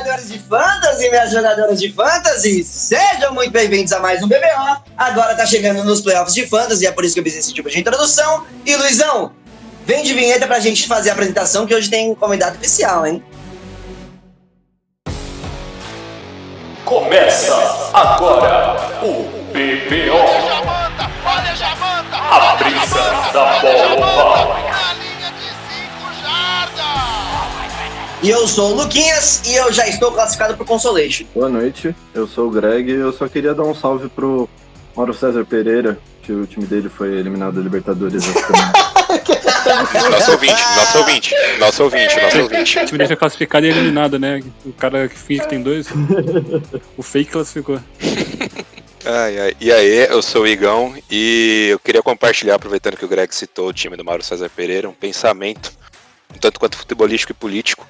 jogadores de fantasy e minhas jogadoras de fantasy, sejam muito bem-vindos a mais um BBO. Agora tá chegando nos playoffs de fantasy, é por isso que eu fiz esse tipo de introdução. E Luizão, vem de vinheta pra gente fazer a apresentação, que hoje tem um convidado especial, hein? Começa agora o BBO. A brisa da bola. E eu sou o Luquinhas e eu já estou classificado pro Consolation. Boa noite, eu sou o Greg e eu só queria dar um salve pro Mauro César Pereira, que o time dele foi eliminado da Libertadores essa semana. Nosso ouvinte, nosso ouvinte, nosso ouvinte, nosso ouvinte. O time dele foi classificado e eliminado, né? O cara que finge que tem dois. o fake classificou. Ai, ai. E aí, eu sou o Igão e eu queria compartilhar, aproveitando que o Greg citou o time do Mauro César Pereira, um pensamento, um tanto quanto futebolístico e político,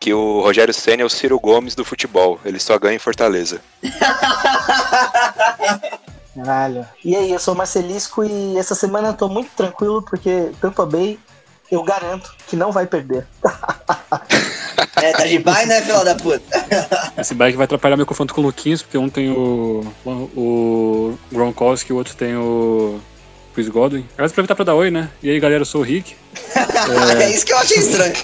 que o Rogério Senna é o Ciro Gomes do futebol. Ele só ganha em Fortaleza. Caralho. E aí, eu sou o Marcelisco e essa semana eu tô muito tranquilo porque Tampa Bay, eu garanto que não vai perder. É, tá de pai, né, filha da puta? Esse bike vai atrapalhar meu confronto com o Luquinhas, porque um tem o, o Gronkowski e o outro tem o Chris Godwin. Aliás, aproveitar pra dar oi, né? E aí, galera, eu sou o Rick. É, isso que eu achei estranho.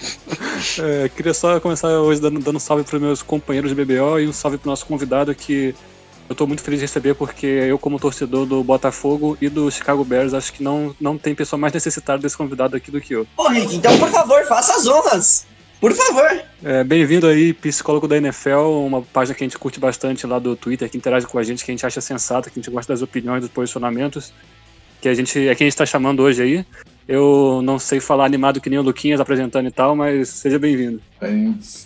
É, queria só começar hoje dando, dando um salve para meus companheiros de BBO e um salve pro nosso convidado que eu tô muito feliz de receber porque eu, como torcedor do Botafogo e do Chicago Bears, acho que não, não tem pessoa mais necessitada desse convidado aqui do que eu. Ô, Rick, então, por favor, faça as honras. Por favor. É, Bem-vindo aí, psicólogo da NFL, uma página que a gente curte bastante lá do Twitter, que interage com a gente, que a gente acha sensata, que a gente gosta das opiniões, dos posicionamentos, que a gente é quem a gente está chamando hoje aí. Eu não sei falar animado que nem o Luquinhas apresentando e tal, mas seja bem-vindo.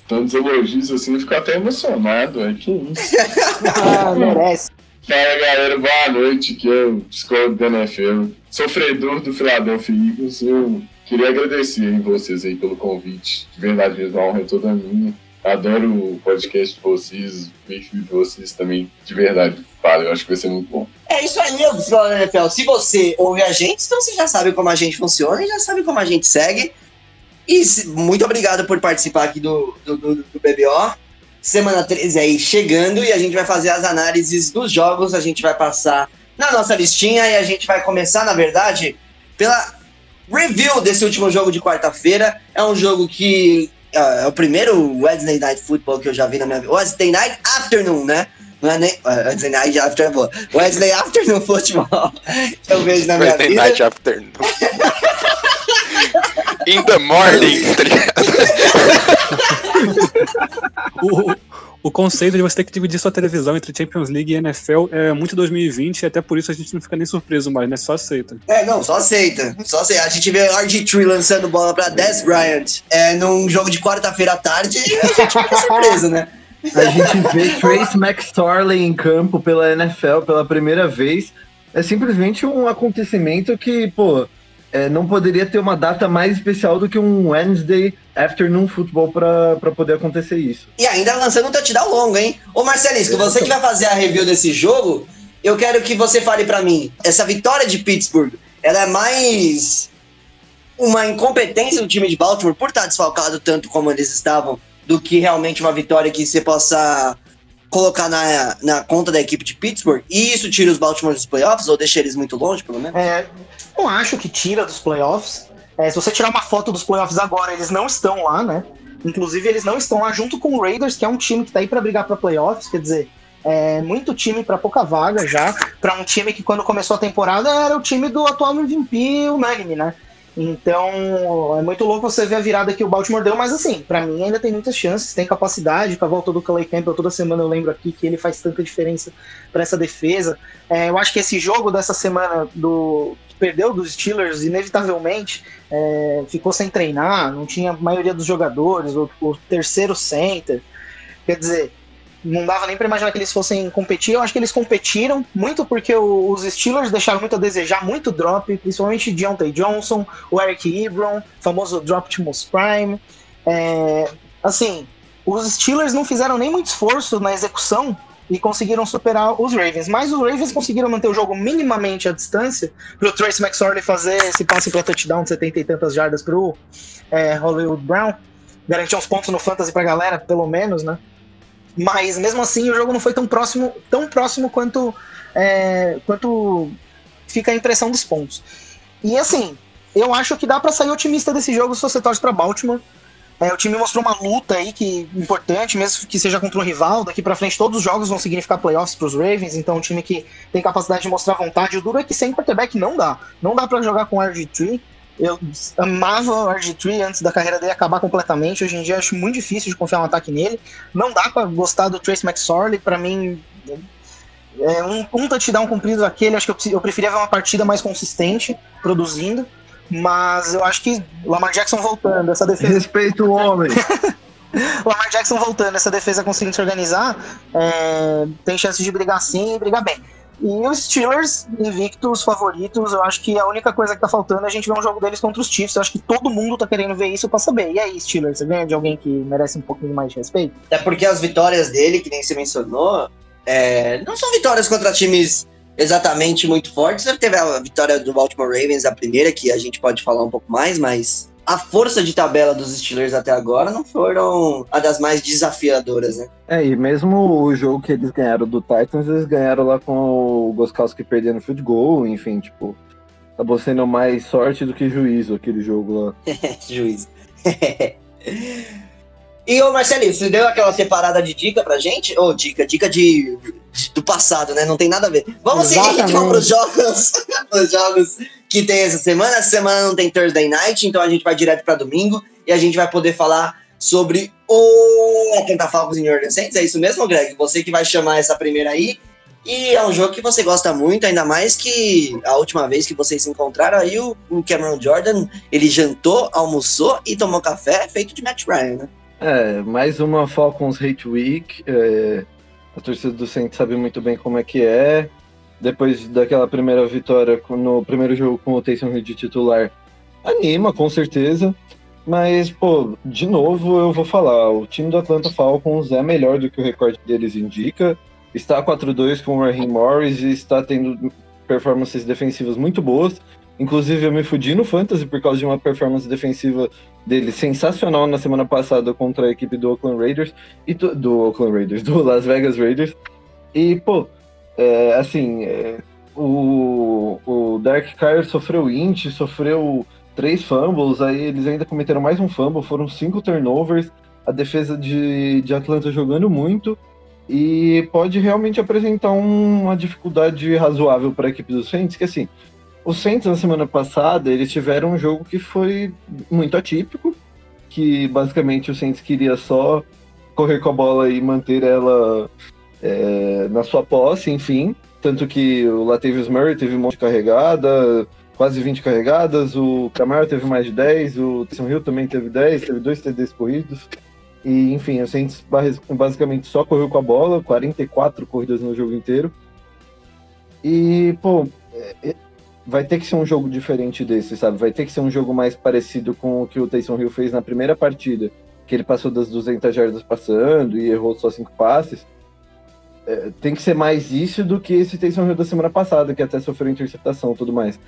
Tantos elogios assim, eu fico até emocionado, é que isso. ah, merece. Fala galera, boa noite, que é o psicólogo da NFL, sofredor do Philadelphia Eagles. Eu queria agradecer em vocês aí pelo convite, de verdade mesmo, a honra é toda minha. Adoro o podcast de vocês, o perfil de vocês também, de verdade, fala, eu acho que vai ser muito bom. É isso aí, Psicólogo da NFL. Se você ouve a gente, então você já sabe como a gente funciona e já sabe como a gente segue. E muito obrigado por participar aqui do, do, do, do BBO. Semana 13 aí chegando e a gente vai fazer as análises dos jogos. A gente vai passar na nossa listinha e a gente vai começar, na verdade, pela review desse último jogo de quarta-feira. É um jogo que é o primeiro Wednesday Night Football que eu já vi na minha vida. Wednesday Night Afternoon, né? Não é nem. ah, Wednesday Night Afternoon. Wednesday Afternoon Football que eu vejo na minha Wednesday vida. Night Afternoon. In the morning, tá ligado? O, conceito de você ter que dividir sua televisão entre Champions League e NFL é muito 2020 e até por isso a gente não fica nem surpreso mais, né? Só aceita. É, não, só aceita. Só aceita. A gente vê RG3 lançando bola pra Des Bryant é, num jogo de quarta-feira à tarde, a gente fica surpreso, né? A gente vê Trace McSorley em campo pela NFL pela primeira vez. É simplesmente um acontecimento que, pô, é, não poderia ter uma data mais especial do que um Wednesday Afternoon Football pra poder acontecer isso. E ainda lançando um touchdown longo, hein? Ô Marcelisco, você que vai fazer a review desse jogo, eu quero que você fale pra mim, essa vitória de Pittsburgh, ela é mais uma incompetência do time de Baltimore por estar desfalcado tanto como eles estavam, do que realmente uma vitória que você possa colocar na, na conta da equipe de Pittsburgh, e isso tira os Baltimore dos playoffs, ou deixa eles muito longe, pelo menos? É, não acho que tira dos playoffs. É, se você tirar uma foto dos playoffs agora, eles não estão lá, né? Inclusive, eles não estão lá junto com o Raiders, que é um time que tá aí pra brigar pra playoffs, quer dizer, é muito time pra pouca vaga já, pra um time que quando começou a temporada era o time do atual MVP, o Magni, né? Então, é muito louco você ver a virada que o Baltimore deu, mas assim, pra mim ainda tem muitas chances, tem capacidade, com a volta do Clay Campbell, toda semana eu lembro aqui que ele faz tanta diferença pra essa defesa. É, eu acho que esse jogo dessa semana do que perdeu dos Steelers, inevitavelmente, é, ficou sem treinar, não tinha a maioria dos jogadores, o, o terceiro center. Quer dizer, não dava nem pra imaginar que eles fossem competir. Eu acho que eles competiram muito porque os Steelers deixaram muito a desejar, muito drop, principalmente Deontay Johnson, o Eric Ebron, famoso drop Optimus Prime. É, assim, os Steelers não fizeram nem muito esforço na execução e conseguiram superar os Ravens. Mas os Ravens conseguiram manter o jogo minimamente à distância para o Trace McSorley fazer esse passe para touchdown de 70 e tantas jardas para o Hollywood Brown. garantir uns pontos no Fantasy pra galera, pelo menos, né? Mas mesmo assim o jogo não foi tão próximo, tão próximo quanto, é, quanto fica a impressão dos pontos. E assim, eu acho que dá para sair otimista desse jogo se você torce pra Baltimore. É, o time mostrou uma luta aí que importante, mesmo que seja contra um rival. Daqui para frente, todos os jogos vão significar playoffs para os Ravens. Então, um time que tem capacidade de mostrar vontade. O duro é que sem quarterback não dá. Não dá para jogar com RG3. Eu amava o RG3 antes da carreira dele acabar completamente. Hoje em dia acho muito difícil de confiar um ataque nele. Não dá para gostar do Trace McSorley. Para mim, é um, um touchdown cumprido aquele. Acho que eu, eu preferia ver uma partida mais consistente, produzindo. Mas eu acho que Lamar Jackson voltando, essa defesa. Respeito o homem. Lamar Jackson voltando, essa defesa conseguindo se organizar, é, tem chance de brigar sim e brigar bem. E os Steelers, invictos, favoritos, eu acho que a única coisa que tá faltando é a gente ver um jogo deles contra os Chiefs. Eu acho que todo mundo tá querendo ver isso pra saber. E aí, Steelers, você ganha de alguém que merece um pouquinho mais de respeito? Até porque as vitórias dele, que nem você mencionou, é, não são vitórias contra times exatamente muito fortes. Teve a vitória do Baltimore Ravens, a primeira, que a gente pode falar um pouco mais, mas a força de tabela dos Steelers até agora não foram a das mais desafiadoras, né? É, e mesmo o jogo que eles ganharam do Titans, eles ganharam lá com o Goskowski perdendo field goal, enfim, tipo, acabou sendo mais sorte do que juízo aquele jogo lá. Juízo. e ô Marcelinho, você deu aquela separada de dica pra gente? Ou dica, dica de, de- do passado, né? Não tem nada a ver. Vamos seguir então Exatamente. pros jogos, os jogos que tem essa semana. Essa semana não tem Thursday Night, então a gente vai direto pra domingo e a gente vai poder falar sobre o Atlanta Falcons e New Orleans Saints. É isso mesmo, Greg? Você que vai chamar essa primeira aí. E é um jogo que você gosta muito, ainda mais que a última vez que vocês se encontraram aí, o Cameron Jordan, ele jantou, almoçou e tomou café feito de Matt Ryan, né? É, mais uma Falcons Hate Week. é, a torcida do Saints sabe muito bem como é que é. Depois daquela primeira vitória no primeiro jogo com o Taysom Hill de titular, anima, com certeza. Mas, pô, de novo eu vou falar, o time do Atlanta Falcons é melhor do que o recorde deles indica. Está 4-2 com o Raheem Morris e está tendo performances defensivas muito boas. Inclusive, eu me fudi no Fantasy por causa de uma performance defensiva dele sensacional na semana passada contra a equipe do Oakland Raiders e do, do Oakland Raiders, do Las Vegas Raiders. E, pô, é, assim, é, o, o Derek Carr sofreu int, sofreu três fumbles, aí eles ainda cometeram mais um fumble, foram cinco turnovers, a defesa de, de Atlanta jogando muito e pode realmente apresentar um- uma dificuldade razoável para a equipe dos Saints, que assim, os Saints na semana passada, eles tiveram um jogo que foi muito atípico, que basicamente o Saints queria só correr com a bola e manter ela é, na sua posse, enfim. Tanto que o Latavius Murray teve um monte de carregada, quase 20 carregadas, o Camaro teve mais de 10, o Taysom Hill também teve 10, teve dois TDs corridos. E, enfim, o Saints bas- basicamente só correu com a bola, 44 corridas no jogo inteiro. E, pô, é- é- vai ter que ser um jogo diferente desse, sabe? Vai ter que ser um jogo mais parecido com o que o Taysom Hill fez na primeira partida, que ele passou das 200 jardas passando e errou só cinco passes. É, tem que ser mais isso do que esse Taysom Hill da semana passada, que até sofreu interceptação e tudo mais.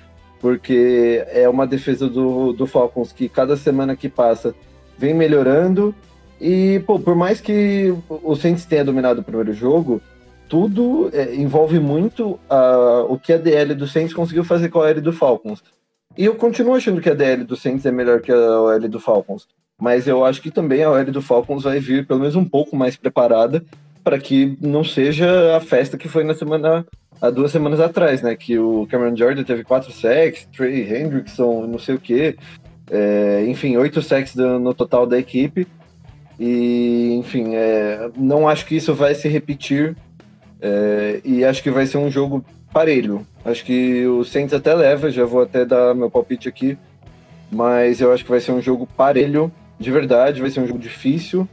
Porque é uma defesa do, do Falcons que cada semana que passa vem melhorando. E, pô, por mais que o Saints tenha dominado o primeiro jogo, tudo é, envolve muito ah, o que a DL do Saints conseguiu fazer com a L do Falcons. E eu continuo achando que a DL do Saints é melhor que a OL do Falcons. Mas eu acho que também a OL do Falcons vai vir pelo menos um pouco mais preparada para que não seja a festa que foi na semana há duas semanas atrás, né? Que o Cameron Jordan teve quatro sacks, Trey Hendrickson, não sei o quê. É, enfim, oito sacks no total da equipe. E, enfim, é, não acho que isso vai se repetir. É, e acho que vai ser um jogo parelho. Acho que o Saints até leva, já vou até dar meu palpite aqui. Mas eu acho que vai ser um jogo parelho, de verdade, vai ser um jogo difícil.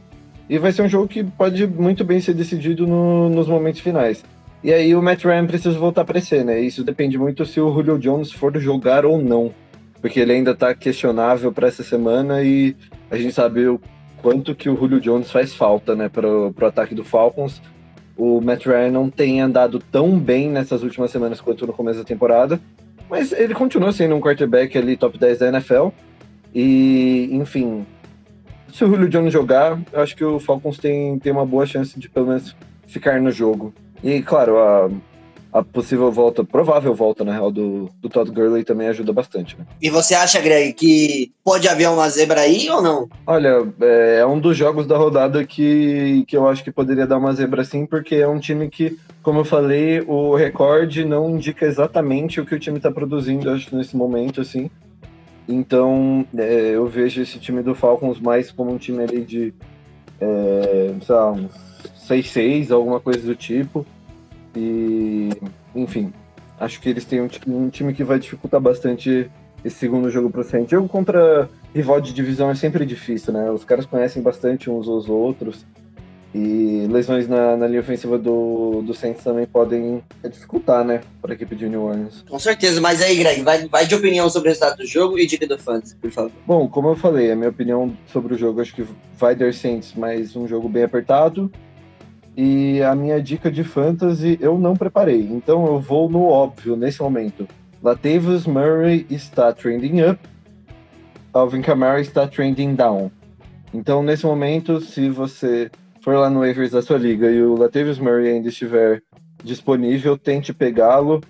E vai ser um jogo que pode muito bem ser decidido no- nos momentos finais. E aí o Matt Ryan precisa voltar para ser, né? Isso depende muito se o Julio Jones for jogar ou não. Porque ele ainda tá questionável para essa semana e a gente sabe o quanto que o Julio Jones faz falta, né, pro, pro ataque do Falcons. O Matt Ryan não tem andado tão bem nessas últimas semanas quanto no começo da temporada, mas ele continua sendo um quarterback ali top 10 da NFL. E, enfim, se o Julio Jones jogar, eu acho que o Falcons tem, tem uma boa chance de pelo menos ficar no jogo. E claro, a, a possível volta, provável volta, na real, do, do Todd Gurley também ajuda bastante. Né? E você acha, Greg, que pode haver uma zebra aí ou não? Olha, é, é um dos jogos da rodada que, que eu acho que poderia dar uma zebra sim, porque é um time que, como eu falei, o recorde não indica exatamente o que o time está produzindo, acho, nesse momento, assim. Então, é, eu vejo esse time do Falcons mais como um time ali de, é, sei lá, uns 6-6, alguma coisa do tipo. E, enfim, acho que eles têm um, um time que vai dificultar bastante esse segundo jogo pro Saints. Jogo contra rival de divisão é sempre difícil, né? Os caras conhecem bastante uns aos outros. E lesões na, na linha ofensiva do, do Saints também podem dificultar, né, para a equipe de New Orleans. Com certeza, mas aí, Greg, vai, vai de opinião sobre o resultado do jogo e dica do Fantasy, por favor. Bom, como eu falei, a minha opinião sobre o jogo, acho que vai dar Saints, mas um jogo bem apertado. E a minha dica de fantasy eu não preparei, então eu vou no óbvio nesse momento. Latavius Murray está trending up, Alvin Kamara está trending down. Então, nesse momento, se você for lá no waivers da sua liga e o Latavius Murray ainda estiver disponível, tente pegá-lo,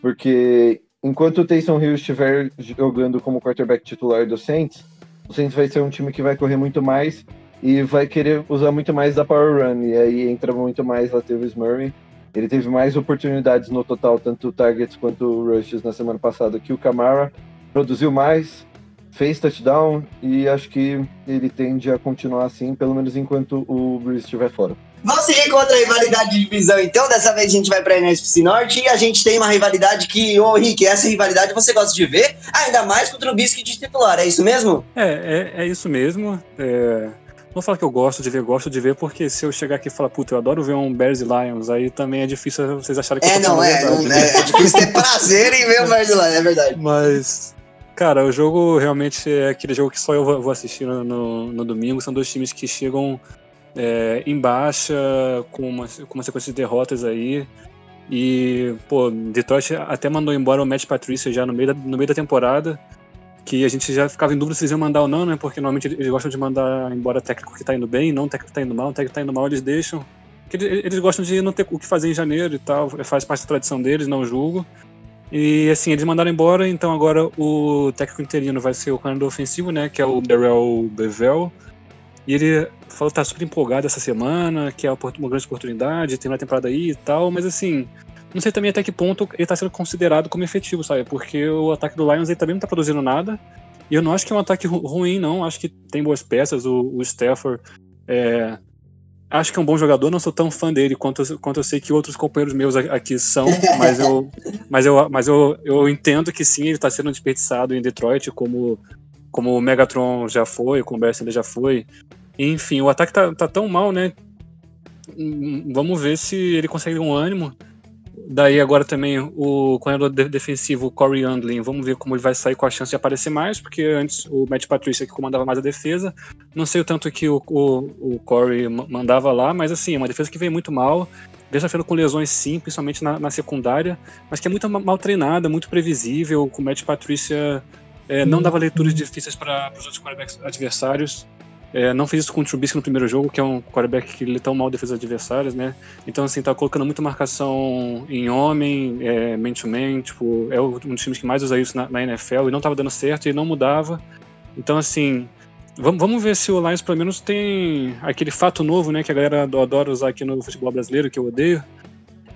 porque enquanto o Taysom Hill estiver jogando como quarterback titular do Saints, o Saints vai ser um time que vai correr muito mais e vai querer usar muito mais da Power Run, e aí entra muito mais Latavius Murray. Ele teve mais oportunidades no total, tanto targets quanto rushes na semana passada que o Camara, produziu mais, fez touchdown e acho que ele tende a continuar assim, pelo menos enquanto o Breeze estiver fora. Vamos seguir contra a rivalidade de divisão, então. Dessa vez a gente vai para a NFC Norte e a gente tem uma rivalidade que, ô Rick, essa rivalidade você gosta de ver, ainda mais contra o Biscuit de titular, é isso mesmo? É, é, é isso mesmo. É... Não falar que eu gosto de ver, gosto de ver, porque se eu chegar aqui e falar, puta, eu adoro ver um Bears e Lions, aí também é difícil vocês acharem que é, eu tô não, é, não, né? é, é difícil ter prazer em ver o Bears e Lions, é verdade. Mas, cara, o jogo realmente é aquele jogo que só eu vou assistir no, no, no domingo. São dois times que chegam é, em baixa, com uma, com uma sequência de derrotas aí. E, pô, Detroit até mandou embora o Matt Patricia já no meio da, no meio da temporada que a gente já ficava em dúvida se eles iam mandar ou não, né? Porque normalmente eles gostam de mandar embora técnico que tá indo bem, não técnico que tá indo mal, técnico que tá indo mal eles deixam. Porque eles gostam de não ter o que fazer em janeiro e tal, faz parte da tradição deles, não julgo. E assim, eles mandaram embora, então agora o técnico interino vai ser o coordenador ofensivo, né? Que é o Darrell Bevel. E ele falou que tá super empolgado essa semana, que é uma grande oportunidade, tem uma temporada aí e tal, mas assim, não sei também até que ponto ele está sendo considerado como efetivo, sabe? Porque o ataque do Lions ele também não está produzindo nada. E eu não acho que é um ataque ru ruim, não. Acho que tem boas peças. O, o Stafford é, acho que é um bom jogador. Não sou tão fã dele quanto, quanto eu sei que outros companheiros meus aqui são. Mas eu, mas eu, mas eu, eu entendo que sim, ele está sendo desperdiçado em Detroit, como, como o Megatron já foi, como o BSL já foi. Enfim, o ataque tá, tá tão mal, né? Hum, vamos ver se ele consegue um ânimo. Daí agora também o corredor defensivo Corey Andlin, vamos ver como ele vai sair com a chance de aparecer mais, porque antes o Matt Patrícia que comandava mais a defesa. Não sei o tanto que o, o, o Corey mandava lá, mas assim, uma defesa que veio muito mal, deixa feira com lesões sim, principalmente na, na, secundária, mas que é muito mal treinada, muito previsível, com o Matt Patrícia é, não dava leituras difíceis para os outros quarterbacks adversários. É, não fez isso com o Trubisky no primeiro jogo, que é um quarterback que ele tão mal defesa adversários, né? Então, assim, tá colocando muita marcação em homem, é, man-to-man, tipo, é um dos times que mais usa isso na, na, NFL e não tava dando certo e não mudava. Então, assim, vamos, vamos ver se o Lions pelo menos tem aquele fato novo, né, que a galera adora usar aqui no futebol brasileiro, que eu odeio.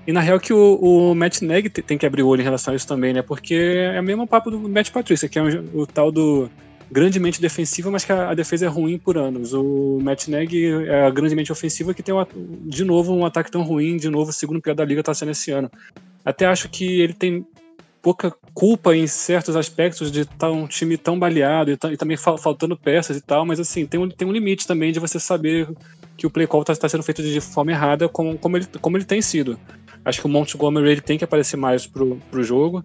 E na real que o, o Matt Neg tem que abrir o olho em relação a isso também, né? Porque é o mesmo papo do Matt Patrícia, que é o, o tal do grandemente defensiva, mas que a, a, defesa é ruim por anos. O Matt Nagy é grandemente ofensiva que tem uma, de novo um ataque tão ruim, de novo o segundo pior da liga está sendo esse ano. Até acho que ele tem pouca culpa em certos aspectos de estar tá um time tão baleado e, e também fal, faltando peças e tal, mas assim, tem um, tem um limite também de você saber que o play call está tá sendo feito de forma errada, como, como, ele, como ele tem sido. Acho que o Montgomery ele tem que aparecer mais pro, pro jogo.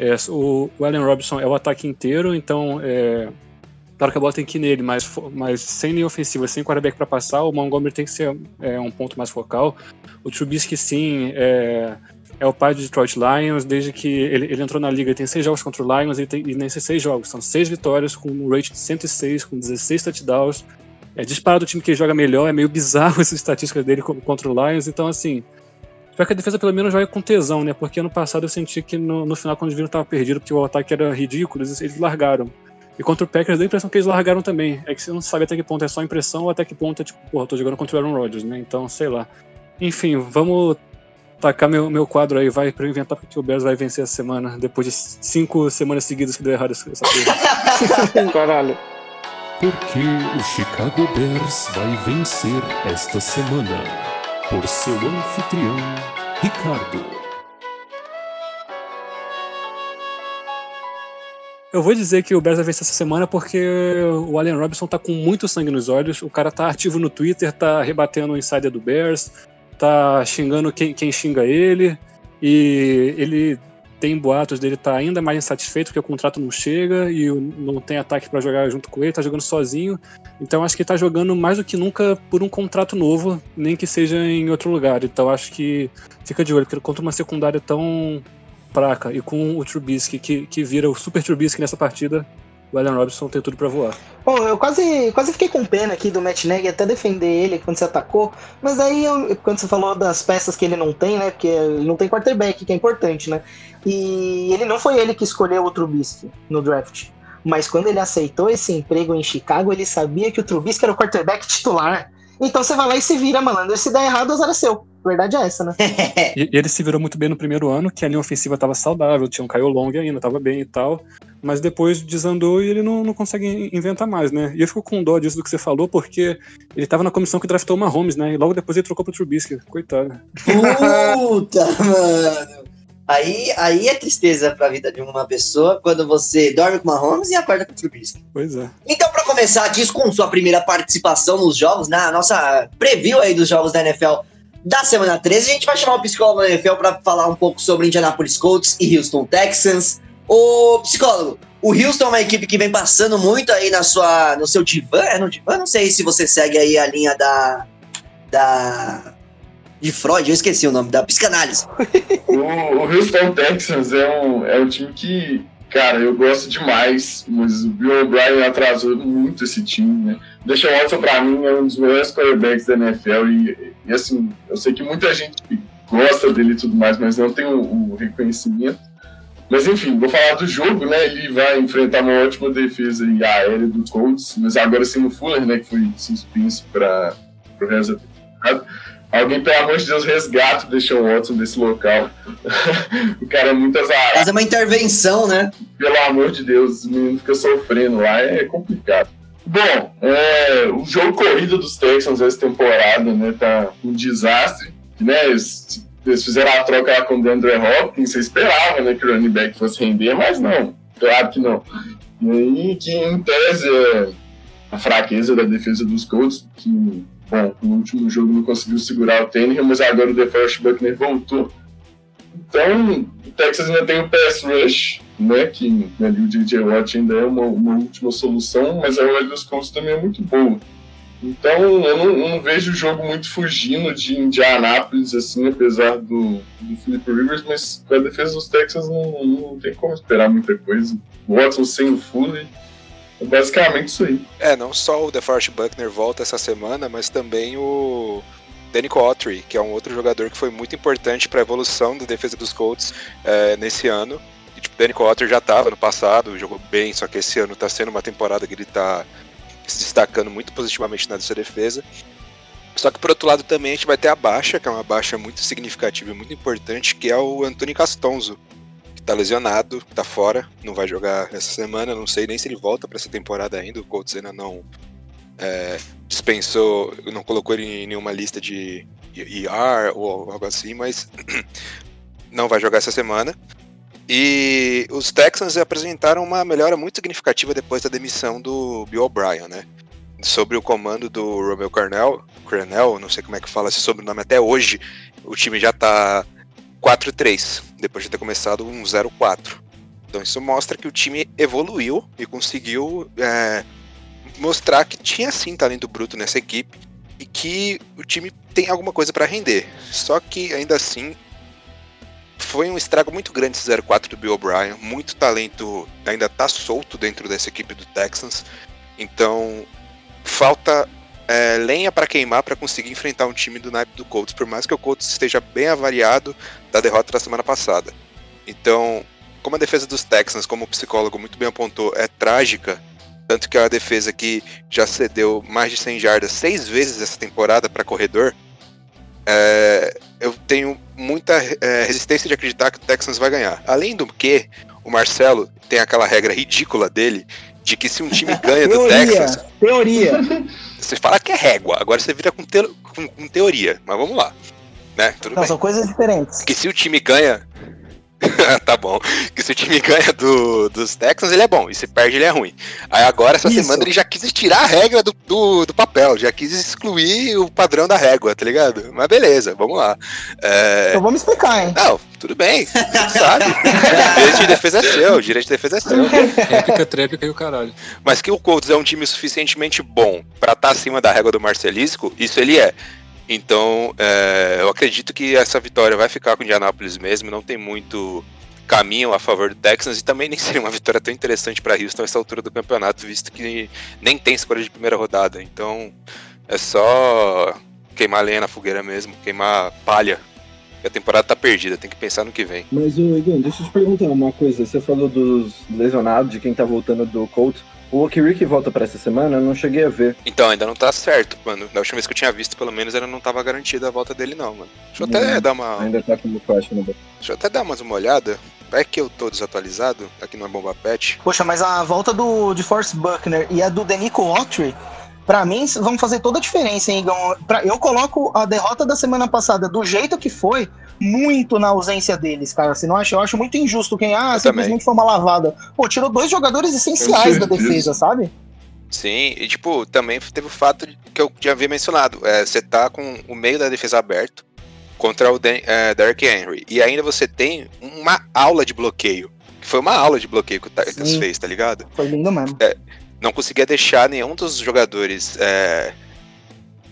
É, o, o Allen Robinson é o ataque inteiro, então é, claro que a bola tem que ir nele, mas, mas sem linha ofensiva, sem quarterback para passar, o Montgomery tem que ser é, um ponto mais focal. O Trubisky, sim, é, é o pai do Detroit Lions, desde que ele, ele entrou na liga, ele tem seis jogos contra o Lions, e, tem, e nesses seis jogos, são seis vitórias, com um rate de 106, com 16 touchdowns, é disparado o time que joga melhor, é meio bizarro essas estatísticas dele co- contra o Lions, então assim. Espero que a defesa pelo menos jogue com tesão, né? Porque ano passado eu senti que no, no final, quando eles viram que tava perdido, porque o ataque era ridículo, eles, eles largaram. E contra o Packers dá a impressão que eles largaram também. É que você não sabe até que ponto é só impressão ou até que ponto é tipo, porra, eu tô jogando contra o Aaron Rodgers, né? Então, sei lá. Enfim, vamos tacar meu, meu quadro aí, vai, pra eu inventar porque o Bears vai vencer essa semana, depois de cinco semanas seguidas que deu errado essa porra. Caralho. Porque o Chicago Bears vai vencer esta semana. Por seu anfitrião, Ricardo. Eu vou dizer que o Bears vai vencer essa semana porque o Allen Robinson tá com muito sangue nos olhos. O cara tá ativo no Twitter, tá rebatendo o insider do Bears, tá xingando quem, quem xinga ele. E ele tem boatos dele tá ainda mais insatisfeito porque o contrato não chega e não tem ataque pra jogar junto com ele, tá jogando sozinho. Então acho que ele tá jogando mais do que nunca por um contrato novo, nem que seja em outro lugar. Então acho que fica de olho, porque contra uma secundária tão fraca e com o Trubisky que, que vira o Super Trubisky nessa partida, o Allen Robinson tem tudo pra voar. Bom, eu quase, quase fiquei com pena aqui do Matt Nagy até defender ele quando você atacou, mas aí eu- quando você falou das peças que ele não tem, né? Porque ele não tem quarterback, que é importante, né? E ele não foi ele que escolheu o Trubisky no draft. Mas quando ele aceitou esse emprego em Chicago, ele sabia que o Trubisky era o quarterback titular. Então você vai lá e se vira, malandro. Se der errado, azar é seu. Verdade é essa, né? E ele se virou muito bem no primeiro ano, que a linha ofensiva tava saudável, tinha um Kyle Long ainda, tava bem e tal. Mas depois desandou e ele não, não consegue inventar mais, né? E eu fico com dó disso do que você falou, porque ele tava na comissão que draftou o Mahomes, né? E logo depois ele trocou pro Trubisky. Coitado. Puta, mano. Aí, aí é tristeza pra vida de uma pessoa quando você dorme com uma Holmes e acorda com o Trubisky. Pois é. Então, pra começar aqui com sua primeira participação nos jogos, na nossa preview aí dos jogos da NFL da semana 13, a gente vai chamar o psicólogo da NFL pra falar um pouco sobre Indianapolis Colts e Houston Texans. Ô, psicólogo, o Houston é uma equipe que vem passando muito aí na sua, no seu divã, é no divã? Não sei se você segue aí a linha da... da... de Freud, eu esqueci o nome, da psicanálise. O, o Houston Texans é um, é um time que, cara, eu gosto demais, mas o Bill O'Brien atrasou muito esse time, né? Deixa Watson, pra mim, é um dos melhores quarterbacks da NFL e, e, assim, eu sei que muita gente gosta dele e tudo mais, mas não tem o, o reconhecimento. Mas enfim, vou falar do jogo, né? Ele vai enfrentar uma ótima defesa e aérea do Colts, mas agora sem o Fuller, né? Que foi suspenso para o resto da temporada. Alguém, pelo amor de Deus, resgata o Deshaun Watson desse local. o cara é muito azarado. Fazer uma intervenção, né? Pelo amor de Deus, o menino fica sofrendo lá, é complicado. Bom, é, o jogo corrido dos Texans essa temporada, né, tá um desastre. Né, eles, eles fizeram a troca lá com o DeAndre Hopkins, você esperava, né, que o running back fosse render, mas não, claro que não. E que em tese é a fraqueza da defesa dos Colts, que, bom, no último jogo não conseguiu segurar o Tannehill, mas agora o DeForest Buckner voltou. Então, o Texas ainda tem o pass rush, né, que ali o DJ Watt ainda é uma, uma última solução, mas a OL dos Colts também é muito boa. Então, eu não, eu não vejo o jogo muito fugindo de Indianápolis, assim, apesar do, do Philip Rivers, mas com a defesa dos Texas não, não tem como esperar muita coisa. Watson sem o Fuller, é basicamente isso aí. É, não só o DeForest Buckner volta essa semana, mas também o Danico Autry, que é um outro jogador que foi muito importante para a evolução da defesa dos Colts é, nesse ano. E, tipo, Danico Autry já estava no passado, jogou bem, só que esse ano está sendo uma temporada que ele está se destacando muito positivamente na sua defesa. Só que por outro lado também a gente vai ter a baixa, que é uma baixa muito significativa e muito importante, que é o Antônio Castonzo, tá lesionado, tá fora, não vai jogar essa semana, não sei nem se ele volta para essa temporada ainda, o Colts ainda não é, dispensou, não colocou ele em nenhuma lista de ER ou algo assim, mas não vai jogar essa semana. E os Texans apresentaram uma melhora muito significativa depois da demissão do Bill O'Brien, né? Sobre o comando do Romeo Cornell, Cornell, não sei como é que fala esse sobrenome até hoje, o time já tá 4-3, depois de ter começado um 0-4. Então isso mostra que o time evoluiu e conseguiu é, mostrar que tinha sim talento bruto nessa equipe e que o time tem alguma coisa para render. Só que ainda assim foi um estrago muito grande esse 0-4 do Bill O'Brien. Muito talento ainda tá solto dentro dessa equipe do Texans. Então falta é, lenha pra queimar pra conseguir enfrentar um time do naipe do Colts, por mais que o Colts esteja bem avariado da derrota da semana passada. Então, como a defesa dos Texans, como o psicólogo muito bem apontou, é trágica, tanto que é uma defesa que já cedeu mais de 100 jardas seis vezes essa temporada para corredor, é, eu tenho muita é, resistência de acreditar que o Texans vai ganhar. Além do que, o Marcelo tem aquela regra ridícula dele de que se um time ganha do Teoria, Texas, teoria. você fala que é régua, agora você vira com, te- com- com teoria, mas vamos lá. Né? Tudo Não, bem. são coisas diferentes. Que se o time ganha. tá bom. Que se o time ganha do, dos Texans, ele é bom. E se perde, ele é ruim. Aí agora, essa Isso. semana, ele já quis tirar a regra do, do, do papel. Já quis excluir o padrão da régua, tá ligado? Mas beleza, vamos lá. É, Então vamos explicar, hein? Não, tudo bem. Você sabe. O direito de defesa é seu. O direito de defesa é seu. Réplica, tréplica e o caralho. Mas que o Colts é um time suficientemente bom pra estar acima da régua do Marcelisco, isso ele é. Então, é, eu acredito que essa vitória vai ficar com o Indianapolis mesmo, não tem muito caminho a favor do Texans e também nem seria uma vitória tão interessante pra Houston nessa altura do campeonato, visto que nem tem escolha de primeira rodada. Então, é só queimar lenha na fogueira mesmo, queimar palha. A temporada tá perdida, tem que pensar no que vem. Mas, Igor, deixa eu te perguntar uma coisa. Você falou dos lesionados, de quem tá voltando do Colts. O Okiriki volta pra essa semana? Eu não cheguei a ver. Então, ainda não tá certo, mano. Da última vez que eu tinha visto, pelo menos, ainda não tava garantida a volta dele, não, mano. Deixa eu até Hum, dar uma. Ainda tá como questionable. Deixa eu até dar mais uma olhada. Vai que eu tô desatualizado, aqui no Bomba Pet. Poxa, mas a volta do de Force Buckner e a do Denico Autry, pra mim, vão fazer toda a diferença, hein, Igor? Pra- Eu coloco a derrota da semana passada do jeito que foi, muito na ausência deles, cara. Você não acha? Eu acho muito injusto quem, ah, Eu simplesmente foi uma lavada. Pô, tirou dois jogadores essenciais da defesa, sabe? Sim, e tipo, também teve o fato que eu já havia mencionado. É, você tá com o meio da defesa aberto contra o Den é, Derrick Henry. E ainda você tem uma aula de bloqueio. Que foi uma aula de bloqueio que o Titans Sim. fez, tá ligado? Foi lindo mesmo. não conseguia deixar nenhum dos jogadores é,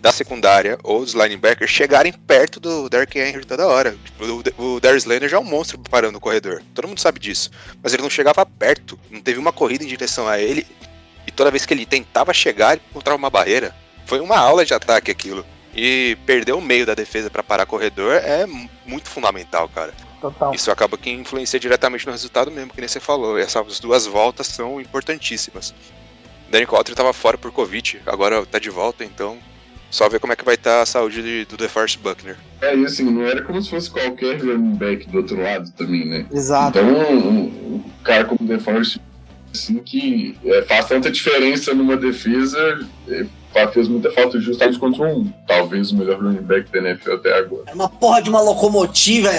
da secundária ou dos linebackers chegarem perto do Derrick Henry toda hora. Tipo, o, o Darius Leonard já é um monstro parando o corredor. Todo mundo sabe disso. Mas ele não chegava perto. Não teve uma corrida em direção a ele. E toda vez que ele tentava chegar, ele encontrava uma barreira. Foi uma aula de ataque aquilo. E perder o meio da defesa para parar corredor é mu- muito fundamental, cara. Total. Isso acaba que influencia diretamente no resultado mesmo, que nem você falou. Essas duas voltas são importantíssimas. Danny Coulter estava fora por Covid, agora tá de volta, então só ver como é que vai estar a saúde de- do DeForest Buckner. É, e assim, não era como se fosse qualquer running back do outro lado também, né? Exato. Então, um, um cara como o DeForest, assim, que é, faz tanta diferença numa defesa, é, fez muita falta justamente contra um, talvez o melhor running back da NFL até agora. Era uma porra de uma locomotiva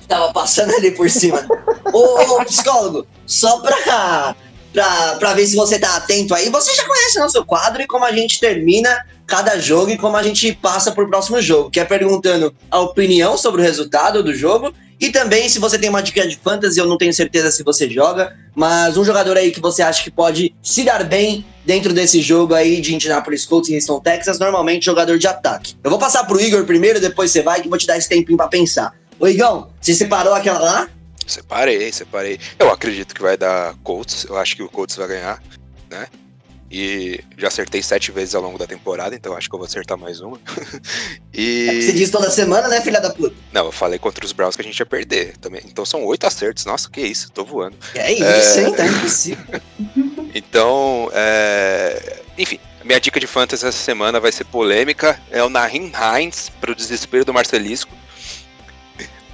que tava passando ali por cima. ô, ô, psicólogo, só pra, pra ver se você tá atento aí, você já conhece nosso quadro e como a gente termina cada jogo e como a gente passa pro próximo jogo, que é perguntando a opinião sobre o resultado do jogo e também se você tem uma dica de fantasy, eu não tenho certeza se você joga, mas um jogador aí que você acha que pode se dar bem dentro desse jogo aí de Indianapolis Colts e Houston, Texas, normalmente jogador de ataque. Eu vou passar pro Igor primeiro, depois você vai, que vou te dar esse tempinho pra pensar. Ô Igão, você separou aquela lá? Separei, separei. Eu acredito que vai dar Colts, eu acho que o Colts vai ganhar, né? E já acertei sete vezes ao longo da temporada, então acho que eu vou acertar mais uma. É que você e. diz toda semana, né, filha da puta? Não, eu falei contra os Browns que a gente ia perder também. Então são oito acertos. Nossa, que isso, tô voando. É isso, É. hein? Tá impossível. Então, é... enfim, minha dica de fantasy essa semana vai ser polêmica. É o Nahin Hines, pro desespero do Marcelisco.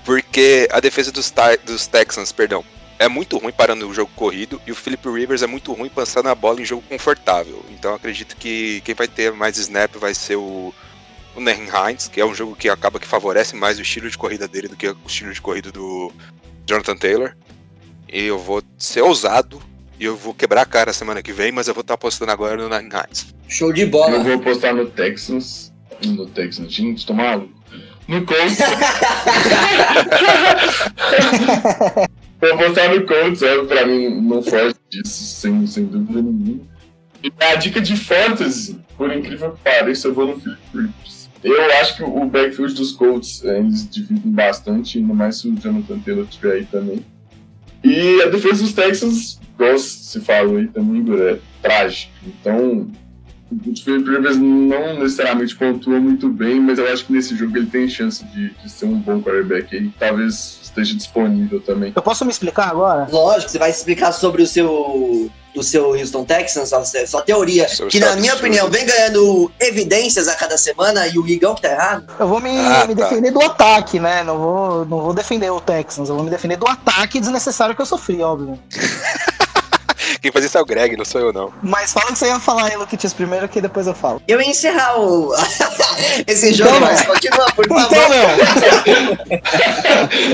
Porque a defesa dos, dos Texans, perdão, é muito ruim parando o jogo corrido e o Philip Rivers é muito ruim passando a bola em jogo confortável. Então eu acredito que quem vai ter mais snap vai ser o, o Hines, que é um jogo que acaba que favorece mais o estilo de corrida dele do que o estilo de corrida do Jonathan Taylor. E eu vou ser ousado e eu vou quebrar a cara semana que vem, mas eu vou estar apostando agora no Nine Hines. Show de Eu bola. vou apostar no Texans. No Texans, gente, tô maluco. No Colts. vou apostar no Colts, é, pra mim não foge disso, sem, sem dúvida nenhuma. E a dica de fantasy, por incrível que pareça, eu vou no Philip Rivers. Eu acho que o backfield dos Colts, é, eles dividem bastante, ainda mais se o Jonathan Taylor estiver aí também. E a defesa dos Texans, igual se falou aí também, é trágico. Então, o Philip Rivers não necessariamente pontua muito bem, mas eu acho que nesse jogo ele tem chance de, de ser um bom quarterback aí, talvez esteja disponível também. Eu posso me explicar agora? Lógico, você vai explicar sobre o seu do seu Houston Texans, sua, sua teoria, Seu que na minha opinião vem ganhando evidências a cada semana e o Igão que tá errado. Eu vou me, Ah, me tá. defender do ataque, né? Não vou, não vou defender o Texans, eu vou me defender do ataque desnecessário que eu sofri, óbvio. Quem faz isso é o Greg, não sou eu, não. Mas fala o que você ia falar aí, Luquitis, primeiro, que depois eu falo. Eu ia encerrar o... esse jogo, Então, mas não. continua, por favor. Então, meu.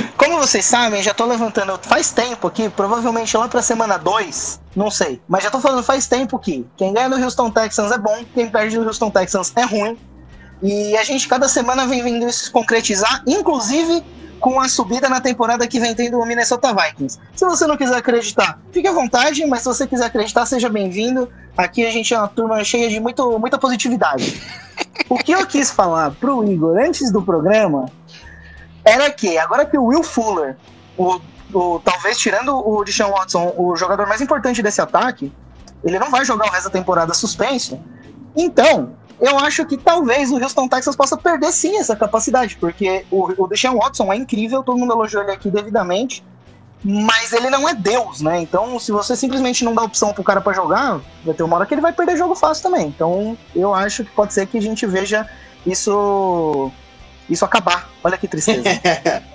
Como vocês sabem, já tô levantando faz tempo aqui, provavelmente lá pra semana 2, não sei. Mas já tô falando faz tempo que quem ganha do Houston Texans é bom, quem perde do Houston Texans é ruim. E a gente cada semana vem vendo isso se concretizar, inclusive com a subida na temporada que vem tendo o Minnesota Vikings. Se você não quiser acreditar, fique à vontade, mas se você quiser acreditar, seja bem-vindo. Aqui a gente é uma turma cheia de muito, muita positividade. O que eu quis falar pro Igor antes do programa era que, agora que o Will Fuller, o, o- talvez tirando o Deshaun Watson, o jogador mais importante desse ataque, ele não vai jogar o resto da temporada suspenso. Então, eu acho que talvez o Houston Texans possa perder sim essa capacidade, porque o, o Deshaun Watson é incrível, todo mundo elogiou ele aqui devidamente, mas ele não é Deus, né? Então, se você simplesmente não dá opção pro cara pra jogar, vai ter uma hora que ele vai perder jogo fácil também. Então, eu acho que pode ser que a gente veja isso isso acabar. Olha que tristeza.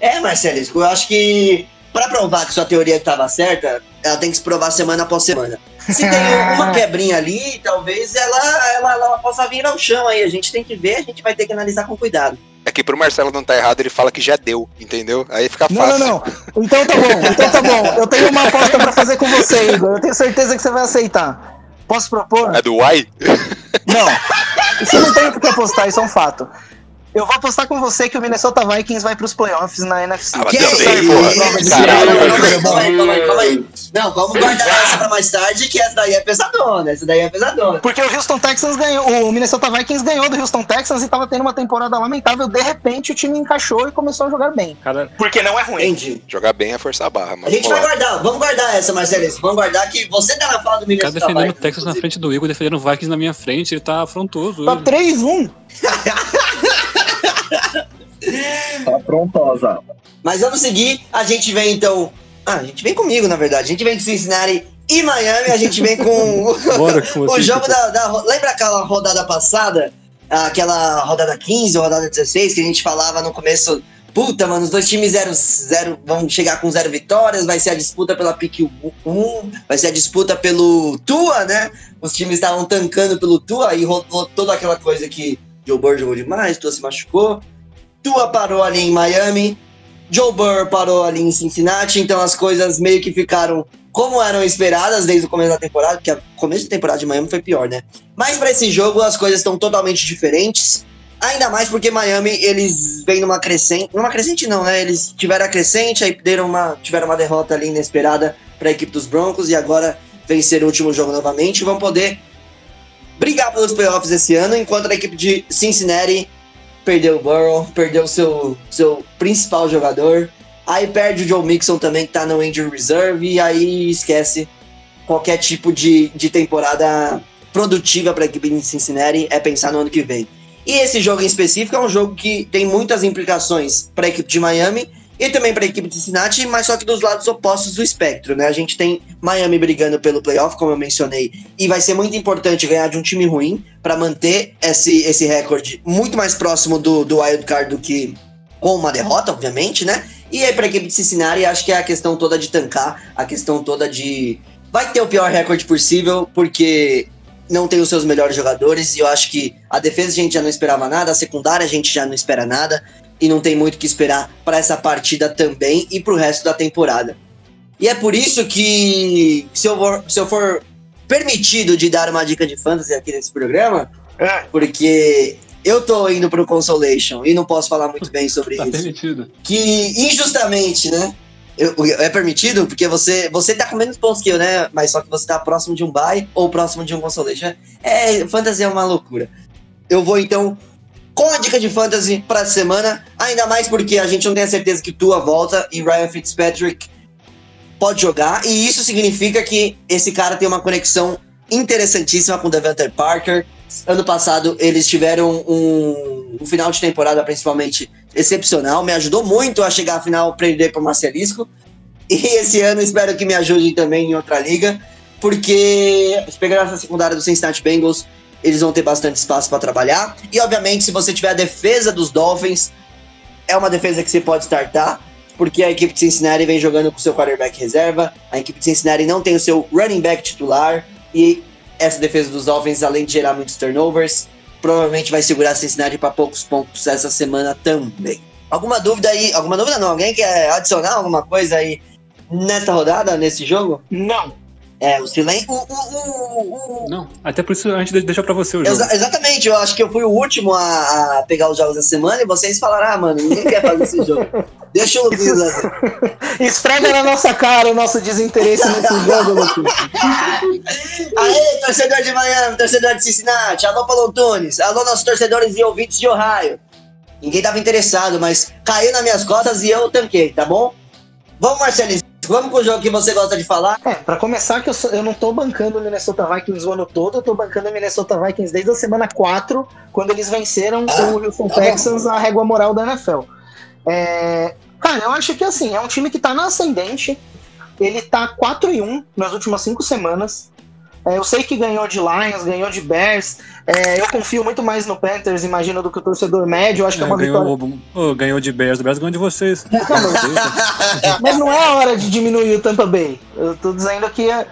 É, Marcelisco, eu acho que pra provar que sua teoria estava certa, ela tem que se provar semana após semana. Se tem uma quebrinha ali, talvez ela, ela, ela possa vir ao chão aí. A gente tem que ver, a gente vai ter que analisar com cuidado. É que pro Marcelo não tá errado, ele fala que já deu, entendeu? Aí fica Não, fácil. não, não. Então tá bom, então tá bom. Eu tenho uma aposta pra fazer com você, Igor. Eu tenho certeza que você vai aceitar. Posso propor? É do Y? Não. Isso não tem por que apostar, isso é um fato. Eu vou apostar com você que o Minnesota Vikings vai pros playoffs na NFC. Ah, Que também, isso? Calma Caralho, aí, calma aí, calma aí, calma. Não, vamos guardar essa pra mais tarde, que essa daí é pesadona, essa daí é pesadona. Porque o Houston Texans ganhou, o Minnesota Vikings ganhou do Houston Texans e tava tendo uma temporada lamentável. De repente o time encaixou e começou a jogar bem. Cara, Porque não é ruim. Entendi. Jogar bem é forçar a barra, A gente vai lá. guardar, vamos guardar essa, Marcelisco. Vamos guardar que você tá na fala do o cara Minnesota defendendo o Texas na inclusive. frente do Igor, defendendo o Vikings na minha frente, ele tá afrontoso. Tá hoje. 3-1. Tá prontosa. Mas vamos seguir. A gente vem então. Ah, a gente vem comigo, na verdade. A gente vem de Cincinnati e Miami. A gente vem com o jogo da, da. Lembra aquela rodada passada? Aquela rodada 15 ou rodada 16 que a gente falava no começo. Puta, mano, os dois times zero, zero, vão chegar com zero vitórias. Vai ser a disputa pela pick 1. Vai ser a disputa pelo Tua, né? Os times estavam tancando pelo Tua e rolou toda aquela coisa que Joe Burrow jogou demais, Tua se machucou. Tua parou ali em Miami, Joe Burrow parou ali em Cincinnati, então as coisas meio que ficaram como eram esperadas desde o começo da temporada, porque o começo da temporada de Miami foi pior, né? Mas para esse jogo as coisas estão totalmente diferentes, ainda mais porque Miami eles vêm numa crescente, numa crescente não, né? Eles tiveram a crescente, aí deram uma, tiveram uma derrota ali inesperada para a equipe dos Broncos e agora venceram o último jogo novamente vão poder brigar pelos playoffs esse ano, enquanto a equipe de Cincinnati perdeu o Burrow, perdeu seu, seu principal jogador. Aí perde o Joe Mixon também, que tá no injury reserve, e aí esquece qualquer tipo de, de temporada produtiva para a equipe de Cincinnati, é pensar no ano que vem. E esse jogo em específico é um jogo que tem muitas implicações para a equipe de Miami e também para a equipe de Cincinnati, mas só que dos lados opostos do espectro, né? A gente tem Miami brigando pelo playoff, como eu mencionei, e vai ser muito importante ganhar de um time ruim para manter esse, esse recorde muito mais próximo do, do wild card do que com uma derrota, obviamente, né? E aí para a equipe de Cincinnati, acho que é a questão toda de tancar, a questão toda de vai ter o pior recorde possível, porque não tem os seus melhores jogadores, e eu acho que a defesa a gente já não esperava nada, a secundária a gente já não espera nada, e não tem muito o que esperar para essa partida também e para o resto da temporada. E é por isso que, se eu, for, se eu for permitido de dar uma dica de fantasy aqui nesse programa, É. porque eu tô indo pro Consolation e não posso falar muito bem sobre Tá isso permitido. que injustamente, né? eu- é permitido porque você você tá com menos pontos que eu, né? Mas só que você tá próximo de um bye ou próximo de um consolation. É, fantasy é uma loucura. Eu vou então com a dica de fantasy pra semana, ainda mais porque a gente não tem a certeza que Tua volta e Ryan Fitzpatrick pode jogar, e isso significa que esse cara tem uma conexão interessantíssima com o Devante Parker. Ano passado eles tiveram um, um final de temporada principalmente excepcional, me ajudou muito a chegar à final perder para Marcelisco. E esse ano espero que me ajudem também em outra liga, porque pegar essa secundária do Cincinnati Bengals, eles vão ter bastante espaço para trabalhar. E obviamente, se você tiver a defesa dos Dolphins, é uma defesa que você pode startar, porque a equipe de Cincinnati vem jogando com seu quarterback reserva, a equipe de Cincinnati não tem o seu running back titular, e essa defesa dos Dolphins, além de gerar muitos turnovers, provavelmente vai segurar Cincinnati para poucos pontos essa semana também. Alguma dúvida aí? Alguma dúvida não? Alguém quer adicionar alguma coisa aí nessa rodada, nesse jogo? Não. É, o silêncio. O, o, o, o, Não, até por isso a gente deixa pra você o jogo. Exa- exatamente, eu acho que eu fui o último a, a pegar os jogos da semana e vocês falaram, ah, mano, ninguém quer fazer esse jogo. Deixa o Luiz fazer. Esfrega na nossa cara o nosso desinteresse nesse jogo, Lucas. Aê, torcedor de Miami, torcedor de Cincinnati, alô Paulo Tunes, alô nossos torcedores e ouvintes de Ohio. Ninguém tava interessado, mas caiu nas minhas costas e eu tanquei, tá bom? Vamos, Marcelinho, vamos com o jogo que você gosta de falar. É, pra começar, que eu, sou- eu não tô bancando o Minnesota Vikings o ano todo, eu tô bancando o Minnesota Vikings desde a semana 4, quando eles venceram o Houston tá. Texans na régua moral da NFL. É, cara, eu acho que assim, é um time que tá na ascendente, ele tá 4 e 1 nas últimas 5 semanas. É, eu sei que ganhou de Lions, ganhou de Bears. É, eu confio muito mais no Panthers, imagino, do que o torcedor médio. Eu acho que é É, uma vitória. ganhou, ô, ganhou de Bears, o Bears ganhou de vocês. Mas não é a hora de diminuir o Tampa Bay. Eu tô dizendo que a,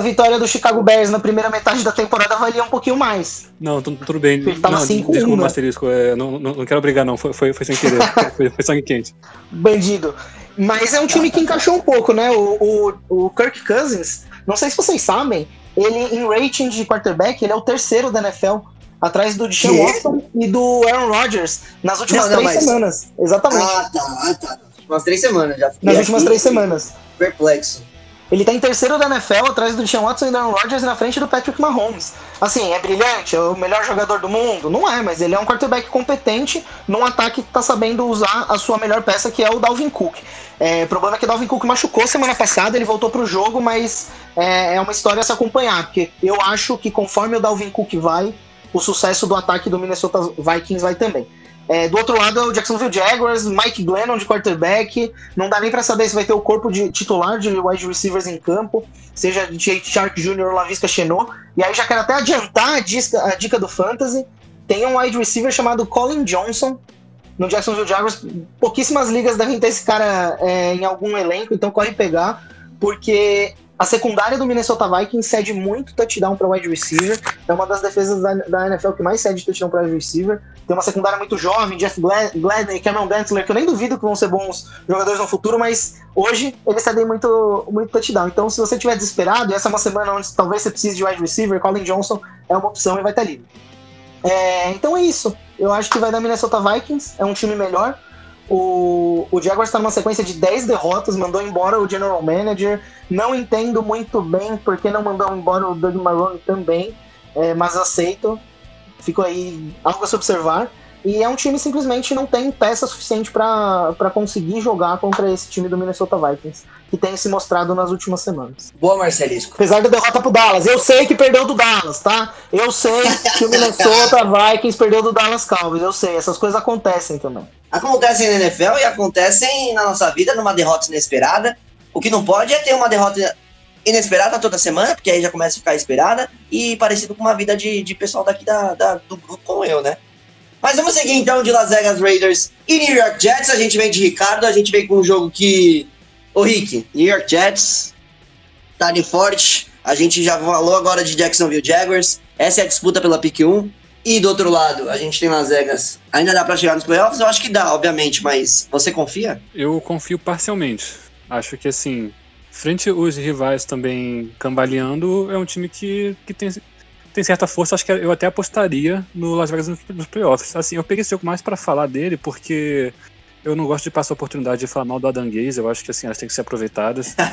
vitória do Chicago Bears na primeira metade da temporada valia um pouquinho mais. Não, tu- tudo bem. Ele tava não, 5-1, desculpa, né? Masterisco, é, não, não, não quero brigar, não. Foi, foi, foi sem querer. foi, foi sangue quente. Bandido. Mas é um time que encaixou um pouco, né? O, o, o Kirk Cousins, não sei se vocês sabem, ele em rating de quarterback, ele é o terceiro da NFL. Atrás do Deshaun Quê? Watson e do Aaron Rodgers nas últimas Não, não, três mas- semanas. Exatamente. Ah, tá, ah, tá. Umas três semanas já. nas últimas três semanas. Perplexo. Ele tá em terceiro da NFL, atrás do Deshaun Watson e do Aaron Rodgers, na frente do Patrick Mahomes. Assim, é brilhante, é o melhor jogador do mundo? Não é, mas ele é um quarterback competente num ataque que tá sabendo usar a sua melhor peça, que é o Dalvin Cook. É, o problema é que o Dalvin Cook machucou semana passada, ele voltou pro jogo, mas é, é uma história a se acompanhar, porque eu acho que conforme o Dalvin Cook vai, o sucesso do ataque do Minnesota Vikings vai também. É, do outro lado é o Jacksonville Jaguars, Mike Glennon de quarterback. Não dá nem pra saber se vai ter o corpo de titular de wide receivers em campo, seja Jake Shark Jr. ou Lavisca Chenot. E aí já quero até adiantar a dica, a dica do Fantasy. Tem um wide receiver chamado Colin Johnson no Jacksonville Jaguars. Pouquíssimas ligas devem ter esse cara é, em algum elenco, então corre pegar, porque a secundária do Minnesota Vikings cede muito touchdown para wide receiver. É uma das defesas da, da NFL que mais cede touchdown para wide receiver. Tem uma secundária muito jovem, Jeff Gla- Gladney, Cameron Dentler, que eu nem duvido que vão ser bons jogadores no futuro, mas hoje eles cedem muito, muito touchdown. Então, se você estiver desesperado, e essa é uma semana onde talvez você precise de wide receiver, Colin Johnson é uma opção e vai estar livre. É, então é isso. Eu acho que vai dar Minnesota Vikings, é um time melhor. O, o Jaguars está numa sequência de 10 derrotas, mandou embora o general manager. Não entendo muito bem porque não mandou embora o Doug Marrone também, é, mas aceito. Fico aí algo a se observar. E é um time que simplesmente não tem peça suficiente para conseguir jogar contra esse time do Minnesota Vikings, que tem se mostrado nas últimas semanas. Boa, Marcelisco. Apesar da derrota pro Dallas. Eu sei que perdeu do Dallas, tá? Eu sei que o Minnesota Vikings perdeu do Dallas Cowboys. Eu sei, essas coisas acontecem também. Acontecem na NFL e acontecem na nossa vida numa derrota inesperada. O que não pode é ter uma derrota inesperada toda semana, porque aí já começa a ficar esperada e parecido com uma vida de, de pessoal daqui da, da- do grupo como eu, né? Mas vamos seguir então de Las Vegas Raiders e New York Jets. A gente vem de Ricardo, a gente vem com um jogo que. Ô Rick, New York Jets tá ali forte. A gente já falou agora de Jacksonville Jaguars. Essa é a disputa pela pick 1. E do outro lado, a gente tem Las Vegas. Ainda dá pra chegar nos playoffs? Eu acho que dá, obviamente, mas você confia? Eu confio parcialmente. Acho que, assim, frente os rivais também cambaleando, é um time que, que tem, tem certa força. Acho que eu até apostaria no Las Vegas nos, playoffs. Assim, eu peguei esse jogo mais pra falar dele, porque eu não gosto de passar a oportunidade de falar mal do Adam Gaze. Eu acho que, assim, elas têm que ser aproveitadas.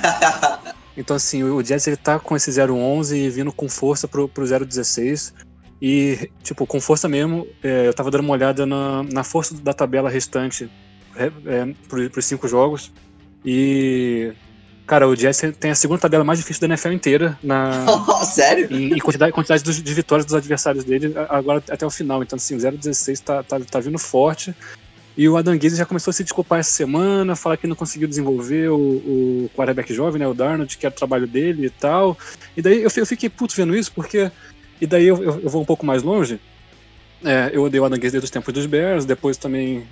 Então, assim, o Jets ele tá com esse 0-11 e vindo com força pro, pro 0-16. E, tipo, com força mesmo, é, eu tava dando uma olhada na, na força da tabela restante é, é, pro, pros cinco jogos. E, Cara, o Jets tem a segunda tabela mais difícil da NFL inteira na, Oh, sério? em, em quantidade, quantidade dos- de vitórias dos adversários dele agora até o final. Então, assim, o 0-16 tá, tá, tá vindo forte. E o Adam Gaze já começou a se desculpar essa semana, falar que não conseguiu desenvolver o, o quarterback jovem, né, o Darnold, que era o trabalho dele e tal. E daí eu, eu fiquei puto vendo isso, porque. E daí eu, eu, eu vou um pouco mais longe. É, eu odeio o Adam Gaze desde os tempos dos Bears, depois também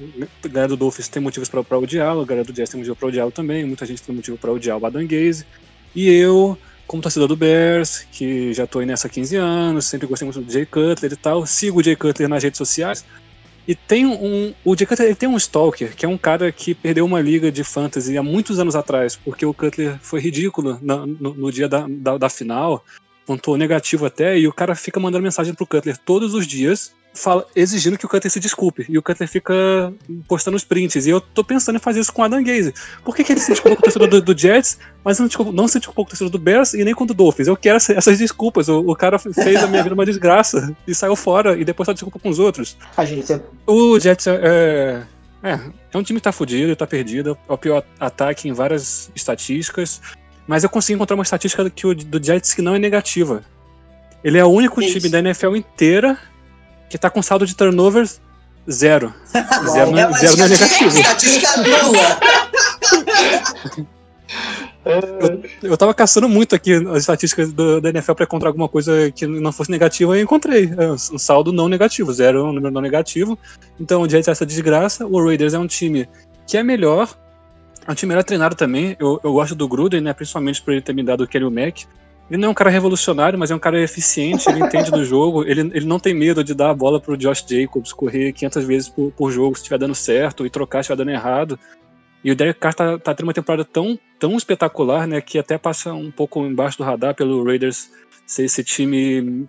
a galera do Dolphins tem motivos pra odiá-lo, a galera do Jazz tem motivo pra odiá-lo também, muita gente tem motivo pra odiar o Adam Gaze. E eu, como torcedor do Bears, que já tô aí nessa há 15 anos, sempre gostei muito do Jay Cutler e tal, sigo o Jay Cutler nas redes sociais. E tem um. O Jay Cutler tem um stalker, que é um cara que perdeu uma liga de fantasy há muitos anos atrás, porque o Cutler foi ridículo na- no, no dia da, da, da final, pontuou negativo até, e o cara fica mandando mensagem pro Cutler todos os dias, fala, exigindo que o Cutler se desculpe. E o Cutler fica postando os prints. E eu tô pensando em fazer isso com o Adam Gaze. Por que, que ele se desculpa com o torcedor do, do Jets, mas não, desculpa- não se desculpou com o torcedor do Bears e nem com o do Dolphins? Eu quero essa- essas desculpas. O, o cara fez a minha vida uma desgraça e saiu fora e depois só desculpa com os outros. A gente é O Jets é, é, é um time que tá fudido, tá perdido, é o pior ataque em várias estatísticas, mas eu consegui encontrar uma estatística que o do Jets que não é negativa. Ele é o único Isso. time da NFL inteira que tá com saldo de turnovers zero. Zero, não, É zero não é estatística- negativo. estatística nula. Eu tava caçando muito aqui as estatísticas do, da NFL pra encontrar alguma coisa que não fosse negativa e encontrei. É um saldo não negativo, zero é um número não negativo. Então o Jets é essa desgraça. O Raiders é um time que é melhor. É um time melhor treinado também. Eu, eu gosto do Gruden, né? Principalmente por ele ter me dado o Kenny Mack. Ele não é um cara revolucionário, mas é um cara eficiente, ele entende do jogo, ele, ele não tem medo de dar a bola pro Josh Jacobs correr 500 vezes por, por jogo se estiver dando certo e trocar se estiver dando errado. E o Derek Carr tá, tá tendo uma temporada tão, tão espetacular, né, que até passa um pouco embaixo do radar pelo Raiders ser esse time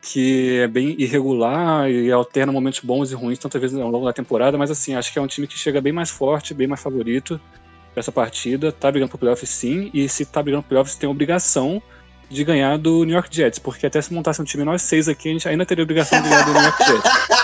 que é bem irregular e alterna momentos bons e ruins tantas vezes ao longo da temporada, mas assim, acho que é um time que chega bem mais forte, bem mais favorito essa partida, tá brigando pro playoffs sim, e se tá brigando pro playoffs tem obrigação de ganhar do New York Jets, porque até se montasse um time nós seis aqui, a gente ainda teria a obrigação de ganhar do New York Jets.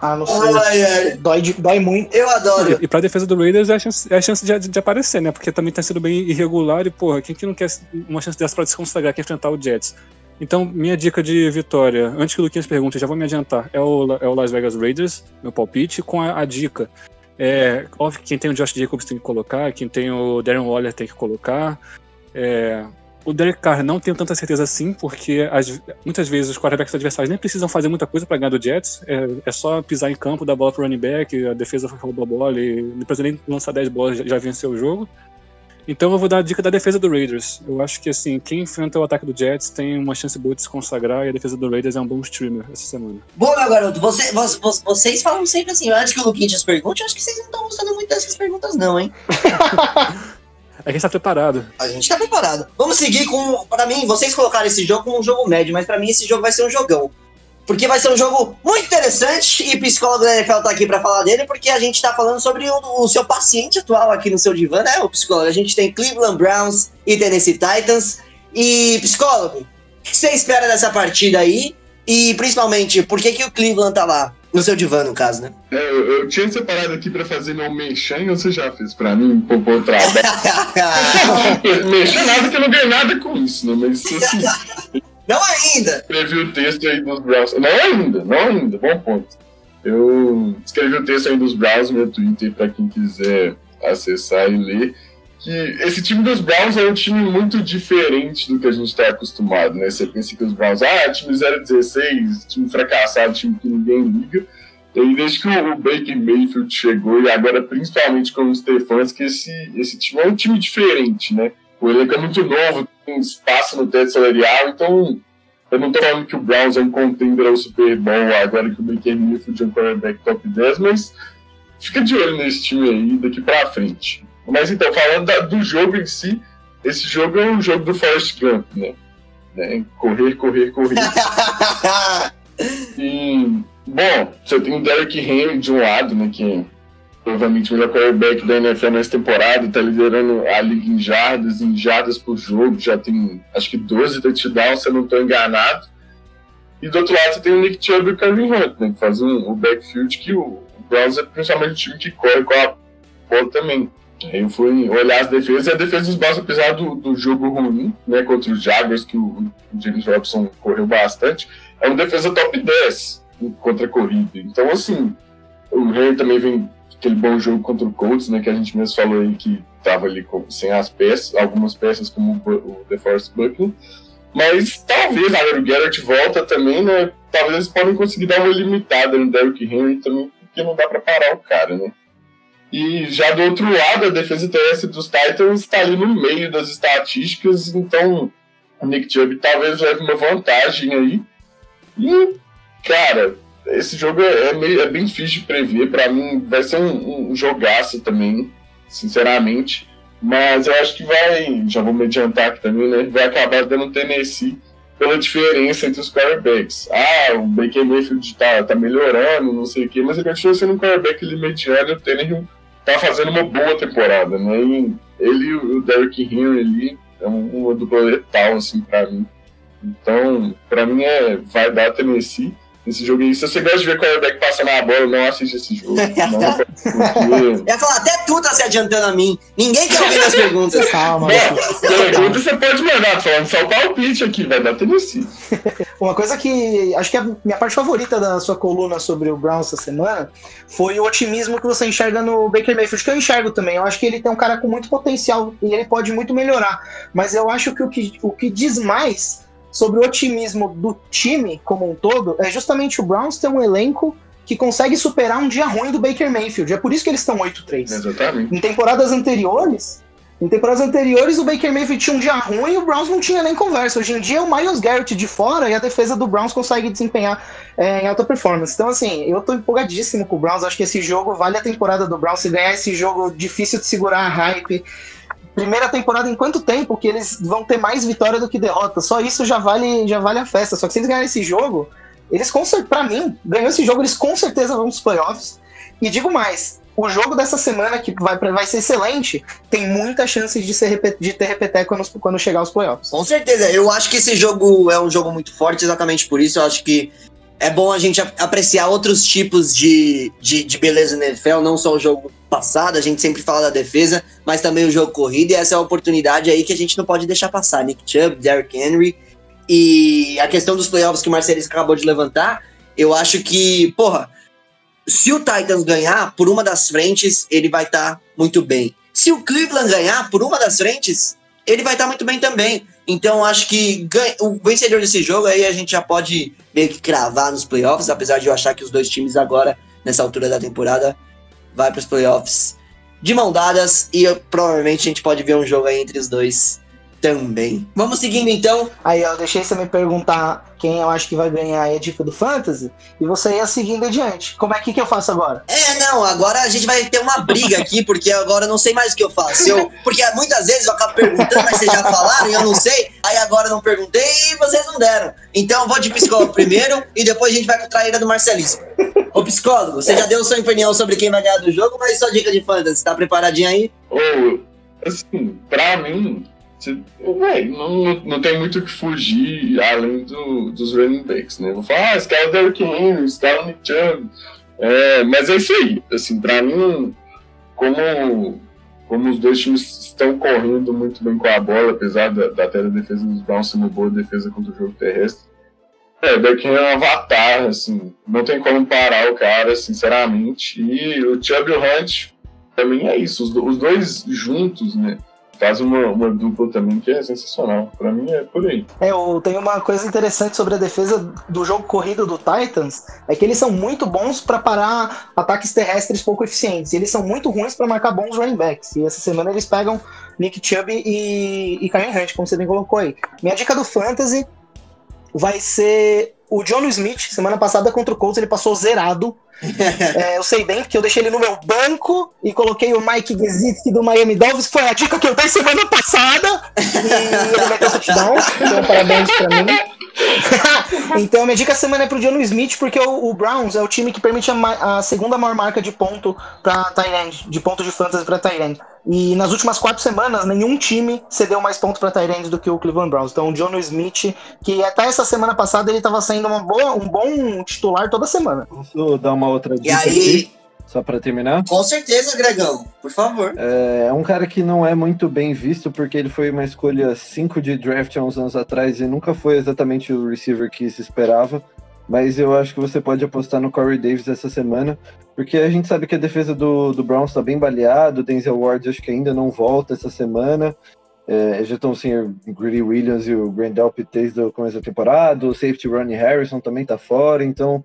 Ah, não sei. Ai, ai. Dói, dói muito. Eu adoro. E pra defesa do Raiders é a chance, é a chance de, de aparecer, né? Porque também tá sendo bem irregular e, porra, quem que não quer uma chance dessa pra se consagrar que enfrentar o Jets? Então, minha dica de vitória, antes que o Luquinhas pergunte, já vou me adiantar, é o, é o Las Vegas Raiders, meu palpite, com a, a dica. É, óbvio que quem tem o Josh Jacobs tem que colocar, quem tem o Darren Waller tem que colocar. É, o Derek Carr não tenho tanta certeza assim, porque as- muitas vezes os quarterbacks adversários nem precisam fazer muita coisa para ganhar do Jets. É, é só pisar em campo, dar bola pro running back, a defesa roubou a bola e não precisa nem lançar 10 bolas, já, já venceu o jogo. Então eu vou dar a dica da defesa do Raiders. Eu acho que assim, quem enfrenta o ataque do Jets tem uma chance boa de se consagrar e a defesa do Raiders é um bom streamer essa semana. Bom, meu garoto, você, vo- vo- vocês falam sempre assim, antes que o Luquinhas pergunte, eu acho que vocês não estão gostando muito dessas perguntas, não, hein? É a gente tá preparado. A gente tá preparado. Vamos seguir com. Pra mim, vocês colocaram esse jogo como um jogo médio, mas pra mim esse jogo vai ser um jogão. Porque vai ser um jogo muito interessante e o psicólogo da NFL tá aqui pra falar dele, porque a gente tá falando sobre o, o seu paciente atual aqui no seu divã, né, o psicólogo? A gente tem Cleveland Browns e Tennessee Titans. E, psicólogo, o que você espera dessa partida aí? E, principalmente, por que, que o Cleveland tá lá? No seu divã, no caso, né? É, eu, eu tinha separado aqui pra fazer meu mexão, você já fez pra mim, pô, pô, trabalho. Mexer nada que eu não ganhei nada com isso, né? Mas assim, Não ainda! escrevi o texto aí dos Browns. Não ainda, não ainda, bom ponto. Eu escrevi o texto aí dos Browns no meu Twitter pra quem quiser acessar e ler. Que esse time dos Browns é um time muito diferente do que a gente está acostumado, né? Você pensa que os Browns, ah, time 016, time fracassado, time que ninguém liga. E aí, desde que o Baker Mayfield chegou, e agora principalmente com o Stefanski, esse, esse time é um time diferente, né? O elenco é muito novo, tem espaço no teto salarial, então eu não tô falando que o Browns é um contender ao Super Bowl agora que o Baker Mayfield é um quarterback top 10, mas fica de olho nesse time aí daqui pra frente. Mas então, falando da- do jogo em si, esse jogo é um jogo do Forrest Gump, né? né? Correr, correr, correr. E, bom, você tem o Derrick Henry de um lado, né? Que é provavelmente o melhor quarterback da NFL nessa temporada, tá liderando a liga em jardas, em jardas por jogo, já tem acho que 12 touchdowns, se eu não tô enganado. E do outro lado você tem o Nick Chubb e o Kevin Hunt, né? Que fazem um, o backfield que o, o Browns é principalmente o time que corre com a bola também. Aí eu fui olhar as defesas e a defesa dos Browns, apesar do, do jogo ruim, né, contra os Jaguars, que o, o James Robson correu bastante, é uma defesa top 10 contra a corrida. Então, assim, o Henry também vem aquele bom jogo contra o Colts, né, que a gente mesmo falou aí que tava ali com, sem as peças, algumas peças como o, o DeForest Buckner, mas talvez agora o Garrett volta também, né, talvez eles podem conseguir dar uma limitada no Derrick Henry também, porque não dá para parar o cara, né. E já do outro lado, a defesa terrestre dos Titans está ali no meio das estatísticas, então o Nick Chubb talvez leve uma vantagem aí. E, cara, esse jogo é, meio, é bem difícil de prever. Para mim, vai ser um, um jogaço também, sinceramente. Mas eu acho que vai, já vou me adiantar aqui também, né? Vai acabar dando Tennessee pela diferença entre os quarterbacks. Ah, o Baker Mayfield tá, tá melhorando, não sei o quê, mas ele continua sendo um quarterback ali mediano e o Tannehill tá fazendo uma boa temporada, né? E ele e o Derrick Henry ali é uma dupla letal, assim, pra mim. Então, pra mim, é, vai dar Tennessee esse jogo aí. Se você gosta de ver quarterback passar na bola, não assiste esse jogo. Não, porque... ia falar, até tu tá se adiantando a mim. Ninguém quer ouvir as perguntas. Calma, pergunta você pode mandar, tô falando só o palpite aqui, vai dar Tennessee. Uma coisa que acho que a minha parte favorita da sua coluna sobre o Brown essa semana foi o otimismo que você enxerga no Baker Mayfield, que eu enxergo também. Eu acho que ele tem um cara com muito potencial e ele pode muito melhorar. Mas eu acho que o que, o que diz mais sobre o otimismo do time como um todo é justamente o Browns ter um elenco que consegue superar um dia ruim do Baker Mayfield. É por isso que eles estão 8-3. Exatamente. Em temporadas anteriores, em temporadas anteriores o Baker Mayfield tinha um dia ruim e o Browns não tinha nem conversa. Hoje em dia é o Miles Garrett de fora e a defesa do Browns consegue desempenhar é, em alta performance. Então assim, eu tô empolgadíssimo com o Browns. Acho que esse jogo vale a temporada do Browns. Se ganhar esse jogo, difícil de segurar a hype primeira temporada em quanto tempo que eles vão ter mais vitória do que derrota. Só isso já vale, já vale a festa. Só que se eles ganharem esse jogo, eles com para mim, ganhou esse jogo, eles com certeza vão pros playoffs. E digo mais, o jogo dessa semana, que vai, vai ser excelente, tem muita chance de, ser, de ter repeteco quando, quando chegar aos playoffs. Com certeza, eu acho que esse jogo é um jogo muito forte, exatamente por isso. Eu acho que é bom a gente apreciar outros tipos de, de, de beleza no NFL, não só o jogo passado, a gente sempre fala da defesa, mas também o jogo corrido, e essa é a oportunidade aí que a gente não pode deixar passar. Nick Chubb, Derrick Henry, e a questão dos playoffs que o Marcelis acabou de levantar, eu acho que, porra, se o Titans ganhar por uma das frentes, ele vai estar tá muito bem. Se o Cleveland ganhar por uma das frentes, ele vai estar muito bem também. Então acho que o vencedor desse jogo aí a gente já pode meio que cravar nos playoffs, apesar de eu achar que os dois times agora, nessa altura da temporada, vai para os playoffs de mão dadas e provavelmente a gente pode ver um jogo aí entre os dois também. Vamos seguindo então. Aí eu deixei você me perguntar quem eu acho que vai ganhar a dica do Fantasy e você ia seguindo adiante. Como é que, que eu faço agora? É, não, agora a gente vai ter uma briga aqui, porque agora eu não sei mais o que eu faço. Eu, porque muitas vezes eu acabo perguntando, mas vocês já falaram e eu não sei. Aí agora eu não perguntei e vocês não deram. Então eu vou de psicólogo primeiro e depois a gente vai com a traíra do Marcelismo. Ô psicólogo, você já deu sua opinião sobre quem vai ganhar do jogo, mas só dica de Fantasy, tá preparadinho aí? Ô, assim, pra mim, Véi, não, não, tem muito o que fugir além do, dos running backs, né? Vou falar, ah, esse cara é o Derrick Henry, esse cara é o Nick Chubb. É, mas é isso aí. Assim, pra mim, como, como os dois times estão correndo muito bem com a bola, apesar da, da até defesa dos Browns ser uma boa defesa contra o jogo terrestre, é, Derrick Henry é um avatar, assim, não tem como parar o cara, sinceramente. E o Chubb e o Hunt, também é isso. Os, os dois juntos, né? Faz uma, uma dupla também que é sensacional. Para mim é por aí. É, eu tenho uma coisa interessante sobre a defesa do jogo corrido do Titans, é que eles são muito bons para parar ataques terrestres pouco eficientes. Eles são muito ruins para marcar bons running backs. E essa semana eles pegam Nick Chubb e, e Karen Hunt, como você bem colocou aí. Minha dica do Fantasy vai ser o John Smith, semana passada contra o Colts, ele passou zerado. é, eu sei bem, porque eu deixei ele no meu banco e coloquei o Mike Gesicki do Miami Dolphins, que foi a dica que eu dei semana passada. E ele meteu touchdown, então parabéns pra mim. então, minha dica semana é pro John Smith, porque o, o, Browns é o time que permite a, a segunda maior marca de ponto pra Tyrande, de ponto de fantasy pra Tyrande. E nas últimas quatro semanas, nenhum time cedeu mais pontos para Tyrande do que o Cleveland Browns. Então, o John Smith, que até essa semana passada ele estava sendo uma boa, um bom titular toda semana. Posso dar uma outra dica? E aí, Só pra terminar. Com certeza, Gregão, por favor. É é um cara que não é muito bem visto porque ele foi uma escolha 5 de draft há uns anos atrás e nunca foi exatamente o receiver que se esperava. Mas eu acho que você pode apostar no Corey Davis essa semana, porque a gente sabe que a defesa do, do Browns está bem baleada, o Denzel Ward acho que ainda não volta essa semana. É, já estão sem o Greedy Williams e o Grandel Pitt do começo da temporada, o safety Ronnie Harrison também tá fora, então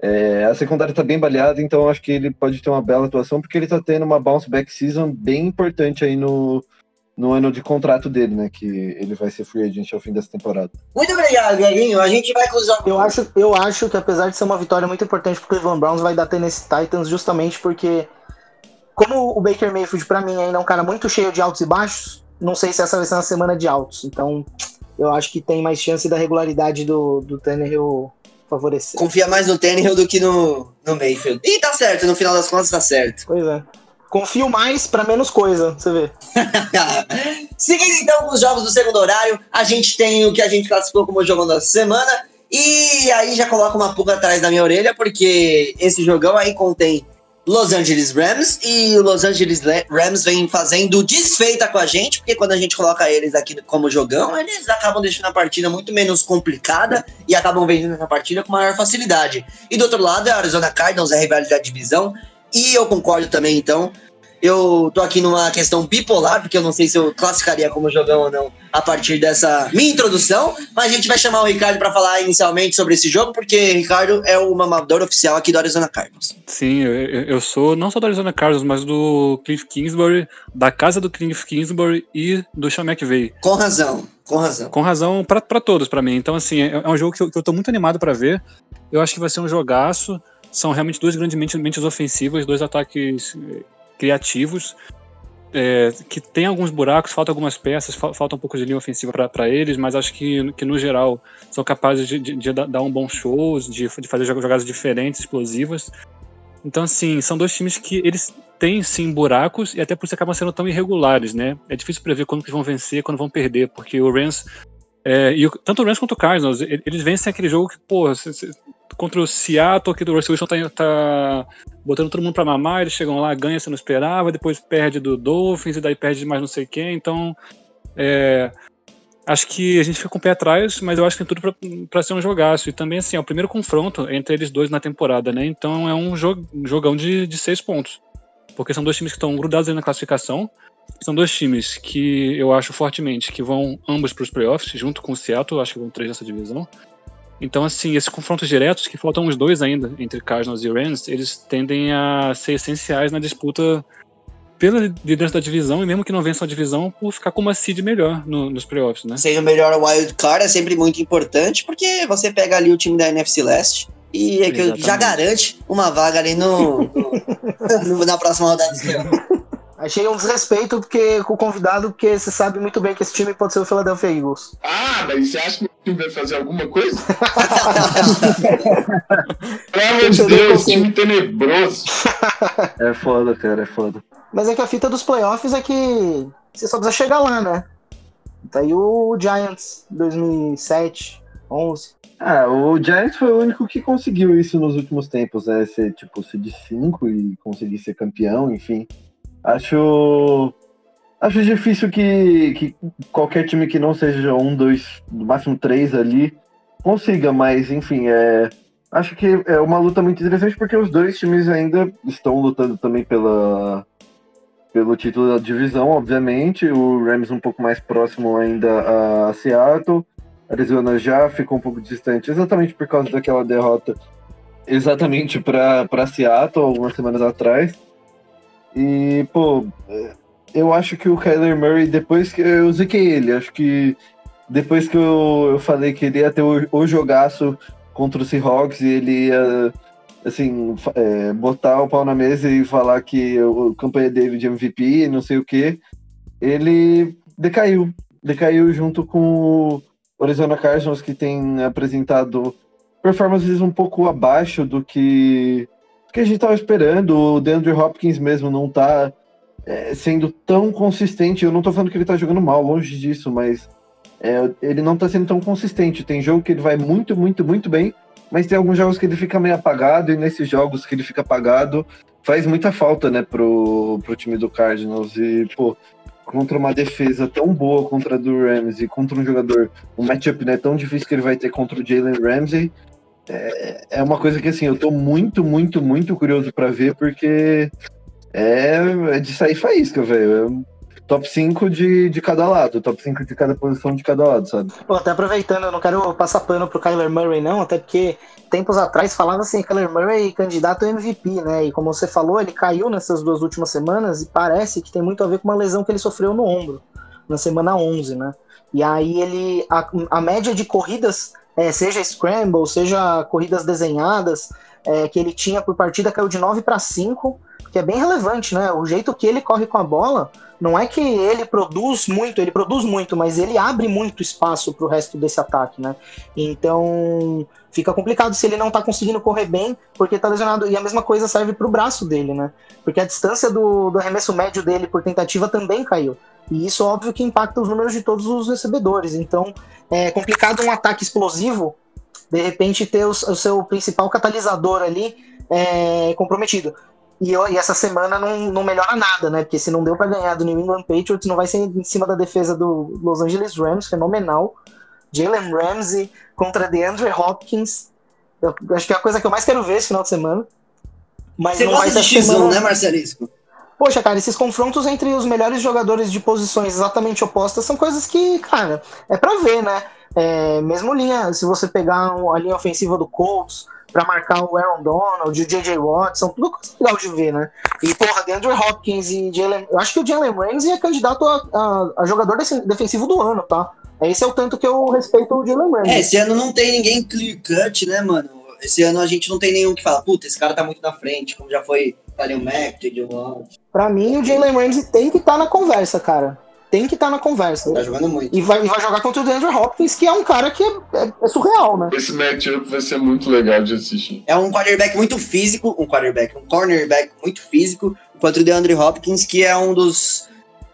é, a secundária tá bem baleada, então acho que ele pode ter uma bela atuação, porque ele tá tendo uma bounce back season bem importante aí no, no ano de contrato dele, né? Que ele vai ser free agent ao fim dessa temporada. Muito obrigado, Greginho. A gente vai jogos. Eu acho, eu acho que apesar de ser uma vitória muito importante pro Cleveland Browns, vai dar Tennessee Titans justamente porque, como o Baker Mayfield pra mim ainda é um cara muito cheio de altos e baixos, não sei se essa vai ser uma semana de altos. Então, eu acho que tem mais chance da regularidade do, do Tannehill favorecer. Confia mais no Tannehill do que no, no Mayfield. E tá certo, no final das contas tá certo. Pois é. Confio mais pra menos coisa, você vê. Seguindo então com os jogos do segundo horário, a gente tem o que a gente classificou como jogão da semana. E aí já coloca uma pulga atrás da minha orelha, porque esse jogão aí contém Los Angeles Rams e o Los Angeles Le- Rams vem fazendo desfeita com a gente, porque quando a gente coloca eles aqui como jogão, eles acabam deixando a partida muito menos complicada e acabam vencendo essa partida com maior facilidade. E do outro lado é a Arizona Cardinals, é a rivalidade de divisão, e eu concordo também então. Eu tô aqui numa questão bipolar, porque eu não sei se eu classificaria como jogão ou não a partir dessa minha introdução, mas a gente vai chamar o Ricardo para falar inicialmente sobre esse jogo, porque Ricardo é o mamador oficial aqui do Arizona Cardinals. Sim, eu, eu sou não só do Arizona Cardinals, mas do Cliff Kingsbury, da casa do Cliff Kingsbury e do Sean McVay. Com razão, com razão. Com razão pra pra todos, pra mim. Então, assim, é, é um jogo que eu, que eu tô muito animado pra ver. Eu acho que vai ser um jogaço. São realmente duas grandes mentes, ofensivas, dois ataques criativos. é, que tem alguns buracos, faltam algumas peças, fal- falta um pouco de linha ofensiva para eles, mas acho que, que no geral são capazes de, de- de dar um bom show, de, de fazer jog- jogadas diferentes, explosivas. Então, assim, são dois times que eles têm sim buracos e até por isso acabam sendo tão irregulares, né? É difícil prever quando que vão vencer, quando vão perder, porque o Rams é, e o- tanto o Rams quanto o Cardinals, eles vencem aquele jogo que, pô, contra o Seattle, que do Russell Wilson tá, tá botando todo mundo pra mamar, eles chegam lá, ganha, você não esperava, depois perde do Dolphins e daí perde de mais não sei quem, então é, acho que a gente fica com o pé atrás, mas eu acho que tem tudo pra ser um jogaço, e também assim, é o primeiro confronto entre eles dois na temporada, né, então é um jo- jogão de, de seis pontos, porque são dois times que estão grudados aí na classificação, são dois times que eu acho fortemente que vão ambos para os playoffs, junto com o Seattle, acho que vão três nessa divisão. Então, assim, esses confrontos diretos, que faltam os dois ainda, entre Cardinals e Rams, eles tendem a ser essenciais na disputa pela liderança da divisão, e mesmo que não vençam a divisão, por ficar com uma seed melhor no- nos playoffs, né? Seja o melhor wild card é sempre muito importante, porque você pega ali o time da NFC Leste e é já garante uma vaga ali no, no- na próxima rodada. Achei um desrespeito porque, com o convidado, porque você sabe muito bem que esse time pode ser o Philadelphia Eagles. Ah, mas você acha que o time vai fazer alguma coisa? Pelo amor de Deus, time tenebroso. É foda, cara, é foda. Mas é que a fita dos playoffs é que você só precisa chegar lá, né? Tá aí o Giants 2007, 11. Ah, o Giants foi o único que conseguiu isso nos últimos tempos, né? Ser tipo seed 5 e conseguir ser campeão, enfim. Acho. Acho difícil que, que qualquer time que não seja um, dois, no máximo três ali, consiga, mas enfim, é. Acho que é uma luta muito interessante porque os dois times ainda estão lutando também pela, pelo título da divisão, obviamente. O Rams um pouco mais próximo ainda a Seattle. Arizona já ficou um pouco distante, exatamente por causa daquela derrota, exatamente para Seattle algumas semanas atrás. E, pô, é, eu acho que o Kyler Murray, depois que eu ziquei ele, acho que depois que eu, eu falei que ele ia ter o, o jogaço contra o Seahawks e ele ia, assim, é, botar o pau na mesa e falar que o campanha dele de MVP não sei o que, ele decaiu. Decaiu junto com o Arizona Cardinals, que tem apresentado performances um pouco abaixo do que, que a gente estava esperando. O DeAndre Hopkins mesmo não tá é, sendo tão consistente. Eu não tô falando que ele tá jogando mal, longe disso, mas é, ele não tá sendo tão consistente. Tem jogo que ele vai muito, muito, muito bem. mas tem alguns jogos que ele fica meio apagado, e nesses jogos que ele fica apagado, faz muita falta, né, pro, pro time do Cardinals. E, pô, contra uma defesa tão boa contra a do Ramsey, contra um jogador, um matchup né, tão difícil que ele vai ter contra o Jalen Ramsey, é, é uma coisa que, assim, eu tô muito, muito, muito curioso para ver, porque é, é de sair faísca, velho. É top 5 de, de cada lado, top 5 de cada posição de cada lado, sabe? Pô, até aproveitando, eu não quero passar pano pro Kyler Murray, não, até porque tempos atrás falava assim, Kyler Murray candidato a MVP, né? E como você falou, ele caiu nessas duas últimas semanas e parece que tem muito a ver com uma lesão que ele sofreu no ombro, na semana 11, né? E aí ele, a, a média de corridas, é, seja scramble, seja corridas desenhadas, é, que ele tinha por partida caiu de 9 para 5, que é bem relevante, né? O jeito que ele corre com a bola não é que ele produz muito, ele produz muito, mas ele abre muito espaço para o resto desse ataque, né? Então fica complicado se ele não tá conseguindo correr bem, porque tá lesionado. E a mesma coisa serve para o braço dele, né? Porque a distância do, do arremesso médio dele por tentativa também caiu. E isso, óbvio, que impacta os números de todos os recebedores. Então é complicado um ataque explosivo, de repente, ter o, o seu principal catalisador ali é, comprometido. E, e, essa semana não, não melhora nada, né? Porque se não deu para ganhar do New England Patriots, não vai ser em cima da defesa do Los Angeles Rams, fenomenal. Jalen Ramsey contra DeAndre Hopkins. Eu, acho que é a coisa que eu mais quero ver esse final de semana. Mas Você não gosta vai de X1, semana... né, Marcelisco? Poxa, cara, esses confrontos entre os melhores jogadores de posições exatamente opostas são coisas que, cara, é para ver, né? É, mesmo linha, se você pegar a linha ofensiva do Colts, para marcar o Aaron Donald, o J.J. Watson, tudo coisa legal de ver, né? E, porra, DeAndre Hopkins e Jalen... Eu acho que o Jalen Ramsey é candidato a, a, a, jogador defensivo do ano, tá? Esse é o tanto que eu respeito o Jalen Ramsey. É, esse ano não tem ninguém clear cut, né, mano? Esse ano a gente não tem nenhum que fala, puta, esse cara tá muito na frente, como já foi Kalil Mack, J.J. Watt. Pra mim, o Jalen Ramsey tem que estar tá na conversa, cara tem que estar tá na conversa. Tá jogando muito. E vai, e vai jogar contra o DeAndre Hopkins, que é um cara que é, é, é surreal, né? Esse matchup vai ser muito legal de assistir. É um quarterback muito físico, um quarterback, um cornerback muito físico, contra o DeAndre Hopkins, que é um dos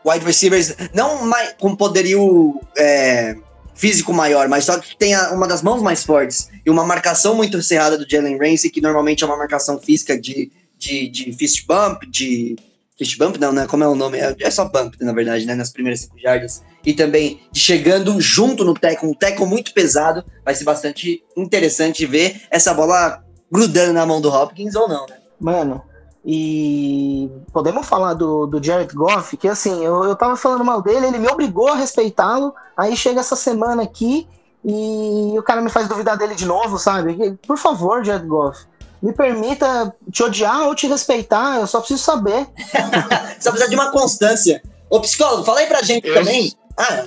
wide receivers, não mais, com poderio é, físico maior, mas só que tem a, uma das mãos mais fortes e uma marcação muito cerrada do Jalen Ramsey, que normalmente é uma marcação física de, de, de fist bump, de fist bump não, né? Como é o nome? É, é só bump, na verdade, né? Nas primeiras cinco jardas. E também de chegando junto no teco, um teco muito pesado. Vai ser bastante interessante ver essa bola grudando na mão do Hopkins ou não, né? Mano, e podemos falar do, do Jared Goff, que assim, eu, eu tava falando mal dele, ele me obrigou a respeitá-lo. Aí chega essa semana aqui e o cara me faz duvidar dele de novo, sabe? Por favor, Jared Goff me permita te odiar ou te respeitar, eu só preciso saber. só precisa de uma constância. Ô, psicólogo, fala aí pra gente eu... também. Ah,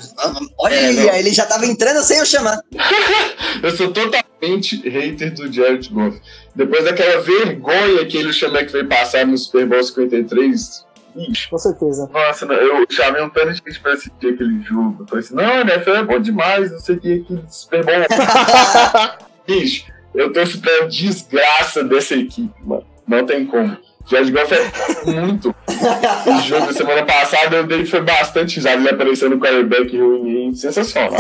olha é, aí, ele já tava entrando sem eu chamar. eu sou totalmente hater do Jared Goff. Depois daquela vergonha que ele chama que veio passar no Super Bowl 53, Com certeza. Nossa, eu chamei um tanto de gente pra assistir aquele jogo. Eu falei assim, não, né, foi bom demais, não sei o que, aquele Super Bowl. Bicho, eu torço pra desgraça dessa equipe, mano. Não tem como. Jared Goff é muito. o jogo da semana passada eu dei foi bastante risado. Ele apareceu no quarterback ruim, sensacional.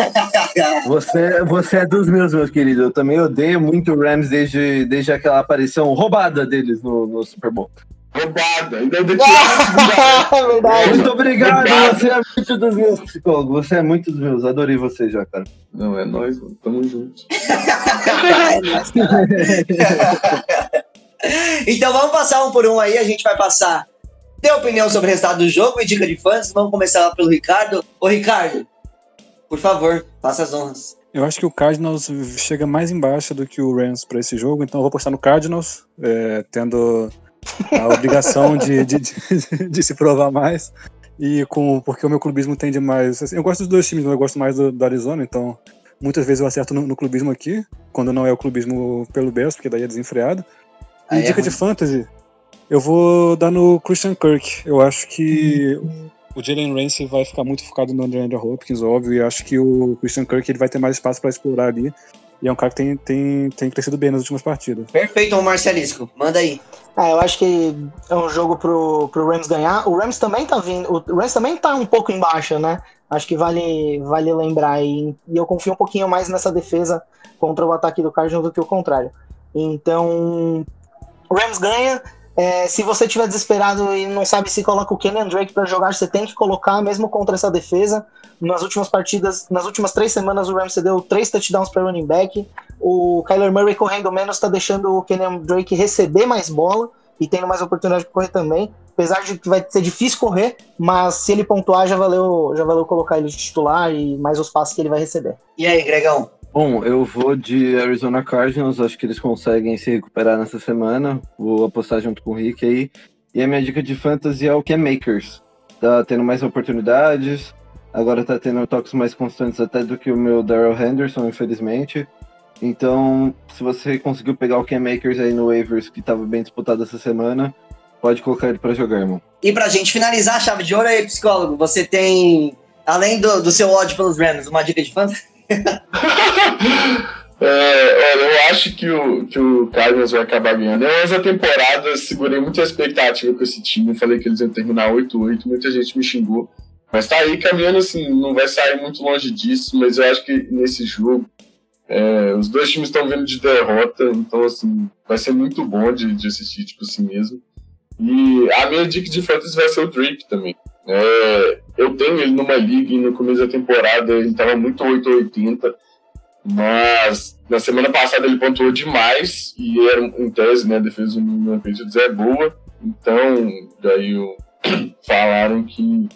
Você, você é dos meus, meus queridos. Eu também odeio muito o Rams desde, desde aquela aparição roubada deles no, no Super Bowl. Roubada, ainda de tirar Muito obrigado, você é muito dos meus psicólogos. Você é muito dos meus. Adorei você já, cara. Não, é nóis, mano. Tamo junto. então vamos passar um por um aí. A gente vai passar ter opinião sobre o resultado do jogo e dica de fãs. Vamos começar lá pelo Ricardo. Ô, Ricardo, por favor, faça as honras. Eu acho que o Cardinals chega mais embaixo do que o Rams para esse jogo, então eu vou postar no Cardinals, é, tendo a obrigação de, de, de, de, se provar mais. E com porque o meu clubismo tende mais. Assim, eu gosto dos dois times, mas eu gosto mais do, do Arizona, então muitas vezes eu acerto no, no, clubismo aqui, quando não é o clubismo pelo Bears, porque daí é desenfreado. E Aí é dica é de fantasy, eu vou dar no Christian Kirk. Eu acho que hum. o Jalen Ramsey vai ficar muito focado no Andrew Hopkins, óbvio, e acho que o Christian Kirk ele vai ter mais espaço para explorar ali. E é um cara que tem, tem, tem crescido bem nas últimas partidas. Perfeito, Marcelisco. Manda aí. Ah, eu acho que é um jogo pro, pro Rams ganhar. O Rams também tá vindo. O Rams também tá um pouco embaixo, né? Acho que vale, vale lembrar. E, e eu confio um pouquinho mais nessa defesa contra o ataque do Cardinals do que o contrário. Então, Rams ganha. É, se você estiver desesperado e não sabe se coloca o Kenyan Drake para jogar, você tem que colocar, mesmo contra essa defesa. Nas últimas partidas, nas últimas três semanas, o Rams deu três touchdowns para running back. O Kyler Murray correndo menos está deixando o Kenyan Drake receber mais bola e tendo mais oportunidade de correr também. Apesar de que vai ser difícil correr, mas se ele pontuar, já valeu, já valeu colocar ele de titular e mais os passos que ele vai receber. E aí, Gregão? Bom, eu vou de Arizona Cardinals, acho que eles conseguem se recuperar nessa semana. Vou apostar junto com o Rick aí. E a minha dica de fantasy é o é Makers. Tá tendo mais oportunidades, agora tá tendo toques mais constantes até do que o meu Daryl Henderson, infelizmente. Então, se você conseguiu pegar o Cam Makers aí no waivers, que estava bem disputado essa semana, pode colocar ele para jogar, irmão. E pra gente finalizar chave de ouro aí, psicólogo, você tem, além do, do seu ódio pelos Rams, uma dica de fantasy? É, olha, eu acho que o, que o Cardinals vai acabar ganhando. Eu, essa temporada, segurei muita expectativa com esse time. Falei que eles iam terminar 8-8, muita gente me xingou. Mas tá aí caminhando assim, não vai sair muito longe disso. Mas eu acho que nesse jogo, é, os dois times estão vindo de derrota, então assim, vai ser muito bom de, de assistir, tipo assim mesmo. E a minha dica de fantasy vai ser o Drake também. É, eu tenho ele numa liga e no começo da temporada ele estava muito 880, mas na semana passada ele pontuou demais e era em tese, né, a defesa do New Patriots é boa, então daí falaram que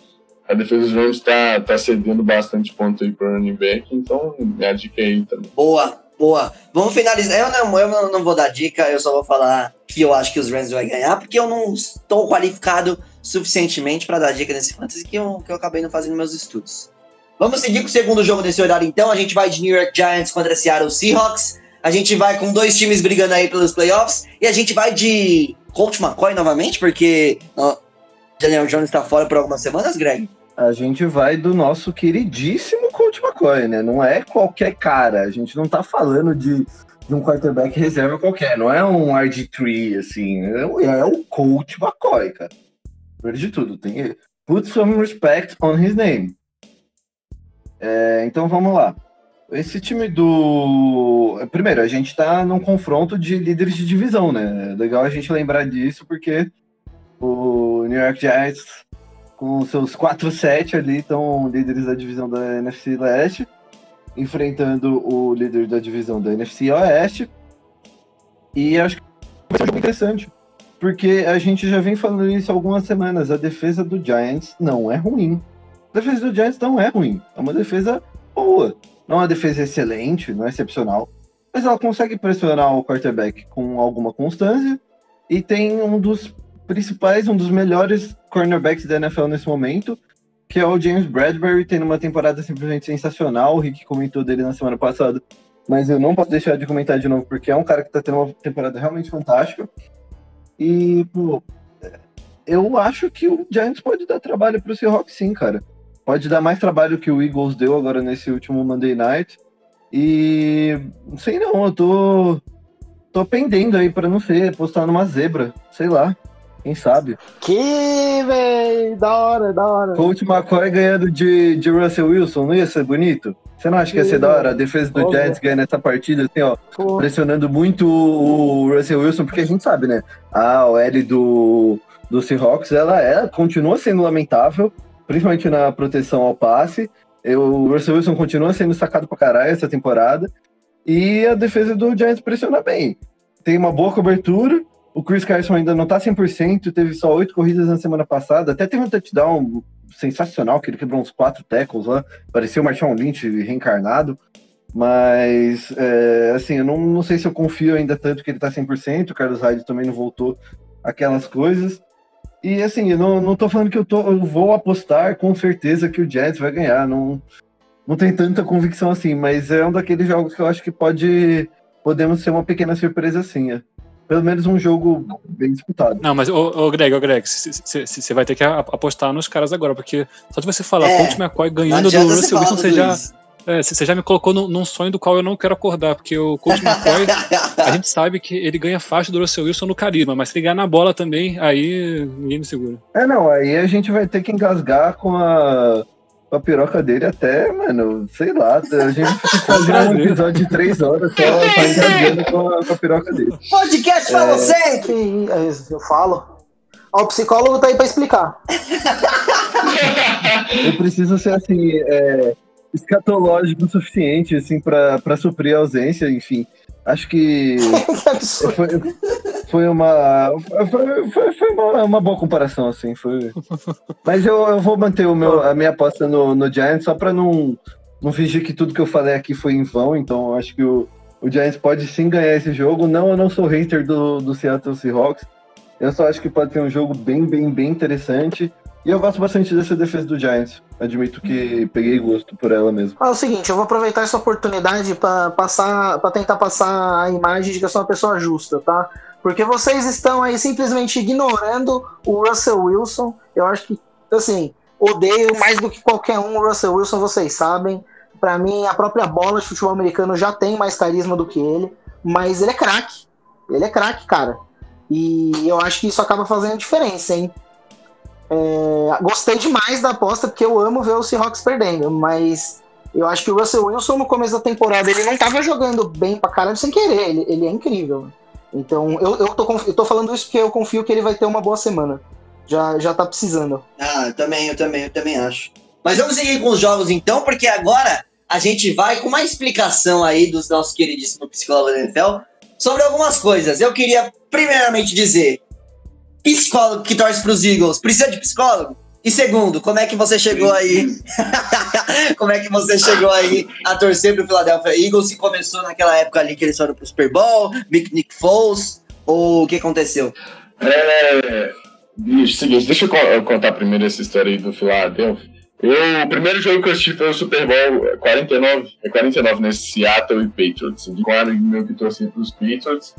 a defesa dos Rams está tá cedendo bastante ponto aí para running back, então minha dica é aí também. Boa, boa. Vamos finalizar. Eu não, eu não vou dar dica, eu só vou falar que eu acho que os Rams vai ganhar, porque eu não estou qualificado suficientemente para dar dica nesse fantasy que eu, que eu acabei não fazendo meus estudos. Vamos seguir com o segundo jogo desse horário então. A gente vai de New York Giants contra Seattle Seahawks. A gente vai com dois times brigando aí pelos playoffs. E a gente vai de Colt McCoy novamente, porque ó, Daniel Jones está fora por algumas semanas, Greg. A gente vai do nosso queridíssimo Colt McCoy, né? Não é qualquer cara. A gente não tá falando de, de um quarterback reserva qualquer. Não é um RG3, assim. É, é o Colt McCoy, cara. Primeiro de tudo, tem put some respect on his name. É, então vamos lá. Esse time do. Primeiro, a gente tá num confronto de líderes de divisão, né? É legal a gente lembrar disso, porque o New York Giants, com seus 4-7 ali, estão líderes da divisão da NFC Leste, enfrentando o líder da divisão da NFC Oeste. E acho que vai ser um jogo interessante, porque a gente já vem falando isso algumas semanas. A defesa do Giants não é ruim. A defesa do Giants não é ruim. É uma defesa boa. Não é uma defesa excelente, não é excepcional. Mas ela consegue pressionar o quarterback com alguma constância. E tem um dos principais, um dos melhores cornerbacks da NFL nesse momento, que é o James Bradbury, tendo uma temporada simplesmente sensacional. O Rick comentou dele na semana passada. Mas eu não posso deixar de comentar de novo, porque é um cara que tá tendo uma temporada realmente fantástica. E, pô, eu acho que o Giants pode dar trabalho pro Seahawks sim, cara pode dar mais trabalho que o Eagles deu agora nesse último Monday Night. E não sei não, eu tô tô pendendo aí para não ser postar numa zebra, sei lá. Quem sabe? Que, véi, da hora, da hora. Coach McCoy ganhando de, de Russell Wilson, não ia ser bonito? Você não acha que ia ser da hora? A defesa do Giants ganhando essa partida, assim, ó, Pô. pressionando muito o Russell Wilson, porque a gente sabe, né? A OL do, do Seahawks, ela, ela continua sendo lamentável, principalmente na proteção ao passe. o Russell Wilson continua sendo sacado pra caralho essa temporada. E a defesa do Giants pressiona bem. Tem uma boa cobertura. O Chris Carson ainda não tá 100%, teve só oito corridas na semana passada. Até teve um touchdown sensacional, que ele quebrou uns quatro tackles lá. Parecia o Marshall Lynch reencarnado. Mas, é, assim, eu não, não sei se eu confio ainda tanto que ele tá 100%. O Carlos Hyde também não voltou aquelas coisas. E assim, eu não, não tô falando que eu, tô, eu vou apostar com certeza que o Jets vai ganhar. Não, não tem tanta convicção assim, mas é um daqueles jogos que eu acho que pode. Podemos ser uma pequena surpresa assim. É. Pelo menos um jogo bem disputado. Não, mas, ô, ô Greg, ô Greg, você vai ter que apostar nos caras agora, porque só de você falar É, Colt McCoy ganhando do Russell Wilson, você já, é, você já me colocou num, num sonho do qual eu não quero acordar, porque o Colt McCoy, a gente sabe que ele ganha faixa do Russell Wilson no carisma, mas se ele ganhar na bola também, aí ninguém me segura. É, não, aí a gente vai ter que engasgar com a, a piroca dele até, mano, sei lá, a gente fazer um episódio de três horas só tá engasgando com a, com a piroca dele. Podcast pra É. você! Que- é, Eu falo. Ó, o psicólogo tá aí pra explicar. Eu preciso ser assim, é, escatológico o suficiente, assim, pra, pra suprir a ausência, enfim. Acho que que absurdo. foi, foi uma. Foi, foi, foi uma, uma boa comparação, assim. Foi... Mas eu, eu vou manter o meu, a minha aposta no, no Giants só pra não, não fingir que tudo que eu falei aqui foi em vão. Então eu acho que o, o Giants pode sim ganhar esse jogo. Não, eu não sou hater do, do Seattle Seahawks. Eu só acho que pode ter um jogo bem, bem, bem interessante. E eu gosto bastante dessa defesa do Giants. Admito que peguei gosto por ela mesmo. Ah, é o seguinte, eu vou aproveitar essa oportunidade pra passar, para tentar passar a imagem de que eu sou uma pessoa justa, tá? Porque vocês estão aí simplesmente ignorando o Russell Wilson. Eu acho que, assim, odeio mais do que qualquer um o Russell Wilson, vocês sabem. Pra mim, a própria bola de futebol americano já tem mais carisma do que ele, mas ele é craque. Ele é craque, cara. E eu acho que isso acaba fazendo diferença, hein? É, gostei demais da aposta porque eu amo ver o Seahawks perdendo, mas eu acho que o Russell Wilson no começo da temporada ele não tava jogando bem pra caralho sem querer, ele, ele é incrível. Então eu, eu, tô, eu tô falando isso porque eu confio que ele vai ter uma boa semana. Já, já tá precisando. Ah, eu também, eu também, eu também acho. Mas vamos seguir com os jogos então, porque agora a gente vai com uma explicação aí dos nossos queridíssimos psicólogos da NFL sobre algumas coisas. Eu queria primeiramente dizer, psicólogo que torce pros Eagles, precisa de psicólogo? E segundo, como é que você chegou aí? como é que você chegou aí a torcer pro Philadelphia Eagles e começou naquela época ali que eles foram pro Super Bowl, Big Nick Foles, ou o que aconteceu? É. Bicho, seguinte, deixa eu co- eu contar primeiro essa história aí do Philadelphia. Eu, o primeiro jogo que eu assisti foi o Super Bowl é 49, é 49, né? Seattle e Patriots. Um amigo meu que torcia pros Patriots.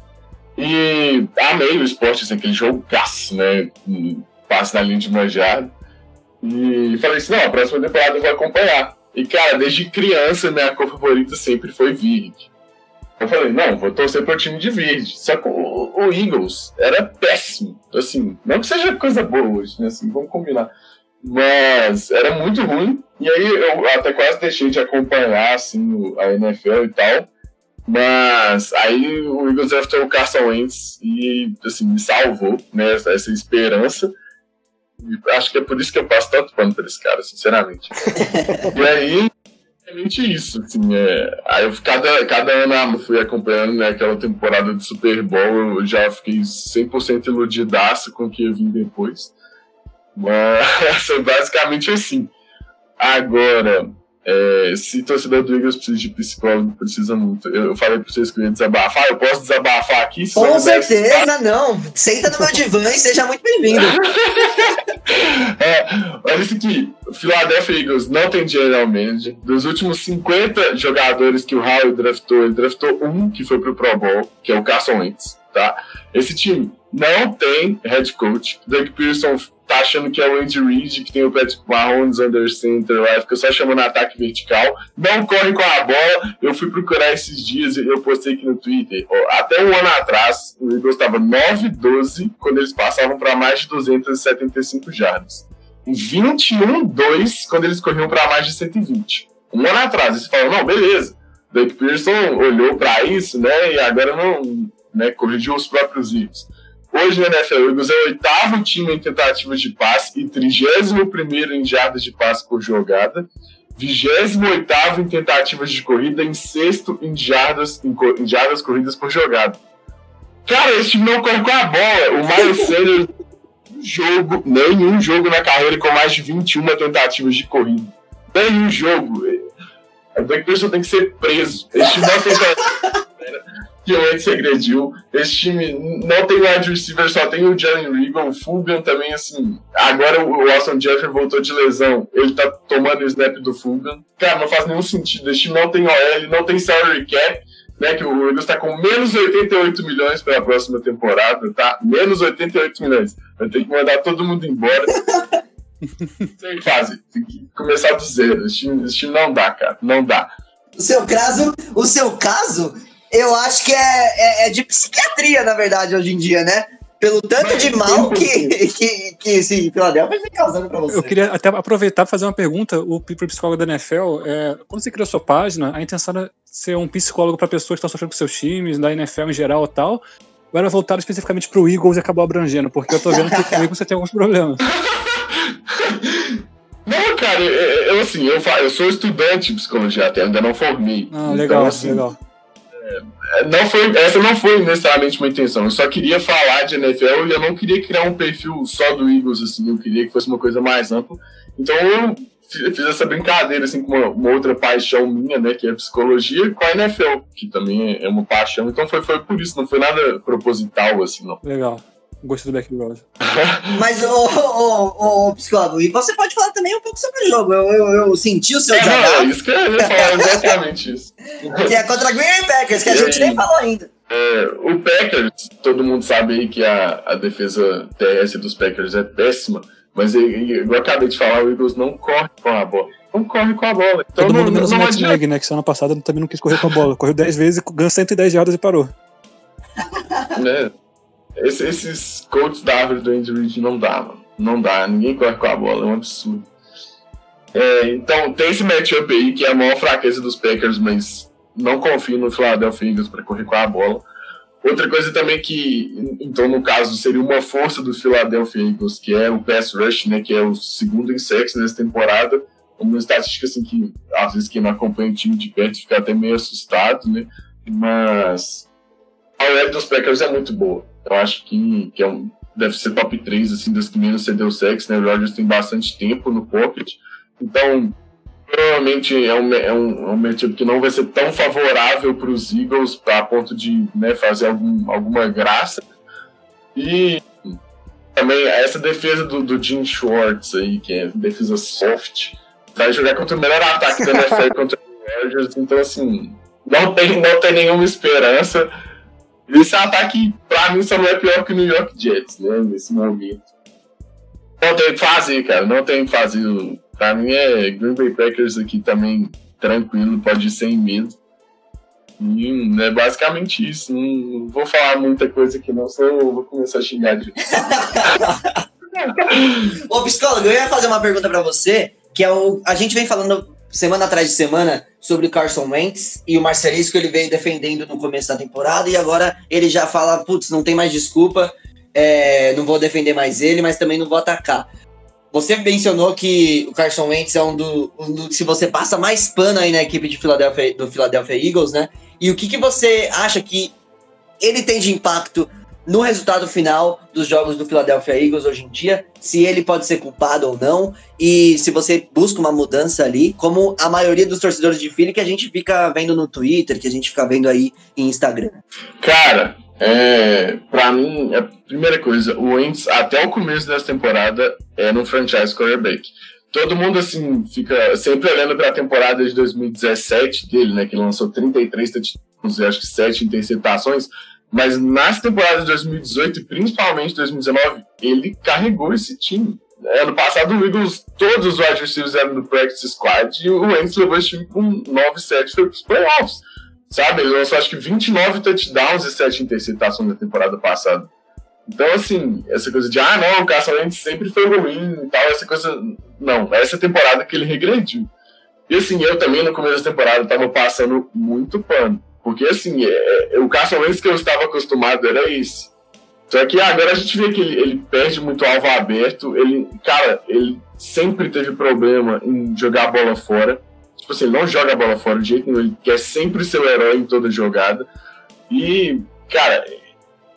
E amei o esporte, assim, aquele jogaço, né? Passe na linha de manjado. E falei assim: não, a próxima temporada eu vou acompanhar. E, cara, desde criança, minha cor favorita sempre foi verde. Eu falei, não, vou torcer pro time de verde. Só que o, o Eagles era péssimo. Assim, não que seja coisa boa hoje, né? Assim, vamos combinar. Mas era muito ruim. E aí eu até quase deixei de acompanhar, assim, a NFL e tal. Mas aí o Eagles draftou o Carson Wentz e, assim, me salvou, né? Essa esperança. Acho que é por isso que eu passo tanto pano pra esse cara, sinceramente. e aí, basicamente isso, assim, é, aí eu cada, cada ano eu fui acompanhando, né, aquela temporada do Super Bowl, eu já fiquei 100% iludidaço com o que ia vir depois, mas é basicamente assim. Agora, é, se torcedor do Eagles precisa de psicólogo, precisa muito. Eu, eu falei pra vocês que eu ia desabafar, eu posso desabafar aqui? Com certeza, não. Senta no meu divã e seja muito bem-vindo. É, olha isso aqui. O Philadelphia Eagles não tem general manager. Dos últimos 50 jogadores que o Howell draftou, ele draftou um que foi pro Pro Bowl, que é o Carson Wentz, tá? Esse time não tem head coach. Doug Pearson tá achando que é o Andy Reid, que tem o Patrick Mahomes under center lá, fica só chamando ataque vertical. Não corre com a bola. Eu fui procurar esses dias e eu postei aqui no Twitter. Até um ano atrás, o Eagles estava 9-12 quando eles passavam para mais de 275 jardas. 21-2 quando eles corriam para mais de 120. Um ano atrás, eles falaram, não, beleza. Doug Pearson olhou para isso, né, e agora não né, corrigiu os próprios erros. Hoje na NFL, o Eagles é o oitavo time em tentativas de passe e 31 em jardas de passe por jogada. 28 em tentativas de corrida e sexto em jardas, em, em jardas corridas por jogada. Cara, esse time não corre com a bola. O Miles Sanders, jogo, nenhum jogo na carreira com mais de 21 tentativas de corrida. Nenhum jogo. O Doug Pearson tem que ser preso. Esse time não tem que o Wentz agrediu. Esse time não tem wide receiver, só tem o Jalen Regal. O Fulgham também, assim. Agora o Austin Jeffrey voltou de lesão. Ele tá tomando o snap do Fulgham. Cara, não faz nenhum sentido. Esse time não tem OL, não tem salary cap. Né, que o Eagles tá com menos 88 milhões para a próxima temporada, tá? Menos 88 milhões. Vai ter que mandar todo mundo embora. Sem fase. Tem que começar do zero. Esse time, esse time não dá, cara. Não dá. O seu caso, o seu caso, eu acho que é, é, é de psiquiatria, na verdade, hoje em dia, né? pelo tanto de mal que, que, que esse Philadelphia vem causando pra você. Eu queria até aproveitar e fazer uma pergunta. O pro psicólogo da NFL, é, quando você criou sua página, a intenção era ser um psicólogo para pessoas que estão sofrendo com seus times, da NFL em geral e tal, ou era voltado especificamente pro Eagles e acabou abrangendo? Porque eu tô vendo que com o Eagles você tem alguns problemas. Não, cara, eu, eu, assim, eu, eu sou estudante de psicologia até, ainda não formei. Ah, legal, então, assim, legal. Não foi, essa não foi necessariamente uma intenção. Eu só queria falar de NFL e eu não queria criar um perfil só do Eagles, assim. Eu queria que fosse uma coisa mais ampla. Então eu fi- fiz essa brincadeira, assim, com uma, uma outra paixão minha, né, que é a psicologia, com a NFL, que também é uma paixão. Então foi, foi por isso, não foi nada proposital, assim, não. Legal. Gostei do background. Mas, ô, ô, ô, psicólogo, e você pode falar também um pouco sobre o jogo. Eu, eu, eu senti o seu É, é isso que eu ia falar, exatamente isso. que é contra Green Bay Packers, que a gente nem falou ainda. É, o Packers, todo mundo sabe aí que a, a defesa terrestre dos Packers é péssima, mas igual eu acabei de falar, o Eagles não corre com a bola. Não corre com a bola. Então Todo não, mundo menos o não Matt adianta. Nagy, né? Que semana passada também não quis correr com a bola. Correu 10 vezes, ganhou 110 jardas e parou. né? Esse- esses coaches da árvore do Andy Reid não dá, mano. Não dá, ninguém corre com a bola, é um absurdo. É, então, tem esse matchup aí que é a maior fraqueza dos Packers, mas não confio no Philadelphia Eagles para correr com a bola. Outra coisa também que, então, no caso, seria uma força do Philadelphia Eagles, que é o pass rush, né, que é o segundo em sexo nessa temporada. Uma estatística assim que, às vezes, quem não acompanha o time de perto fica até meio assustado, né? Mas a web dos Packers é muito boa. Eu acho que, que é um, deve ser top 3 assim, das que menos cedeu sexo, né? O Rodgers tem bastante tempo no pocket. Então, provavelmente é um, é um, é um matchup que não vai ser tão favorável para os Eagles a ponto de né, fazer algum, alguma graça. E também essa defesa do, do Jim Schwartz aí, que é defesa soft, vai jogar contra o melhor ataque da NFL contra o Rodgers. Então, assim, não tem, não tem nenhuma esperança. Esse ataque, pra mim, só não é pior que o New York Jets, né? Nesse momento. Não tem o que fazer, cara. Não tem o que fazer. Pra mim é Green Bay Packers aqui também tranquilo, pode ir sem medo. E é basicamente isso. Não, não vou falar muita coisa aqui, não, senão eu vou começar a xingar de. Ô, psicólogo, eu ia fazer uma pergunta pra você, que é o. A gente vem falando semana atrás de semana sobre o Carson Wentz e o Marcelisco ele veio defendendo no começo da temporada e agora ele já fala, putz, não tem mais desculpa, é, não vou defender mais ele, mas também não vou atacar. Você mencionou que o Carson Wentz é um do, um do- se você passa mais pano aí na equipe de Philadelphia, do Philadelphia Eagles, né? E o que, que você acha que ele tem de impacto no resultado final dos jogos do Philadelphia Eagles hoje em dia, se ele pode ser culpado ou não, e se você busca uma mudança ali, como a maioria dos torcedores de Philly que a gente fica vendo no Twitter, que a gente fica vendo aí em Instagram. Cara, é, pra mim, a primeira coisa, o Wentz, até o começo dessa temporada, era um franchise quarterback. Todo mundo, assim, fica sempre olhando pra temporada de 2017 dele, né, que lançou 33 touchdowns e acho que 7 interceptações, mas nas temporadas de 2018 e principalmente 2019, ele carregou esse time. Ano passado, o Eagles, todos os wide receivers eram do practice squad e o Wentz levou esse time com 9-7 foi pros playoffs. Sabe? Ele lançou acho que 29 touchdowns e 7 interceptações na temporada passada. Então, assim, essa coisa de, ah, não, o Carson Wentz sempre foi ruim e tal, essa coisa. Não, essa temporada que ele regrediu. E assim, eu também no começo da temporada tava passando muito pano. Porque, assim, é, é, o Carson que eu estava acostumado era esse. Só que agora a gente vê que ele, ele perde muito alvo aberto. Ele, cara, ele sempre teve problema em jogar a bola fora. Tipo assim, ele não joga a bola fora de jeito nenhum. Ele quer sempre ser o herói em toda jogada. E, cara,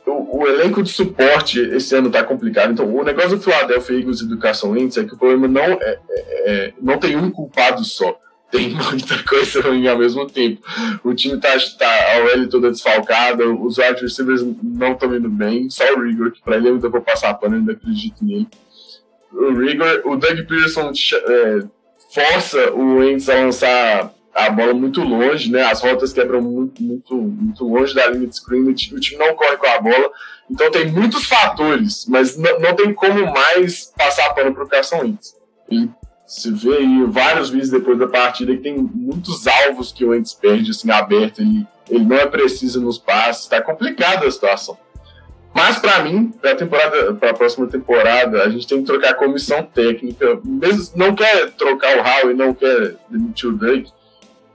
o, o elenco de suporte esse ano tá complicado. Então, o negócio do Philadelphia Eagles e do Carson Wentz é que o problema não é, é- é- não tem um culpado só. Tem muita coisa ruim ao mesmo tempo. O time tá, tá a OL toda desfalcada, os wide receivers não estão indo bem, só o Rigor, que pra ele eu ainda vou passar pano, ainda acredito nele. O Rigor, o Doug Peterson é, força o Wentz a lançar a bola muito longe, né? As rotas quebram muito, muito, muito longe da linha de scrimmage, o time não corre com a bola. Então tem muitos fatores, mas não, não tem como mais passar pano pro Carson Wentz. Ele se vê aí vários vídeos depois da partida que tem muitos alvos que o Wentz perde assim aberto, ele, ele não é preciso nos passes, tá complicada a situação. Mas para mim, para temporada, para a próxima temporada, a gente tem que trocar a comissão técnica. Mesmo não quer trocar o Howell e não quer demitir o Drake,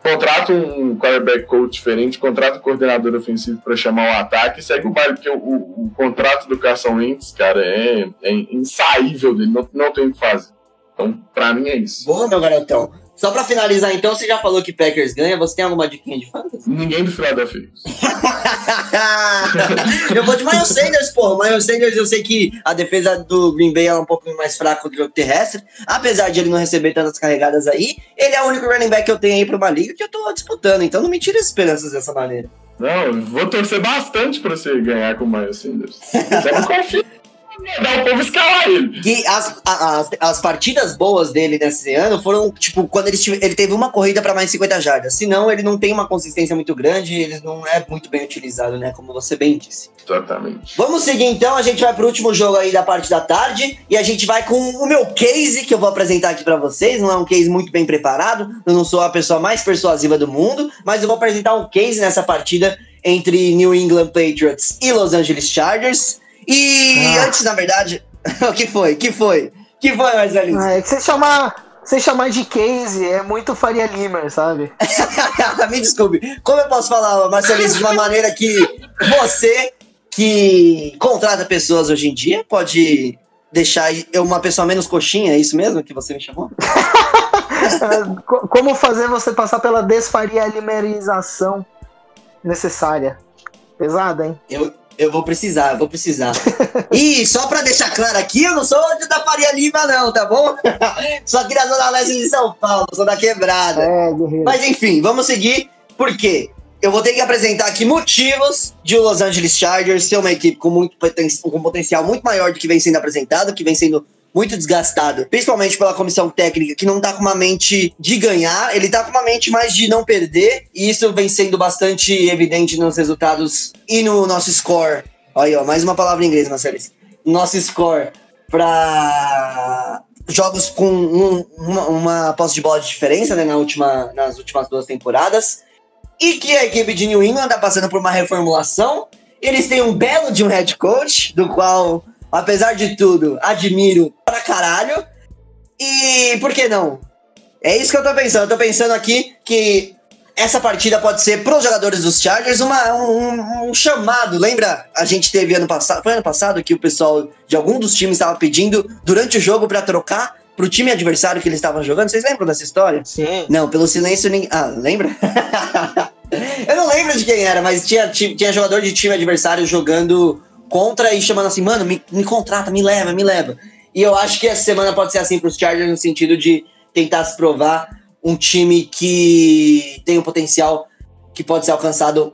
contrata um quarterback coach diferente, contrata um coordenador ofensivo para chamar o ataque e segue o baile, porque o, o, o contrato do Carson Wentz, cara, é, é insaível dele, não, não tem o que fazer. Então, para mim é isso. Boa, meu garotão. Só pra finalizar, então, você já falou que Packers ganha. Você tem alguma diquinha de fantasy? Ninguém do Philadelphia eu vou de Miles Sanders, porra. Miles Sanders, eu sei que a defesa do Green Bay é um pouco mais fraca do jogo terrestre. Apesar de ele não receber tantas carregadas aí, ele é o único running back que eu tenho aí pra uma liga que eu tô disputando. Então não me tire as esperanças dessa maneira. Não, eu vou torcer bastante pra você ganhar com o Miles Sanders. Você não confia mandar o povo escalar ele. Que as, as, as partidas boas dele nesse ano foram, tipo, quando ele, ele teve uma corrida para mais 50 jardas. Senão, ele não tem uma consistência muito grande, ele não é muito bem utilizado, né? Como você bem disse. Exatamente. Vamos seguir então, a gente vai pro último jogo aí da parte da tarde e a gente vai com o meu case que eu vou apresentar aqui para vocês. Não é um case muito bem preparado, eu não sou a pessoa mais persuasiva do mundo, mas eu vou apresentar um case nessa partida entre New England Patriots e Los Angeles Chargers. E ah. antes, na verdade, o que foi? que foi? que foi, Marcelinho? Ah, é que você chamar, você chamar de case é muito Faria Limer, sabe? Me desculpe. Como eu posso falar, Marcelinho, de uma maneira que você que contrata pessoas hoje em dia pode deixar eu uma pessoa menos coxinha, é isso mesmo que você me chamou? Como fazer você passar pela desfarialimerização necessária? Pesada, hein? Eu, eu vou precisar, eu vou precisar. e só pra deixar claro aqui, eu não sou da Faria Lima, não, tá bom? sou aqui da Zona Leste de São Paulo, sou da quebrada. É, Mas enfim, vamos seguir, porque eu vou ter que apresentar aqui motivos de o Los Angeles Chargers ser uma equipe com, muito poten com potencial muito maior do que vem sendo apresentado, que vem sendo muito desgastado, principalmente pela comissão técnica, que não tá com uma mente de ganhar, ele tá com uma mente mais de não perder, e isso vem sendo bastante evidente nos resultados e no nosso score. Olha, ó, mais uma palavra em inglês, Marcelis. Nosso score para jogos com um, uma, uma posse de bola de diferença né, na última, nas últimas duas temporadas. E que a equipe de New England tá passando por uma reformulação. Eles têm um belo de um head coach, do qual apesar de tudo, admiro pra caralho. E por que não? É isso que eu tô pensando. Eu tô pensando aqui que essa partida pode ser pros jogadores dos Chargers uma, um, um, chamado. Lembra? A gente teve ano passado. Foi ano passado que o pessoal de algum dos times estava pedindo durante o jogo para trocar pro time adversário que eles estavam jogando. Vocês lembram dessa história? Sim. Não, pelo silêncio ninguém. Ah, lembra? eu não lembro de quem era, mas tinha, tinha jogador de time adversário jogando contra e chamando assim, mano, me, me contrata, me leva, me leva. E eu acho que essa semana pode ser assim para os Chargers no sentido de tentar se provar um time que tem um potencial que pode ser alcançado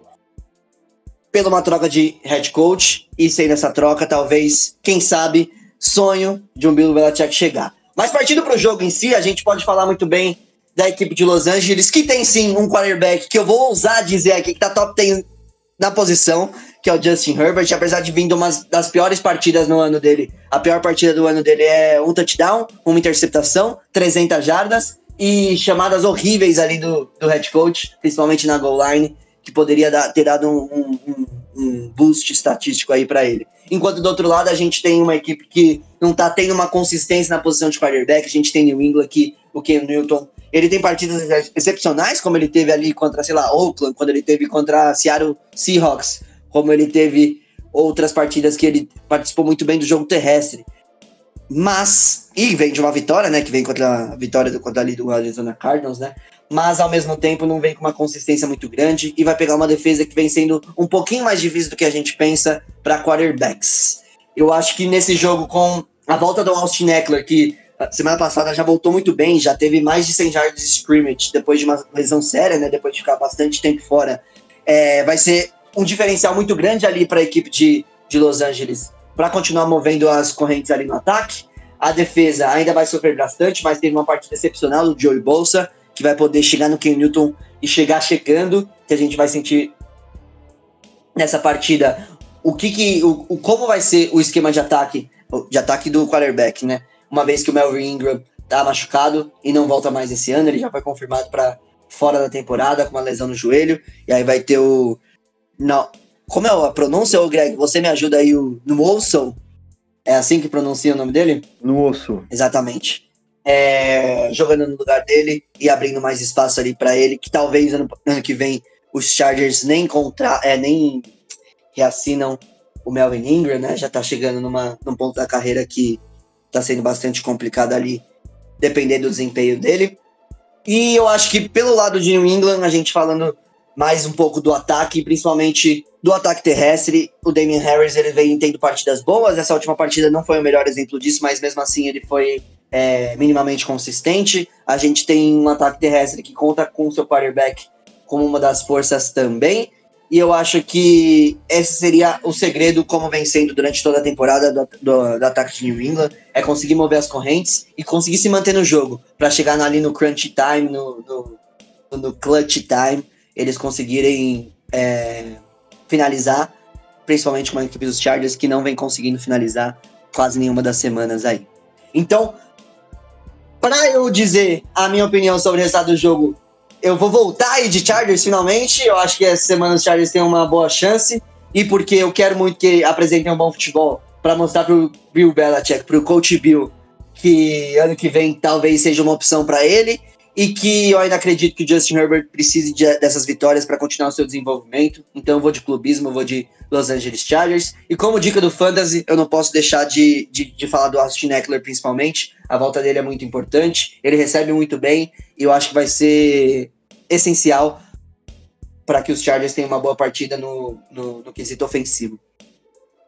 pela uma troca de head coach e sem essa troca, talvez, quem sabe, sonho de um Bill Belichick chegar. Mas partindo para o jogo em si, a gente pode falar muito bem da equipe de Los Angeles, que tem sim um quarterback que eu vou ousar dizer aqui que tá top 10 na posição, que é o Justin Herbert, apesar de vindo uma das piores partidas no ano dele. A pior partida do ano dele é um touchdown, uma interceptação, 300 jardas e chamadas horríveis ali do, do head coach, principalmente na goal line, que poderia dar, ter dado um, um, um boost estatístico aí para ele. Enquanto do outro lado a gente tem uma equipe que não tá tendo uma consistência na posição de quarterback, a gente tem New England que o Ken Newton ele tem partidas excepcionais, como ele teve ali contra, sei lá, Oakland, quando ele teve contra Seattle Seahawks, como ele teve outras partidas que ele participou muito bem do jogo terrestre. Mas, e vem de uma vitória, né, que vem contra a vitória do, contra ali do Arizona Cardinals, né, mas ao mesmo tempo não vem com uma consistência muito grande e vai pegar uma defesa que vem sendo um pouquinho mais difícil do que a gente pensa para quarterbacks. Eu acho que nesse jogo com a volta do Austin Eckler, que semana passada já voltou muito bem, já teve mais de 100 yards de scrimmage depois de uma lesão séria, né? Depois de ficar bastante tempo fora. É, vai ser um diferencial muito grande ali para a equipe de, de Los Angeles para continuar movendo as correntes ali no ataque. A defesa ainda vai sofrer bastante, mas teve uma partida excepcional do Joey Bolsa, que vai poder chegar no Ken Newton e chegar chegando, que a gente vai sentir nessa partida o que, que o, o como vai ser o esquema de ataque de ataque do quarterback, né? Uma vez que o Melvin Ingram tá machucado e não volta mais esse ano, ele já foi confirmado para fora da temporada com uma lesão no joelho, e aí vai ter o Como é a pronúncia, ô Greg? Você me ajuda aí o, no? É assim que pronuncia o nome dele? No osso. Exatamente. É, jogando no lugar dele e abrindo mais espaço ali para ele, que talvez ano, ano que vem os Chargers nem contra, é, nem reassinam o Melvin Ingram, né? Já tá chegando numa, num ponto da carreira que tá sendo bastante complicado ali, dependendo do desempenho dele. E eu acho que pelo lado de New England, a gente falando mais um pouco do ataque, principalmente do ataque terrestre, o Damian Harris ele vem tendo partidas boas. Essa última partida não foi o melhor exemplo disso, mas mesmo assim ele foi é, minimamente consistente. A gente tem um ataque terrestre que conta com o seu quarterback como uma das forças também. E eu acho que esse seria o segredo, como vem sendo durante toda a temporada do, do, do ataque de New England, é conseguir mover as correntes e conseguir se manter no jogo, para chegar ali no crunch time, no, no, no clutch time, eles conseguirem é, finalizar, principalmente com a equipe dos Chargers, que não vem conseguindo finalizar quase nenhuma das semanas aí. Então, para eu dizer a minha opinião sobre o resultado do jogo, eu vou voltar aí de Chargers finalmente. Eu acho que essa semana os Chargers têm uma boa chance. E porque eu quero muito que apresentem um bom futebol para mostrar pro Bill Belichick, pro Coach Bill, que ano que vem talvez seja uma opção para ele. E que eu ainda acredito que o Justin Herbert precise de, dessas vitórias para continuar o seu desenvolvimento. Então eu vou de clubismo, eu vou de Los Angeles Chargers. E como dica do Fantasy, eu não posso deixar de, de, de falar do Austin Eckler principalmente. A volta dele é muito importante, ele recebe muito bem e eu acho que vai ser essencial para que os Chargers tenham uma boa partida no, no, no quesito ofensivo.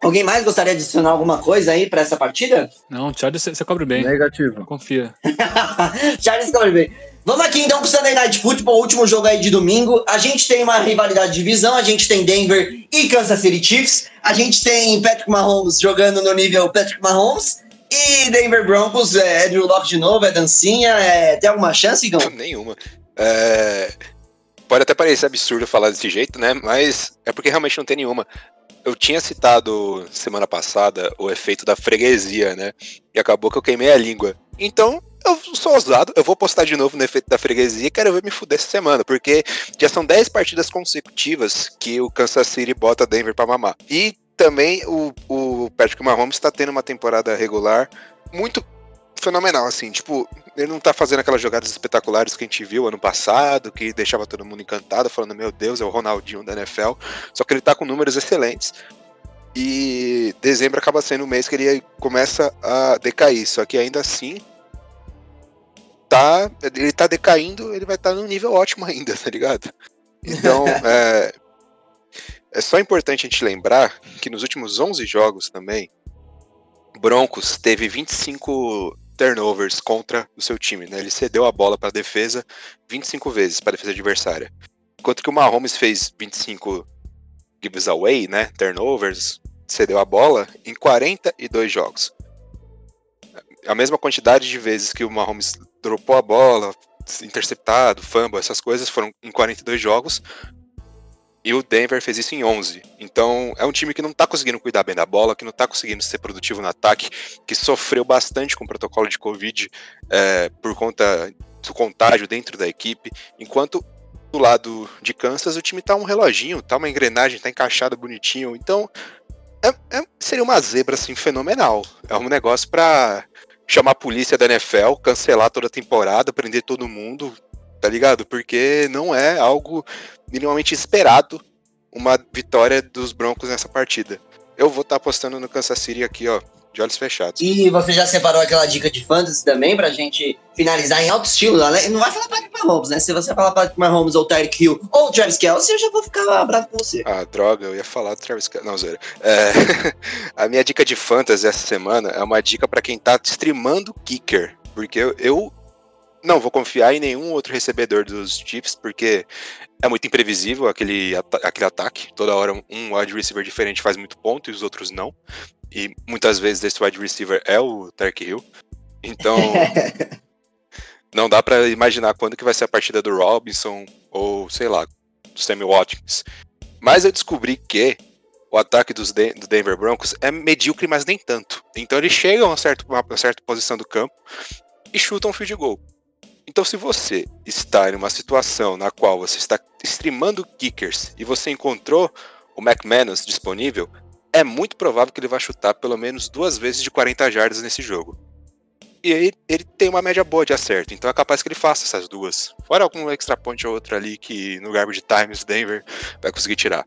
Alguém mais gostaria de adicionar alguma coisa aí para essa partida? Não, Chargers você cobre bem. Negativo. Confia. Chargers cobre bem. Vamos aqui então pro Sunday Night Football, último jogo aí de domingo. A gente tem uma rivalidade de divisão, a gente tem Denver e Kansas City Chiefs. A gente tem Patrick Mahomes jogando no nível Patrick Mahomes. E Denver Broncos, é Drew Locke de novo, é dancinha, é... tem alguma chance, Igão? Nenhuma. É, Pode até parecer absurdo falar desse jeito, né? Mas é porque realmente não tem nenhuma. Eu tinha citado semana passada o efeito da freguesia, né? E acabou que eu queimei a língua. Então, eu sou ousado, eu vou postar de novo no efeito da freguesia e quero ver me fuder essa semana, porque já são 10 partidas consecutivas que o Kansas City bota Denver pra mamar. E também o, o Patrick Mahomes está tendo uma temporada regular muito fenomenal, assim, tipo, ele não tá fazendo aquelas jogadas espetaculares que a gente viu ano passado, que deixava todo mundo encantado, falando, meu Deus, é o Ronaldinho da NFL, só que ele tá com números excelentes. E dezembro acaba sendo o mês que ele começa a decair, só que ainda assim tá, ele tá decaindo, ele vai estar tá num nível ótimo ainda, tá ligado? Então, é, é só importante a gente lembrar que nos últimos 11 jogos também, Broncos teve 25 turnovers contra o seu time, né? Ele cedeu a bola para a defesa 25 vezes para a defesa adversária. Enquanto que o Mahomes fez 25 gives away, né? Turnovers, cedeu a bola em 42 jogos. A mesma quantidade de vezes que o Mahomes dropou a bola, interceptado, fumble, essas coisas foram em 42 jogos. E o Denver fez isso em 11. Então é um time que não tá conseguindo cuidar bem da bola, que não tá conseguindo ser produtivo no ataque, que sofreu bastante com o protocolo de Covid é, por conta do contágio dentro da equipe. Enquanto do lado de Kansas o time tá um reloginho, tá uma engrenagem, tá encaixada bonitinho. Então é, é, seria uma zebra assim fenomenal. É um negócio para chamar a polícia da NFL, cancelar toda a temporada, prender todo mundo, tá ligado? Porque não é algo minimamente esperado uma vitória dos Broncos nessa partida. Eu vou estar tá apostando no Kansas City aqui, ó, de olhos fechados. E você já separou aquela dica de fantasy também pra gente finalizar em alto estilo? Né? Não vai falar Patrick Mahomes, né? Se você falar Patrick Mahomes ou Tyreek Hill ou Travis Kelce, eu já vou ficar bravo com você. Ah, droga, eu ia falar do Travis Kelce. Não, zoeira. É... a minha dica de fantasy essa semana é uma dica para quem tá streamando kicker. Porque eu, eu não vou confiar em nenhum outro recebedor dos Chiefs, porque é muito imprevisível aquele, aquele ataque. Toda hora um wide receiver diferente faz muito ponto e os outros não. E muitas vezes esse wide receiver é o Tark Hill. Então, não dá para imaginar quando que vai ser a partida do Robinson ou, sei lá, do Sammy Watkins. Mas eu descobri que o ataque dos De do Denver Broncos é medíocre, mas nem tanto. Então eles chegam a, uma certa posição do campo e chutam um field goal. Então, se você está em uma situação na qual você está streamando kickers e você encontrou o McManus disponível, é muito provável que ele vai chutar pelo menos duas vezes de 40 jardas nesse jogo. E aí ele tem uma média boa de acerto, então é capaz que ele faça essas duas. Fora algum extra point ou outro ali que no Garbage Times Denver vai conseguir tirar.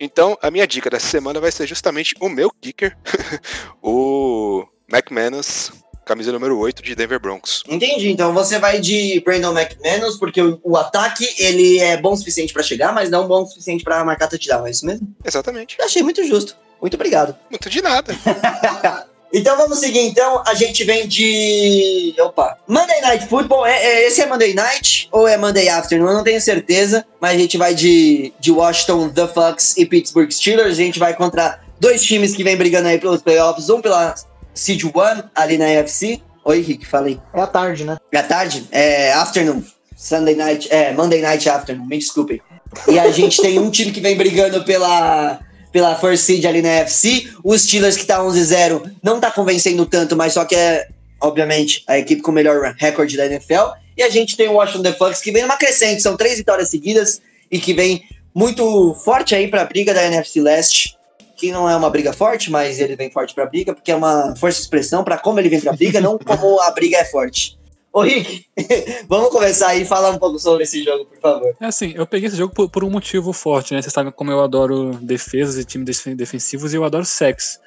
Então, a minha dica dessa semana vai ser justamente o meu kicker, o McManus, camisa número 8 de Denver Broncos. Entendi. Então você vai de Brandon McManus, porque o, o ataque ele é bom o suficiente pra chegar, mas não bom o suficiente pra marcar touchdown, é isso mesmo? Exatamente. Eu achei muito justo. Muito obrigado. Muito de nada. Então vamos seguir, então. A gente vem de. Opa. Monday Night Football. É, é- esse é Monday Night ou é Monday Afternoon? Eu não tenho certeza. Mas a gente vai de, de Washington, The Fox e Pittsburgh Steelers. A gente vai contra dois times que vem brigando aí pelos playoffs. Um pela Seed 1 ali na AFC. Oi, Rick, falei. É a tarde, né? É tarde? É afternoon. Sunday night. É, Monday night afternoon. Me desculpem. E a gente tem um time que vem brigando pela, pela first seed ali na FC. Os Steelers que tá 11-0 não tá convencendo tanto, mas só que é, obviamente, a equipe com o melhor recorde da NFL. E a gente tem o Washington The Fox que vem numa crescente. São três vitórias seguidas e que vem muito forte aí pra briga da NFC Leste. Que não é uma briga forte, mas ele vem forte pra briga, porque é uma força de expressão pra como ele vem pra briga, não como a briga é forte. Ô Rick, vamos começar aí e falar um pouco sobre esse jogo, por favor. É assim, eu peguei esse jogo por, por um motivo forte, né? Vocês sabem como eu adoro defesas e times def- defensivos e eu adoro sex.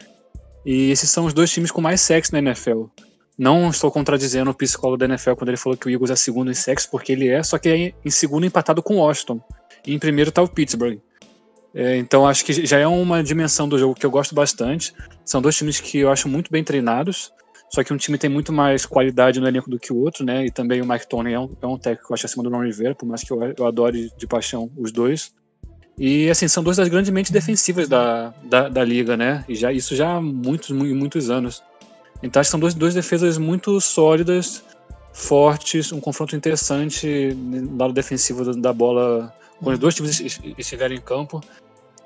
E esses são os dois times com mais sex na NFL. Não estou contradizendo o psicólogo da NFL quando ele falou que o Eagles é segundo em sex, porque ele é, só que é em segundo empatado com o Washington. E em primeiro tá o Pittsburgh. É, então acho que já é uma dimensão do jogo que eu gosto bastante. São dois times que eu acho muito bem treinados. Só que um time tem muito mais qualidade no elenco do que o outro, né? E também o Mike Tony é um, é um técnico que eu acho acima do Ron Rivera, por mais que eu, eu adore de paixão os dois. E assim, são duas das grandes mentes defensivas da, da, da liga, né? E já, isso já há muitos, mu- muitos anos. Então acho que são duas, duas defesas muito sólidas, fortes, um confronto interessante no lado defensivo da bola quando os dois times es- estiverem em campo.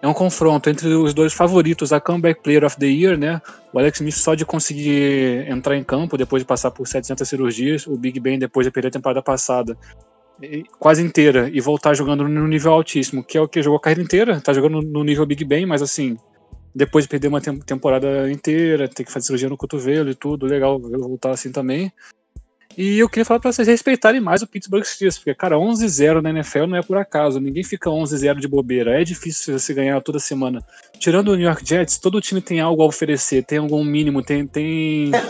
É um confronto entre os dois favoritos a Comeback Player of the Year, né? O Alex Smith só de conseguir entrar em campo depois de passar por 700 cirurgias, o Big Ben depois de perder a temporada passada quase inteira e voltar jogando no nível altíssimo, que é o que jogou a carreira inteira, tá jogando no nível Big Ben, mas assim, depois de perder uma tem- temporada inteira, ter que fazer cirurgia no cotovelo e tudo, legal voltar assim também. E eu queria falar pra vocês respeitarem mais o Pittsburgh Steelers, porque, cara, 11-0 na NFL não é por acaso, ninguém fica 11-0 de bobeira, é difícil você ganhar toda semana. Tirando o New York Jets, todo time tem algo a oferecer, tem algum mínimo, tem. tem...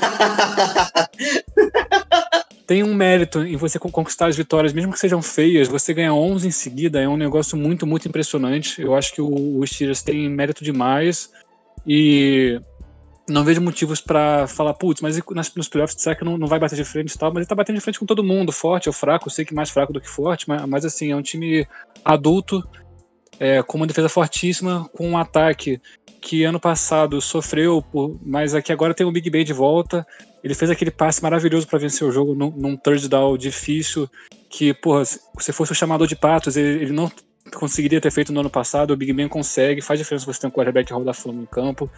tem um mérito em você con- conquistar as vitórias, mesmo que sejam feias, você ganhar 11 em seguida é um negócio muito, muito impressionante. Eu acho que o, o Steelers tem mérito demais e não vejo motivos pra falar, putz, mas nas, nos playoffs será que não, não vai bater de frente e tal? Mas ele tá batendo de frente com todo mundo, forte ou fraco, sei que mais fraco do que forte, mas, mas assim, é um time adulto, é, com uma defesa fortíssima, com um ataque que ano passado sofreu, por, mas aqui agora tem o Big Ben de volta. Ele fez aquele passe maravilhoso para vencer o jogo num, num third down difícil, que, porra, se se fosse o chamador de patos, ele, ele não conseguiria ter feito no ano passado. O Big Ben consegue, faz diferença você ter um quarterback Hall da Fama em campo.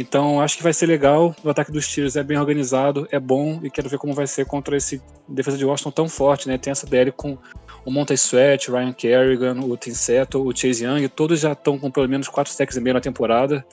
Então acho que vai ser legal. O ataque dos Steelers é bem organizado, é bom e quero ver como vai ser contra esse defesa de Washington tão forte, né? Tem essa DL com o Monta Sweat, Ryan Kerrigan, o Tim Settle, o Chase Young, todos já estão com pelo menos 4 sacks e meio na temporada.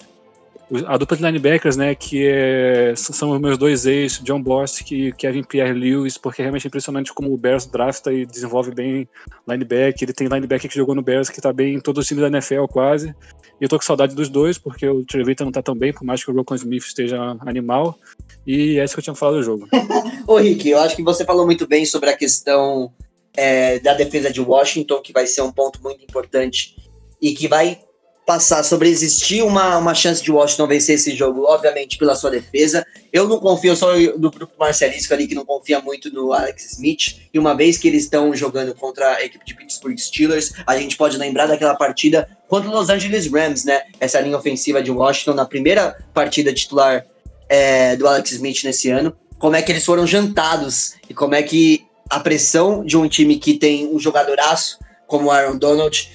A dupla de linebackers, né, que é- são os meus dois ex, John Bostic e Kevin Pierre-Lewis, porque é realmente impressionante como o Bears drafta e desenvolve bem linebacker. Ele tem linebacker que jogou no Bears que tá bem em todos os times da NFL quase. E eu tô com saudade dos dois, porque o Trevita não tá tão bem, por mais que o Rocco Smith esteja animal. E é isso que eu tinha falado do jogo. Ô, Rick, eu acho que você falou muito bem sobre a questão é, da defesa de Washington, que vai ser um ponto muito importante e que vai passar sobre existir uma, uma chance de Washington vencer esse jogo, obviamente, pela sua defesa. Eu não confio só no grupo Marcelisco ali, que não confia muito no Alex Smith. E uma vez que eles estão jogando contra a equipe de Pittsburgh Steelers, a gente pode lembrar daquela partida contra o Los Angeles Rams, né? Essa linha ofensiva de Washington na primeira partida titular é, do Alex Smith nesse ano. Como é que eles foram jantados e como é que a pressão de um time que tem um jogadoraço como o Aaron Donald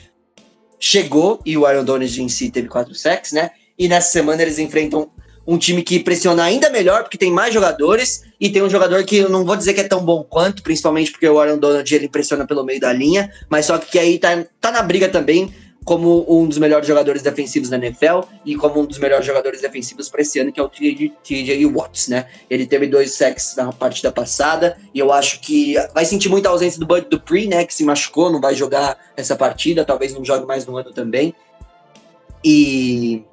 chegou e o Aaron Donald em si teve quatro sacks, né? E nessa semana eles enfrentam um time que pressiona ainda melhor porque tem mais jogadores e tem um jogador que eu não vou dizer que é tão bom quanto, principalmente porque o Aaron Donald ele pressiona pelo meio da linha, mas só que aí tá, tá na briga também como um dos melhores jogadores defensivos da NFL e como um dos melhores jogadores defensivos para esse ano, que é o TJ Watts, né? Ele teve dois sacks na partida passada e eu acho que vai sentir muita ausência do Bud Dupree, né? Que se machucou, não vai jogar essa partida, talvez não jogue mais no ano também. E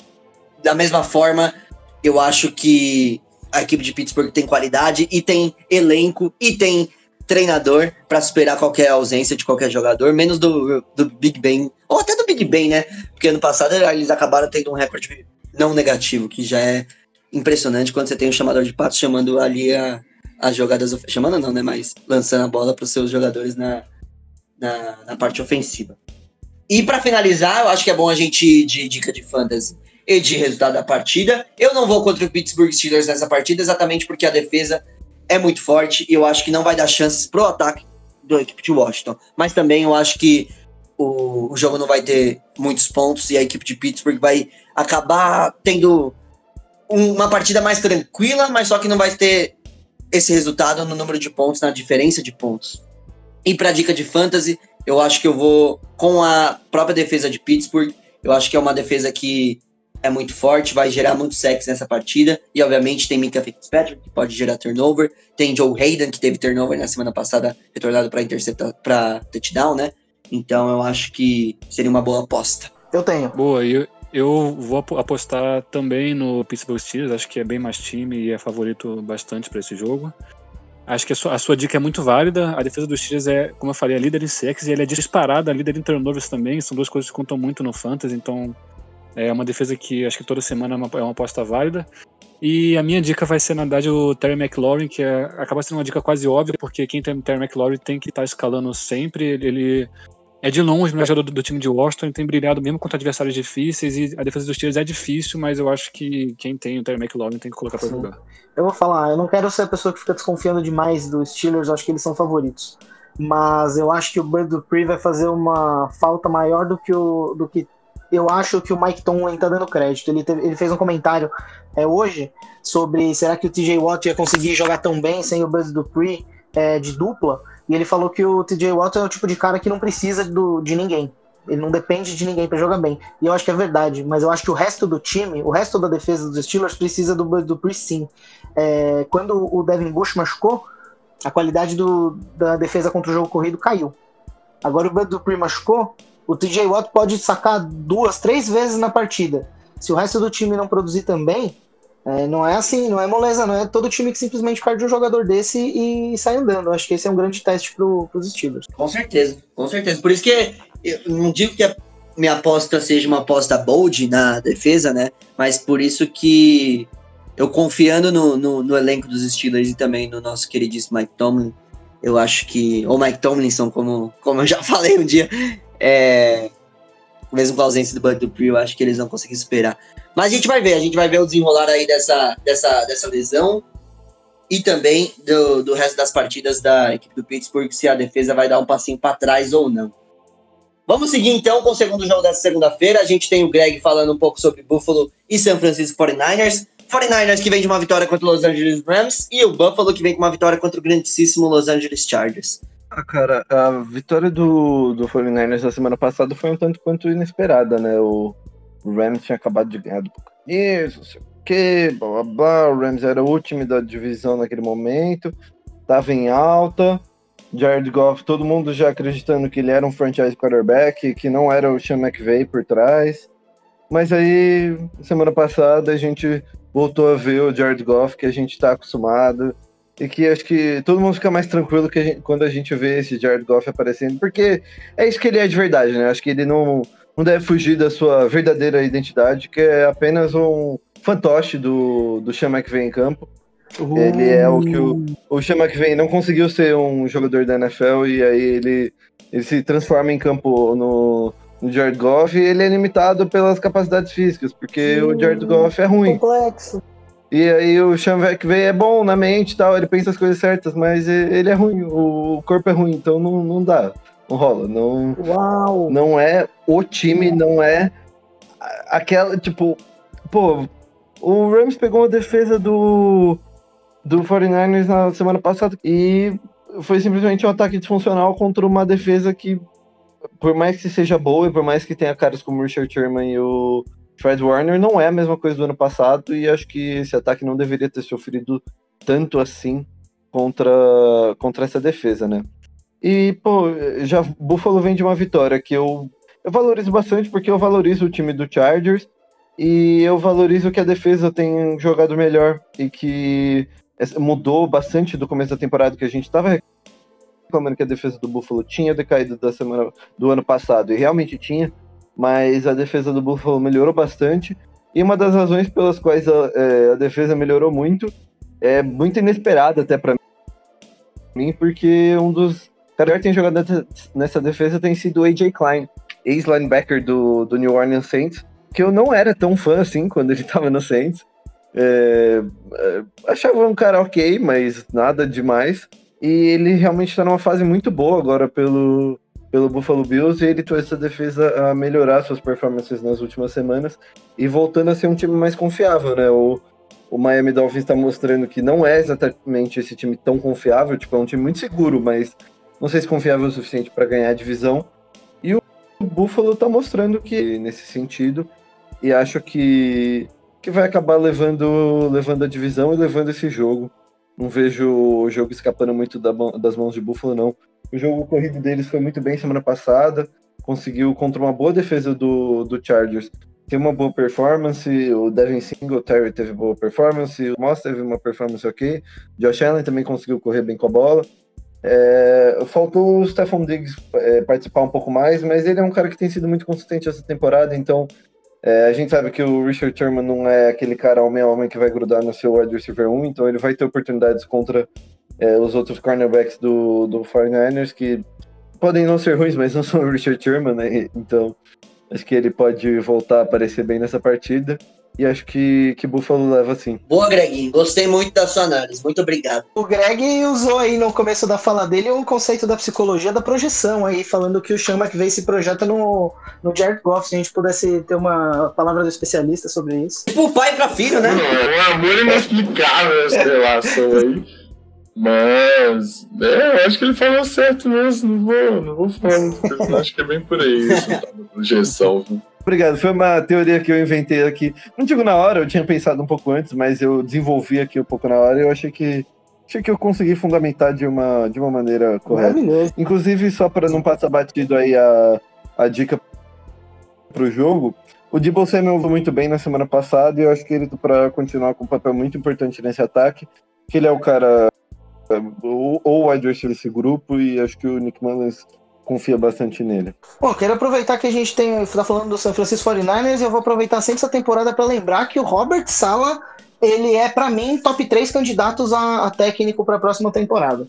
da mesma forma, eu acho que a equipe de Pittsburgh tem qualidade e tem elenco e tem treinador para superar qualquer ausência de qualquer jogador, menos do, do Big Ben, ou até do Big Ben, né? Porque ano passado eles acabaram tendo um recorde não negativo, que já é impressionante quando você tem um chamador de patos chamando ali a, as jogadas. Chamando não, né? Mas lançando a bola para os seus jogadores na, na, na, parte ofensiva. E para finalizar, eu acho que é bom a gente ir de dica de fantasy e de resultado da partida. Eu não vou contra o Pittsburgh Steelers nessa partida, exatamente porque a defesa é muito forte e eu acho que não vai dar chances pro ataque da equipe de Washington. Mas também eu acho que o, o jogo não vai ter muitos pontos e a equipe de Pittsburgh vai acabar tendo um, uma partida mais tranquila, mas só que não vai ter esse resultado no número de pontos, na diferença de pontos. E para dica de fantasy, eu acho que eu vou com a própria defesa de Pittsburgh. Eu acho que é uma defesa que é muito forte, vai gerar muito sexo nessa partida. E obviamente tem Minka Fitzpatrick, que pode gerar turnover. Tem Joe Hayden, que teve turnover na semana passada, retornado para interceptar para touchdown, né? Então eu acho que seria uma boa aposta. Eu tenho. Boa, eu, eu vou apostar também no Pittsburgh Steelers, acho que é bem mais time e é favorito bastante para esse jogo. Acho que a sua, a sua, dica é muito válida. A defesa dos Steelers é, como eu falei, a líder em sacks e ele é disparada, a líder em turnovers também. São duas coisas que contam muito no fantasy, então é uma defesa que acho que toda semana é uma, é uma aposta válida. E a minha dica vai ser, na verdade, o Terry McLaurin, que é, acaba sendo uma dica quase óbvia, porque quem tem o Terry McLaurin tem que estar tá escalando sempre. Ele é de longe o melhor jogador do, do, time de Washington, tem brilhado mesmo contra adversários difíceis, e a defesa dos Steelers é difícil, mas eu acho que quem tem o Terry McLaurin tem que colocar para jogar. Eu vou falar, eu não quero ser a pessoa que fica desconfiando demais dos Steelers, eu acho que eles são favoritos. Mas eu acho que o Bud Dupree vai fazer uma falta maior do que, o, do que eu acho que o Mike Tomlin tá dando crédito. Ele, teve, ele fez um comentário é, hoje sobre será que o TJ Watt ia conseguir jogar tão bem sem o Buzz Dupree é, de dupla. E ele falou que o TJ Watt é o tipo de cara que não precisa do, de ninguém. Ele não depende de ninguém para jogar bem. E eu acho que é verdade, mas eu acho que o resto do time, o resto da defesa dos Steelers precisa do Buzz Dupree sim. É, quando o Devin Bush machucou, a qualidade do, da defesa contra o jogo corrido caiu. Agora o Bud Dupree machucou, o TJ Watt pode sacar duas, três vezes na partida. Se o resto do time não produzir também, é, não é assim, não é moleza, não é todo time que simplesmente perde um jogador desse e sai andando. Acho que esse é um grande teste para os Steelers. Com certeza, com certeza. Por isso que eu não digo que a minha aposta seja uma aposta bold na defesa, né? Mas por isso que eu confiando no, no, no elenco dos Steelers e também no nosso queridíssimo Mike Tomlin, eu acho que. Ou Mike Tomlinson, como, como eu já falei um dia, é, mesmo com a ausência do Dupree, eu acho que eles vão conseguir esperar. Mas a gente vai ver, a gente vai ver o desenrolar aí dessa, dessa, dessa lesão e também do, do resto das partidas da equipe do Pittsburgh, se a defesa vai dar um passinho para trás ou não. Vamos seguir então com o segundo jogo dessa segunda-feira. A gente tem o Greg falando um pouco sobre Buffalo e San Francisco 49ers. 49ers que vem de uma vitória contra o Los Angeles Rams e o Buffalo que vem com uma vitória contra o grandíssimo Los Angeles Chargers. Ah, cara, a vitória do, do 49ers na semana passada foi um tanto quanto inesperada, né? O, Rams tinha acabado de ganhar do Buccaneers, não sei o quê, blá blá blá. O Rams era o último da divisão naquele momento, tava em alta. Jared Goff, todo mundo já acreditando que ele era um franchise quarterback, que não era o Sean McVay por trás. Mas aí, semana passada, a gente voltou a ver o Jared Goff que a gente tá acostumado e que acho que todo mundo fica mais tranquilo que a gente, quando a gente vê esse Jared Goff aparecendo, porque é isso que ele é de verdade, né? Acho que ele não, não deve fugir da sua verdadeira identidade, que é apenas um fantoche do, do Sean McVay em campo. Uh. Ele é o que o, o Sean McVay não conseguiu ser um jogador da NFL e aí ele, ele se transforma em campo no, no Jared Goff e ele é limitado pelas capacidades físicas, porque uh. o Jared Goff é ruim. Complexo. E aí o Sean McVay é bom na mente e tal, ele pensa as coisas certas, mas ele é ruim, o corpo é ruim, então não, não dá, não rola, não, Uau. não é o time, não é aquela, tipo, pô, o Rams pegou a defesa do, do 49ers na semana passada e foi simplesmente um ataque disfuncional contra uma defesa que por mais que seja boa e por mais que tenha caras como o Richard Sherman e o Fred Warner, não é a mesma coisa do ano passado e acho que esse ataque não deveria ter sofrido tanto assim contra, contra essa defesa, né? E, pô, já Buffalo vem de uma vitória que eu, eu valorizo bastante porque eu valorizo o time do Chargers e eu valorizo que a defesa tem jogado melhor e que mudou bastante do começo da temporada que a gente estava reclamando que a defesa do Buffalo tinha decaído da semana do ano passado e realmente tinha, mas a defesa do Buffalo melhorou bastante e uma das razões pelas quais a, é, a defesa melhorou muito é muito inesperada até para mim, porque um dos caras que tem jogado nessa defesa tem sido o AJ Klein, ex-linebacker do, do New Orleans Saints, que eu não era tão fã assim quando ele estava no Saints. É, é, achava um cara ok, mas nada demais. E ele realmente está numa fase muito boa agora pelo, pelo Buffalo Bills e ele trouxe a defesa a melhorar suas performances nas últimas semanas e voltando a ser um time mais confiável, né? O, o Miami Dolphins está mostrando que não é exatamente esse time tão confiável, tipo, é um time muito seguro, mas não sei se confiável o suficiente para ganhar a divisão. E o Buffalo está mostrando que nesse sentido, e acho que, que vai acabar levando, levando a divisão e levando esse jogo. Não vejo o jogo escapando muito da, das mãos de Buffalo, não. O jogo corrido deles foi muito bem semana passada, conseguiu contra uma boa defesa do, do Chargers tem uma boa performance, o Devin Singletary teve boa performance, o Moss teve uma performance ok, Josh Allen também conseguiu correr bem com a bola. É, faltou o Stephon Diggs é, participar um pouco mais, mas ele é um cara que tem sido muito consistente essa temporada, então é, a gente sabe que o Richard Sherman não é aquele cara homem a homem que vai grudar no seu wide receiver 1, então ele vai ter oportunidades contra é, os outros cornerbacks do, do 49ers que podem não ser ruins, mas não são o Richard Sherman, né? Então Acho que ele pode voltar a aparecer bem nessa partida. E acho que, que Buffalo leva sim. Boa, Greg. Gostei muito da sua análise. Muito obrigado. O Greg usou aí no começo da fala dele um conceito da psicologia da projeção, aí, falando que o Sean McVay se projeta no, no Jared Goff. Se a gente pudesse ter uma palavra do especialista sobre isso. Tipo pai pra filho, né? É um amor inexplicável essa relação aí. Mas, é, eu acho que ele falou certo mesmo. Não vou, não vou falar. acho que é bem por aí. Isso tá projeção, viu? Obrigado. Foi uma teoria que eu inventei aqui. Não digo na hora, eu tinha pensado um pouco antes, mas eu desenvolvi aqui um pouco na hora e eu achei que achei que eu consegui fundamentar de uma, de uma maneira correta. Inclusive, só para não passar batido aí a, a dica pro jogo, o Debo Samuel foi muito bem na semana passada e eu acho que ele tá para continuar com um papel muito importante nesse ataque, que ele é o cara ou o wide receiver desse grupo e acho que o Nick Mullins confia bastante nele. Bom, quero aproveitar que a gente tem está falando do San Francisco 49ers e eu vou aproveitar sempre essa temporada para lembrar que o Robert Sala ele é para mim top 3 candidatos a, a técnico para a próxima temporada.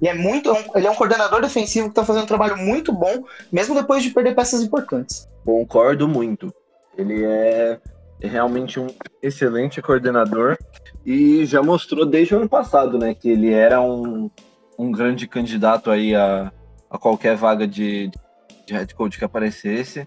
E é muito, é ele é um coordenador defensivo que está fazendo um trabalho muito bom, mesmo depois de perder peças importantes. Concordo muito. Ele é realmente um excelente coordenador e já mostrou desde o ano passado, né, que ele era um, um grande candidato aí a, a qualquer vaga de, de head coach que aparecesse.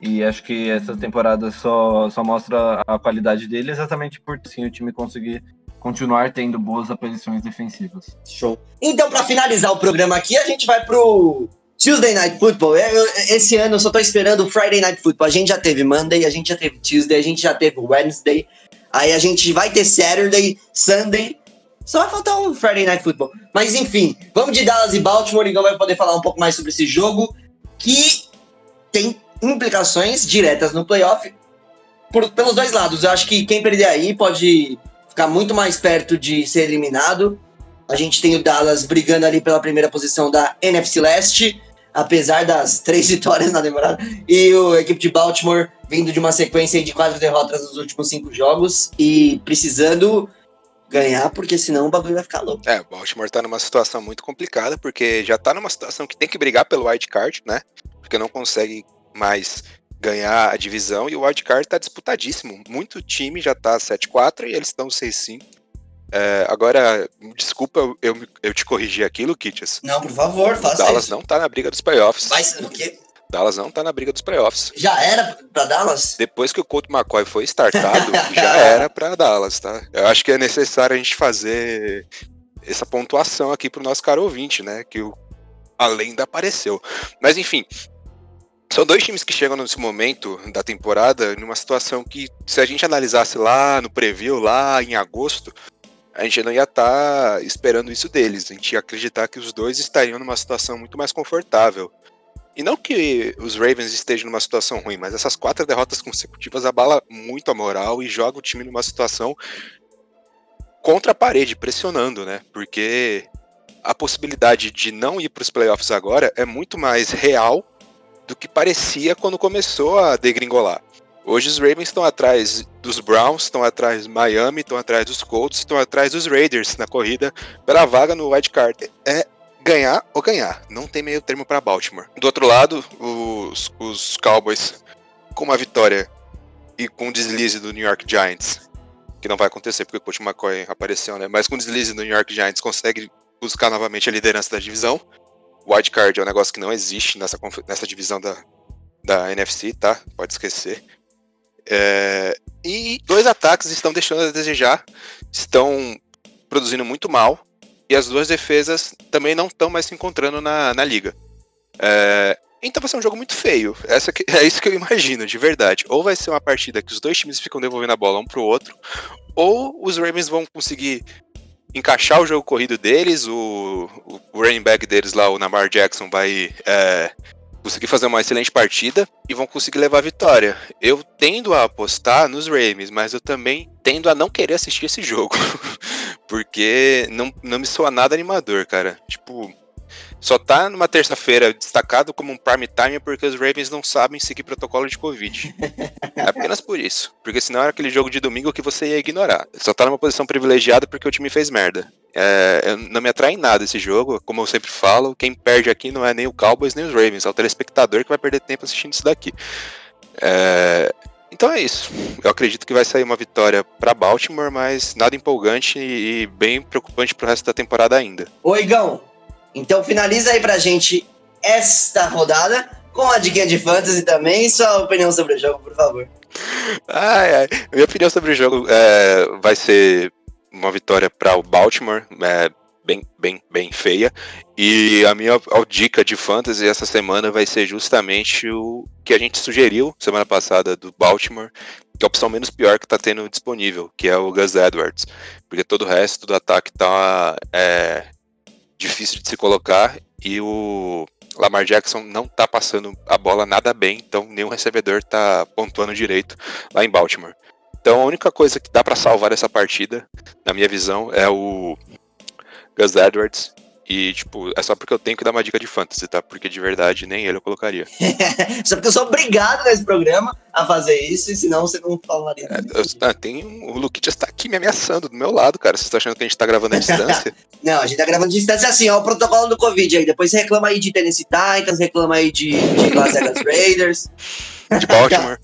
E acho que essa temporada só, só mostra a qualidade dele exatamente por sim o time conseguir continuar tendo boas aparições defensivas. Show. Então, para finalizar o programa aqui, a gente vai pro Tuesday Night Football. Eu, esse ano eu só tô esperando o Friday Night Football. A gente já teve Monday, a gente já teve Tuesday, a gente já teve Wednesday. Aí a gente vai ter Saturday, Sunday. Só vai faltar um Friday Night Football. Mas enfim, vamos de Dallas e Baltimore. Igão vai poder falar um pouco mais sobre esse jogo que tem implicações diretas no playoff por, pelos dois lados. Eu acho que quem perder aí pode ficar muito mais perto de ser eliminado. A gente tem o Dallas brigando ali pela primeira posição da NFC Leste apesar das três vitórias na temporada. E o equipe de Baltimore vindo de uma sequência de quatro derrotas nos últimos cinco jogos e precisando ganhar, porque senão o bagulho vai ficar louco. É, o Baltimore tá numa situação muito complicada, porque já tá numa situação que tem que brigar pelo wild card, né? Porque não consegue mais ganhar a divisão e o wild card tá disputadíssimo. Muito time já tá 7-4 e eles estão 6-5. É, agora, desculpa eu, eu, te corrigir aquilo, Kitchens. Não, por favor, faça Dallas isso. não tá na briga dos playoffs. Mas o quê? Dallas não tá na briga dos playoffs. Já era pra Dallas? Depois que o Colt McCoy foi startado, já era pra Dallas, tá? Eu acho que é necessário a gente fazer essa pontuação aqui pro nosso caro ouvinte, né? Que o a lenda apareceu. Mas enfim, São dois times que chegam nesse momento da temporada numa situação que, se a gente analisasse lá no preview, lá em agosto, a gente não ia estar esperando isso deles. A gente ia acreditar que os dois estariam numa situação muito mais confortável. E não que os Ravens estejam numa situação ruim, mas essas quatro derrotas consecutivas abala muito a moral e joga o time numa situação contra a parede, pressionando, né? Porque a possibilidade de não ir para os playoffs agora é muito mais real do que parecia quando começou a degringolar. Hoje os Ravens estão atrás dos Browns, estão atrás do Miami, estão atrás dos Colts, estão atrás dos Raiders na corrida pela vaga no wild card. É ganhar ou ganhar, não tem meio termo para Baltimore. Do outro lado, os, os Cowboys com uma vitória e com um deslize do New York Giants, que não vai acontecer porque o Coach McCoy apareceu, né? Mas com um deslize do New York Giants consegue buscar novamente a liderança da divisão. Wild card é um negócio que não existe nessa, nessa divisão da, da NFC, tá? Pode esquecer. É, e dois ataques estão deixando a desejar, estão produzindo muito mal, e as duas defesas também não estão mais se encontrando na, na liga. É, então vai ser um jogo muito feio. Essa que, é isso que eu imagino, de verdade. Ou vai ser uma partida que os dois times ficam devolvendo a bola um pro outro, ou os Ravens vão conseguir encaixar o jogo corrido deles, o, o running back deles lá, o Namar Jackson, vai é, conseguir fazer uma excelente partida e vão conseguir levar a vitória. Eu tendo a apostar nos Ravens, mas eu também tendo a não querer assistir esse jogo. porque não, não me soa nada animador, cara. Tipo, só tá numa terça-feira destacado como um prime time porque os Ravens não sabem seguir protocolo de Covid. É apenas por isso. Porque senão era aquele jogo de domingo que você ia ignorar. Só tá numa posição privilegiada porque o time fez merda. É, não me atrai em nada esse jogo, como eu sempre falo, quem perde aqui não é nem o Cowboys nem os Ravens, é o telespectador que vai perder tempo assistindo isso daqui. É, então é isso. Eu acredito que vai sair uma vitória para Baltimore, mas nada empolgante e bem preocupante pro resto da temporada ainda. Oi, Igão, então finaliza aí pra gente esta rodada com a dica de fantasy também. Sua opinião sobre o jogo, por favor. Ai, ai. Minha opinião sobre o jogo é, vai ser uma vitória para o Baltimore, é, bem, bem, bem feia. E a minha dica de fantasy essa semana vai ser justamente o que a gente sugeriu semana passada do Baltimore, que é a opção menos pior que está tendo disponível, que é o Gus Edwards. Porque todo o resto do ataque tá é, difícil de se colocar e o Lamar Jackson não tá passando a bola nada bem, então nenhum recebedor tá pontuando direito lá em Baltimore. Então a única coisa que dá para salvar essa partida, na minha visão, é o Gus Edwards e, tipo, é só porque eu tenho que dar uma dica de fantasy, tá? Porque de verdade nem ele eu colocaria. só porque eu sou obrigado nesse programa a fazer isso, e senão você não falaria. É, eu, ah, tem, o Luquitas tá aqui me ameaçando do meu lado, cara. Você tá achando que a gente tá gravando à distância? não, a gente tá gravando à distância assim, ó, o protocolo do Covid aí. Depois você reclama aí de Tennessee Titans, reclama aí de, de Las Vegas Raiders. De Baltimore.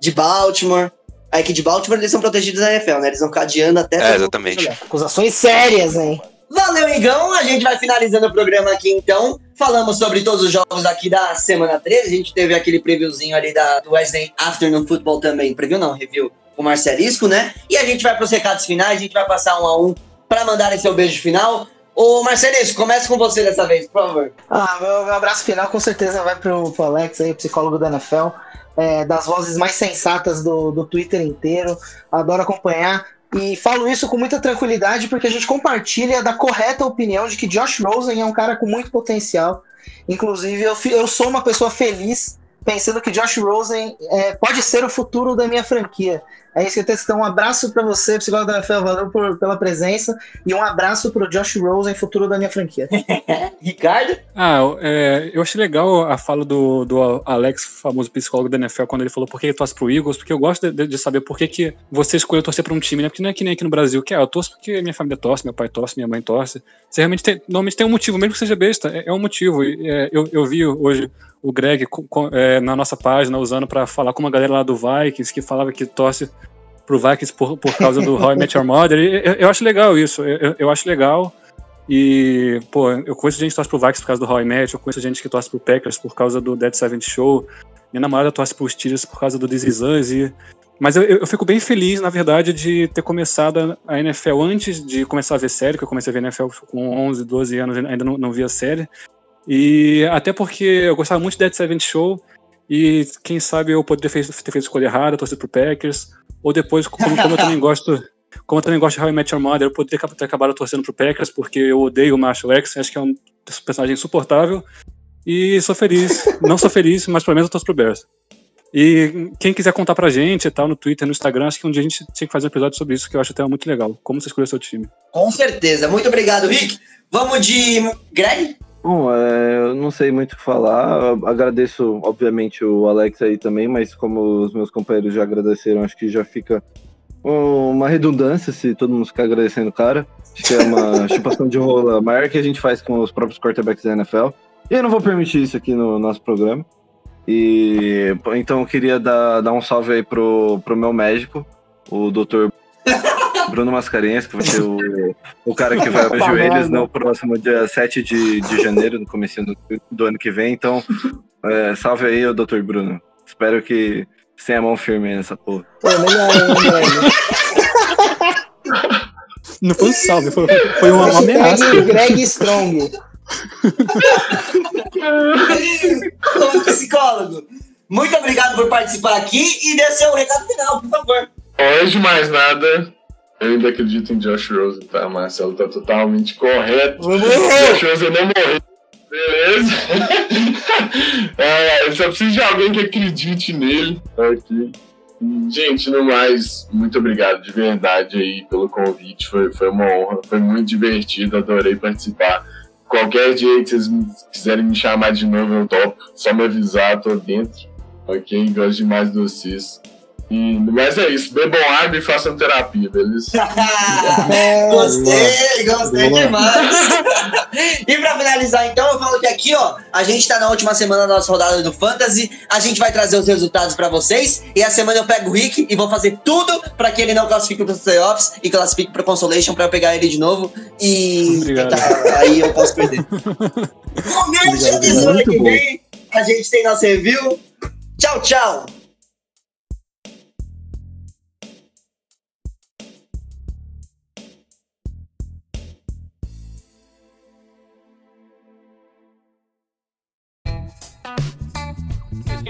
de Baltimore. Aí que de Baltimore eles são protegidos na NFL, né? Eles vão cadeando até. É, exatamente. Acusações sérias, hein? Valeu, Igão. A gente vai finalizando o programa aqui, então. Falamos sobre todos os jogos aqui da semana 13. A gente teve aquele previewzinho ali da, do Wednesday Afternoon Football também. Preview não, review com o Marcelisco, né? E a gente vai para os recados finais. A gente vai passar um a um para mandar esse beijo final. Ô Marcelisco, comece com você dessa vez, por favor. Ah, meu, meu abraço final com certeza vai pro, pro Alex aí, psicólogo da NFL. É, das vozes mais sensatas do, do Twitter inteiro. Adoro acompanhar. E falo isso com muita tranquilidade porque a gente compartilha da correta opinião de que Josh Rosen é um cara com muito potencial. Inclusive, eu, eu sou uma pessoa feliz pensando que Josh Rosen é, pode ser o futuro da minha franquia. É isso que eu tenho. Então, um abraço para você, psicólogo da NFL, valeu por, pela presença. E um abraço para o Josh Rosen, futuro da minha franquia. Ricardo? Ah, é, eu achei legal a fala do, do Alex, famoso psicólogo da NFL, quando ele falou por que ele torce pro Eagles, porque eu gosto de, de saber por que, que você escolheu torcer para um time, né? Porque não é que nem aqui no Brasil, que é, eu torço porque minha família torce, meu pai torce, minha mãe torce. Você realmente tem, normalmente tem um motivo, mesmo que seja besta, é, é um motivo. É, eu, eu vi hoje o Greg é, na nossa página usando para falar com uma galera lá do Vikings que falava que torce pro Vikings por, por causa do How I Met Your Mother. Eu, eu acho legal isso, eu, eu, acho legal. E, pô, eu conheço gente que torce pro Vikings por causa do How I Met, eu conheço gente que torce pro Packers por causa do Dead Seventh Show. Minha namorada torce pros Steelers por causa do This Is Us, e... Mas eu, eu, fico bem feliz, na verdade, de ter começado a NFL antes de começar a ver série, que eu comecei a ver NFL com 11, 12 anos, ainda não, não via série. E até porque eu gostava muito de Dead Seven Show. E quem sabe eu poderia ter feito, escolha errada, torcer pro Packers. Ou depois, como, como eu também gosto. Como eu também gosto de How I Met Your Mother, eu poderia ter, ter acabado torcendo pro Packers, porque eu odeio o Marshall X, acho que é um personagem insuportável. E sou feliz. Não sou feliz, mas pelo menos eu torço pro Bears. E quem quiser contar pra gente e tal, no Twitter, no Instagram, acho que um dia a gente tinha que fazer um episódio sobre isso, que eu acho até muito legal. Como você escolheu seu time. Com certeza. Muito obrigado, Rick. Vamos de Greg? Bom, é, eu não sei muito o que falar. Eu agradeço, obviamente, o Alex aí também, mas como os meus companheiros já agradeceram, acho que já fica uma redundância se todo mundo ficar agradecendo o cara. Acho que é uma chupação de rola maior que a gente faz com os próprios quarterbacks da NFL. E eu não vou permitir isso aqui no nosso programa. E então eu queria dar, dar um salve aí pro, pro meu médico, o doutor Bruno Mascarenhas, que vai ser o, o cara que vai abrir os joelhos no próximo dia 7 de, de janeiro, no começo do, do ano que vem. Então, é, salve aí, o doutor Bruno. Espero que você tenha a mão firme nessa porra. Pô, melhor velho. Não foi um salve, foi, foi uma, uma ameaça. Hashtag Greg Strong. Como psicólogo. Muito obrigado por participar aqui e dê seu recado final, por favor. Antes de mais nada, eu ainda acredito em Josh Rosen, tá? Marcelo tá totalmente correto. Josh Rosen não morreu. Beleza? é, eu só preciso de alguém que acredite nele. Aqui. Gente, no mais, muito obrigado de verdade aí pelo convite. Foi, foi uma honra, foi muito divertido, adorei participar. Qualquer dia que vocês quiserem me chamar de novo, eu topo. Só me avisar, tô dentro. Ok? Gosto demais de vocês. E, mas é isso, bebam água e façam terapia, beleza? gostei, gostei demais. e pra finalizar, então, eu falo que aqui, ó, a gente tá na última semana da nossa rodada do Fantasy. A gente vai trazer os resultados pra vocês. E a semana eu pego o Rick e vou fazer tudo pra que ele não classifique pros playoffs e classifique pro Consolation pra eu pegar ele de novo. E tá, aí eu posso perder. dia semana muito que bom. vem. A gente tem nosso review. Tchau, tchau.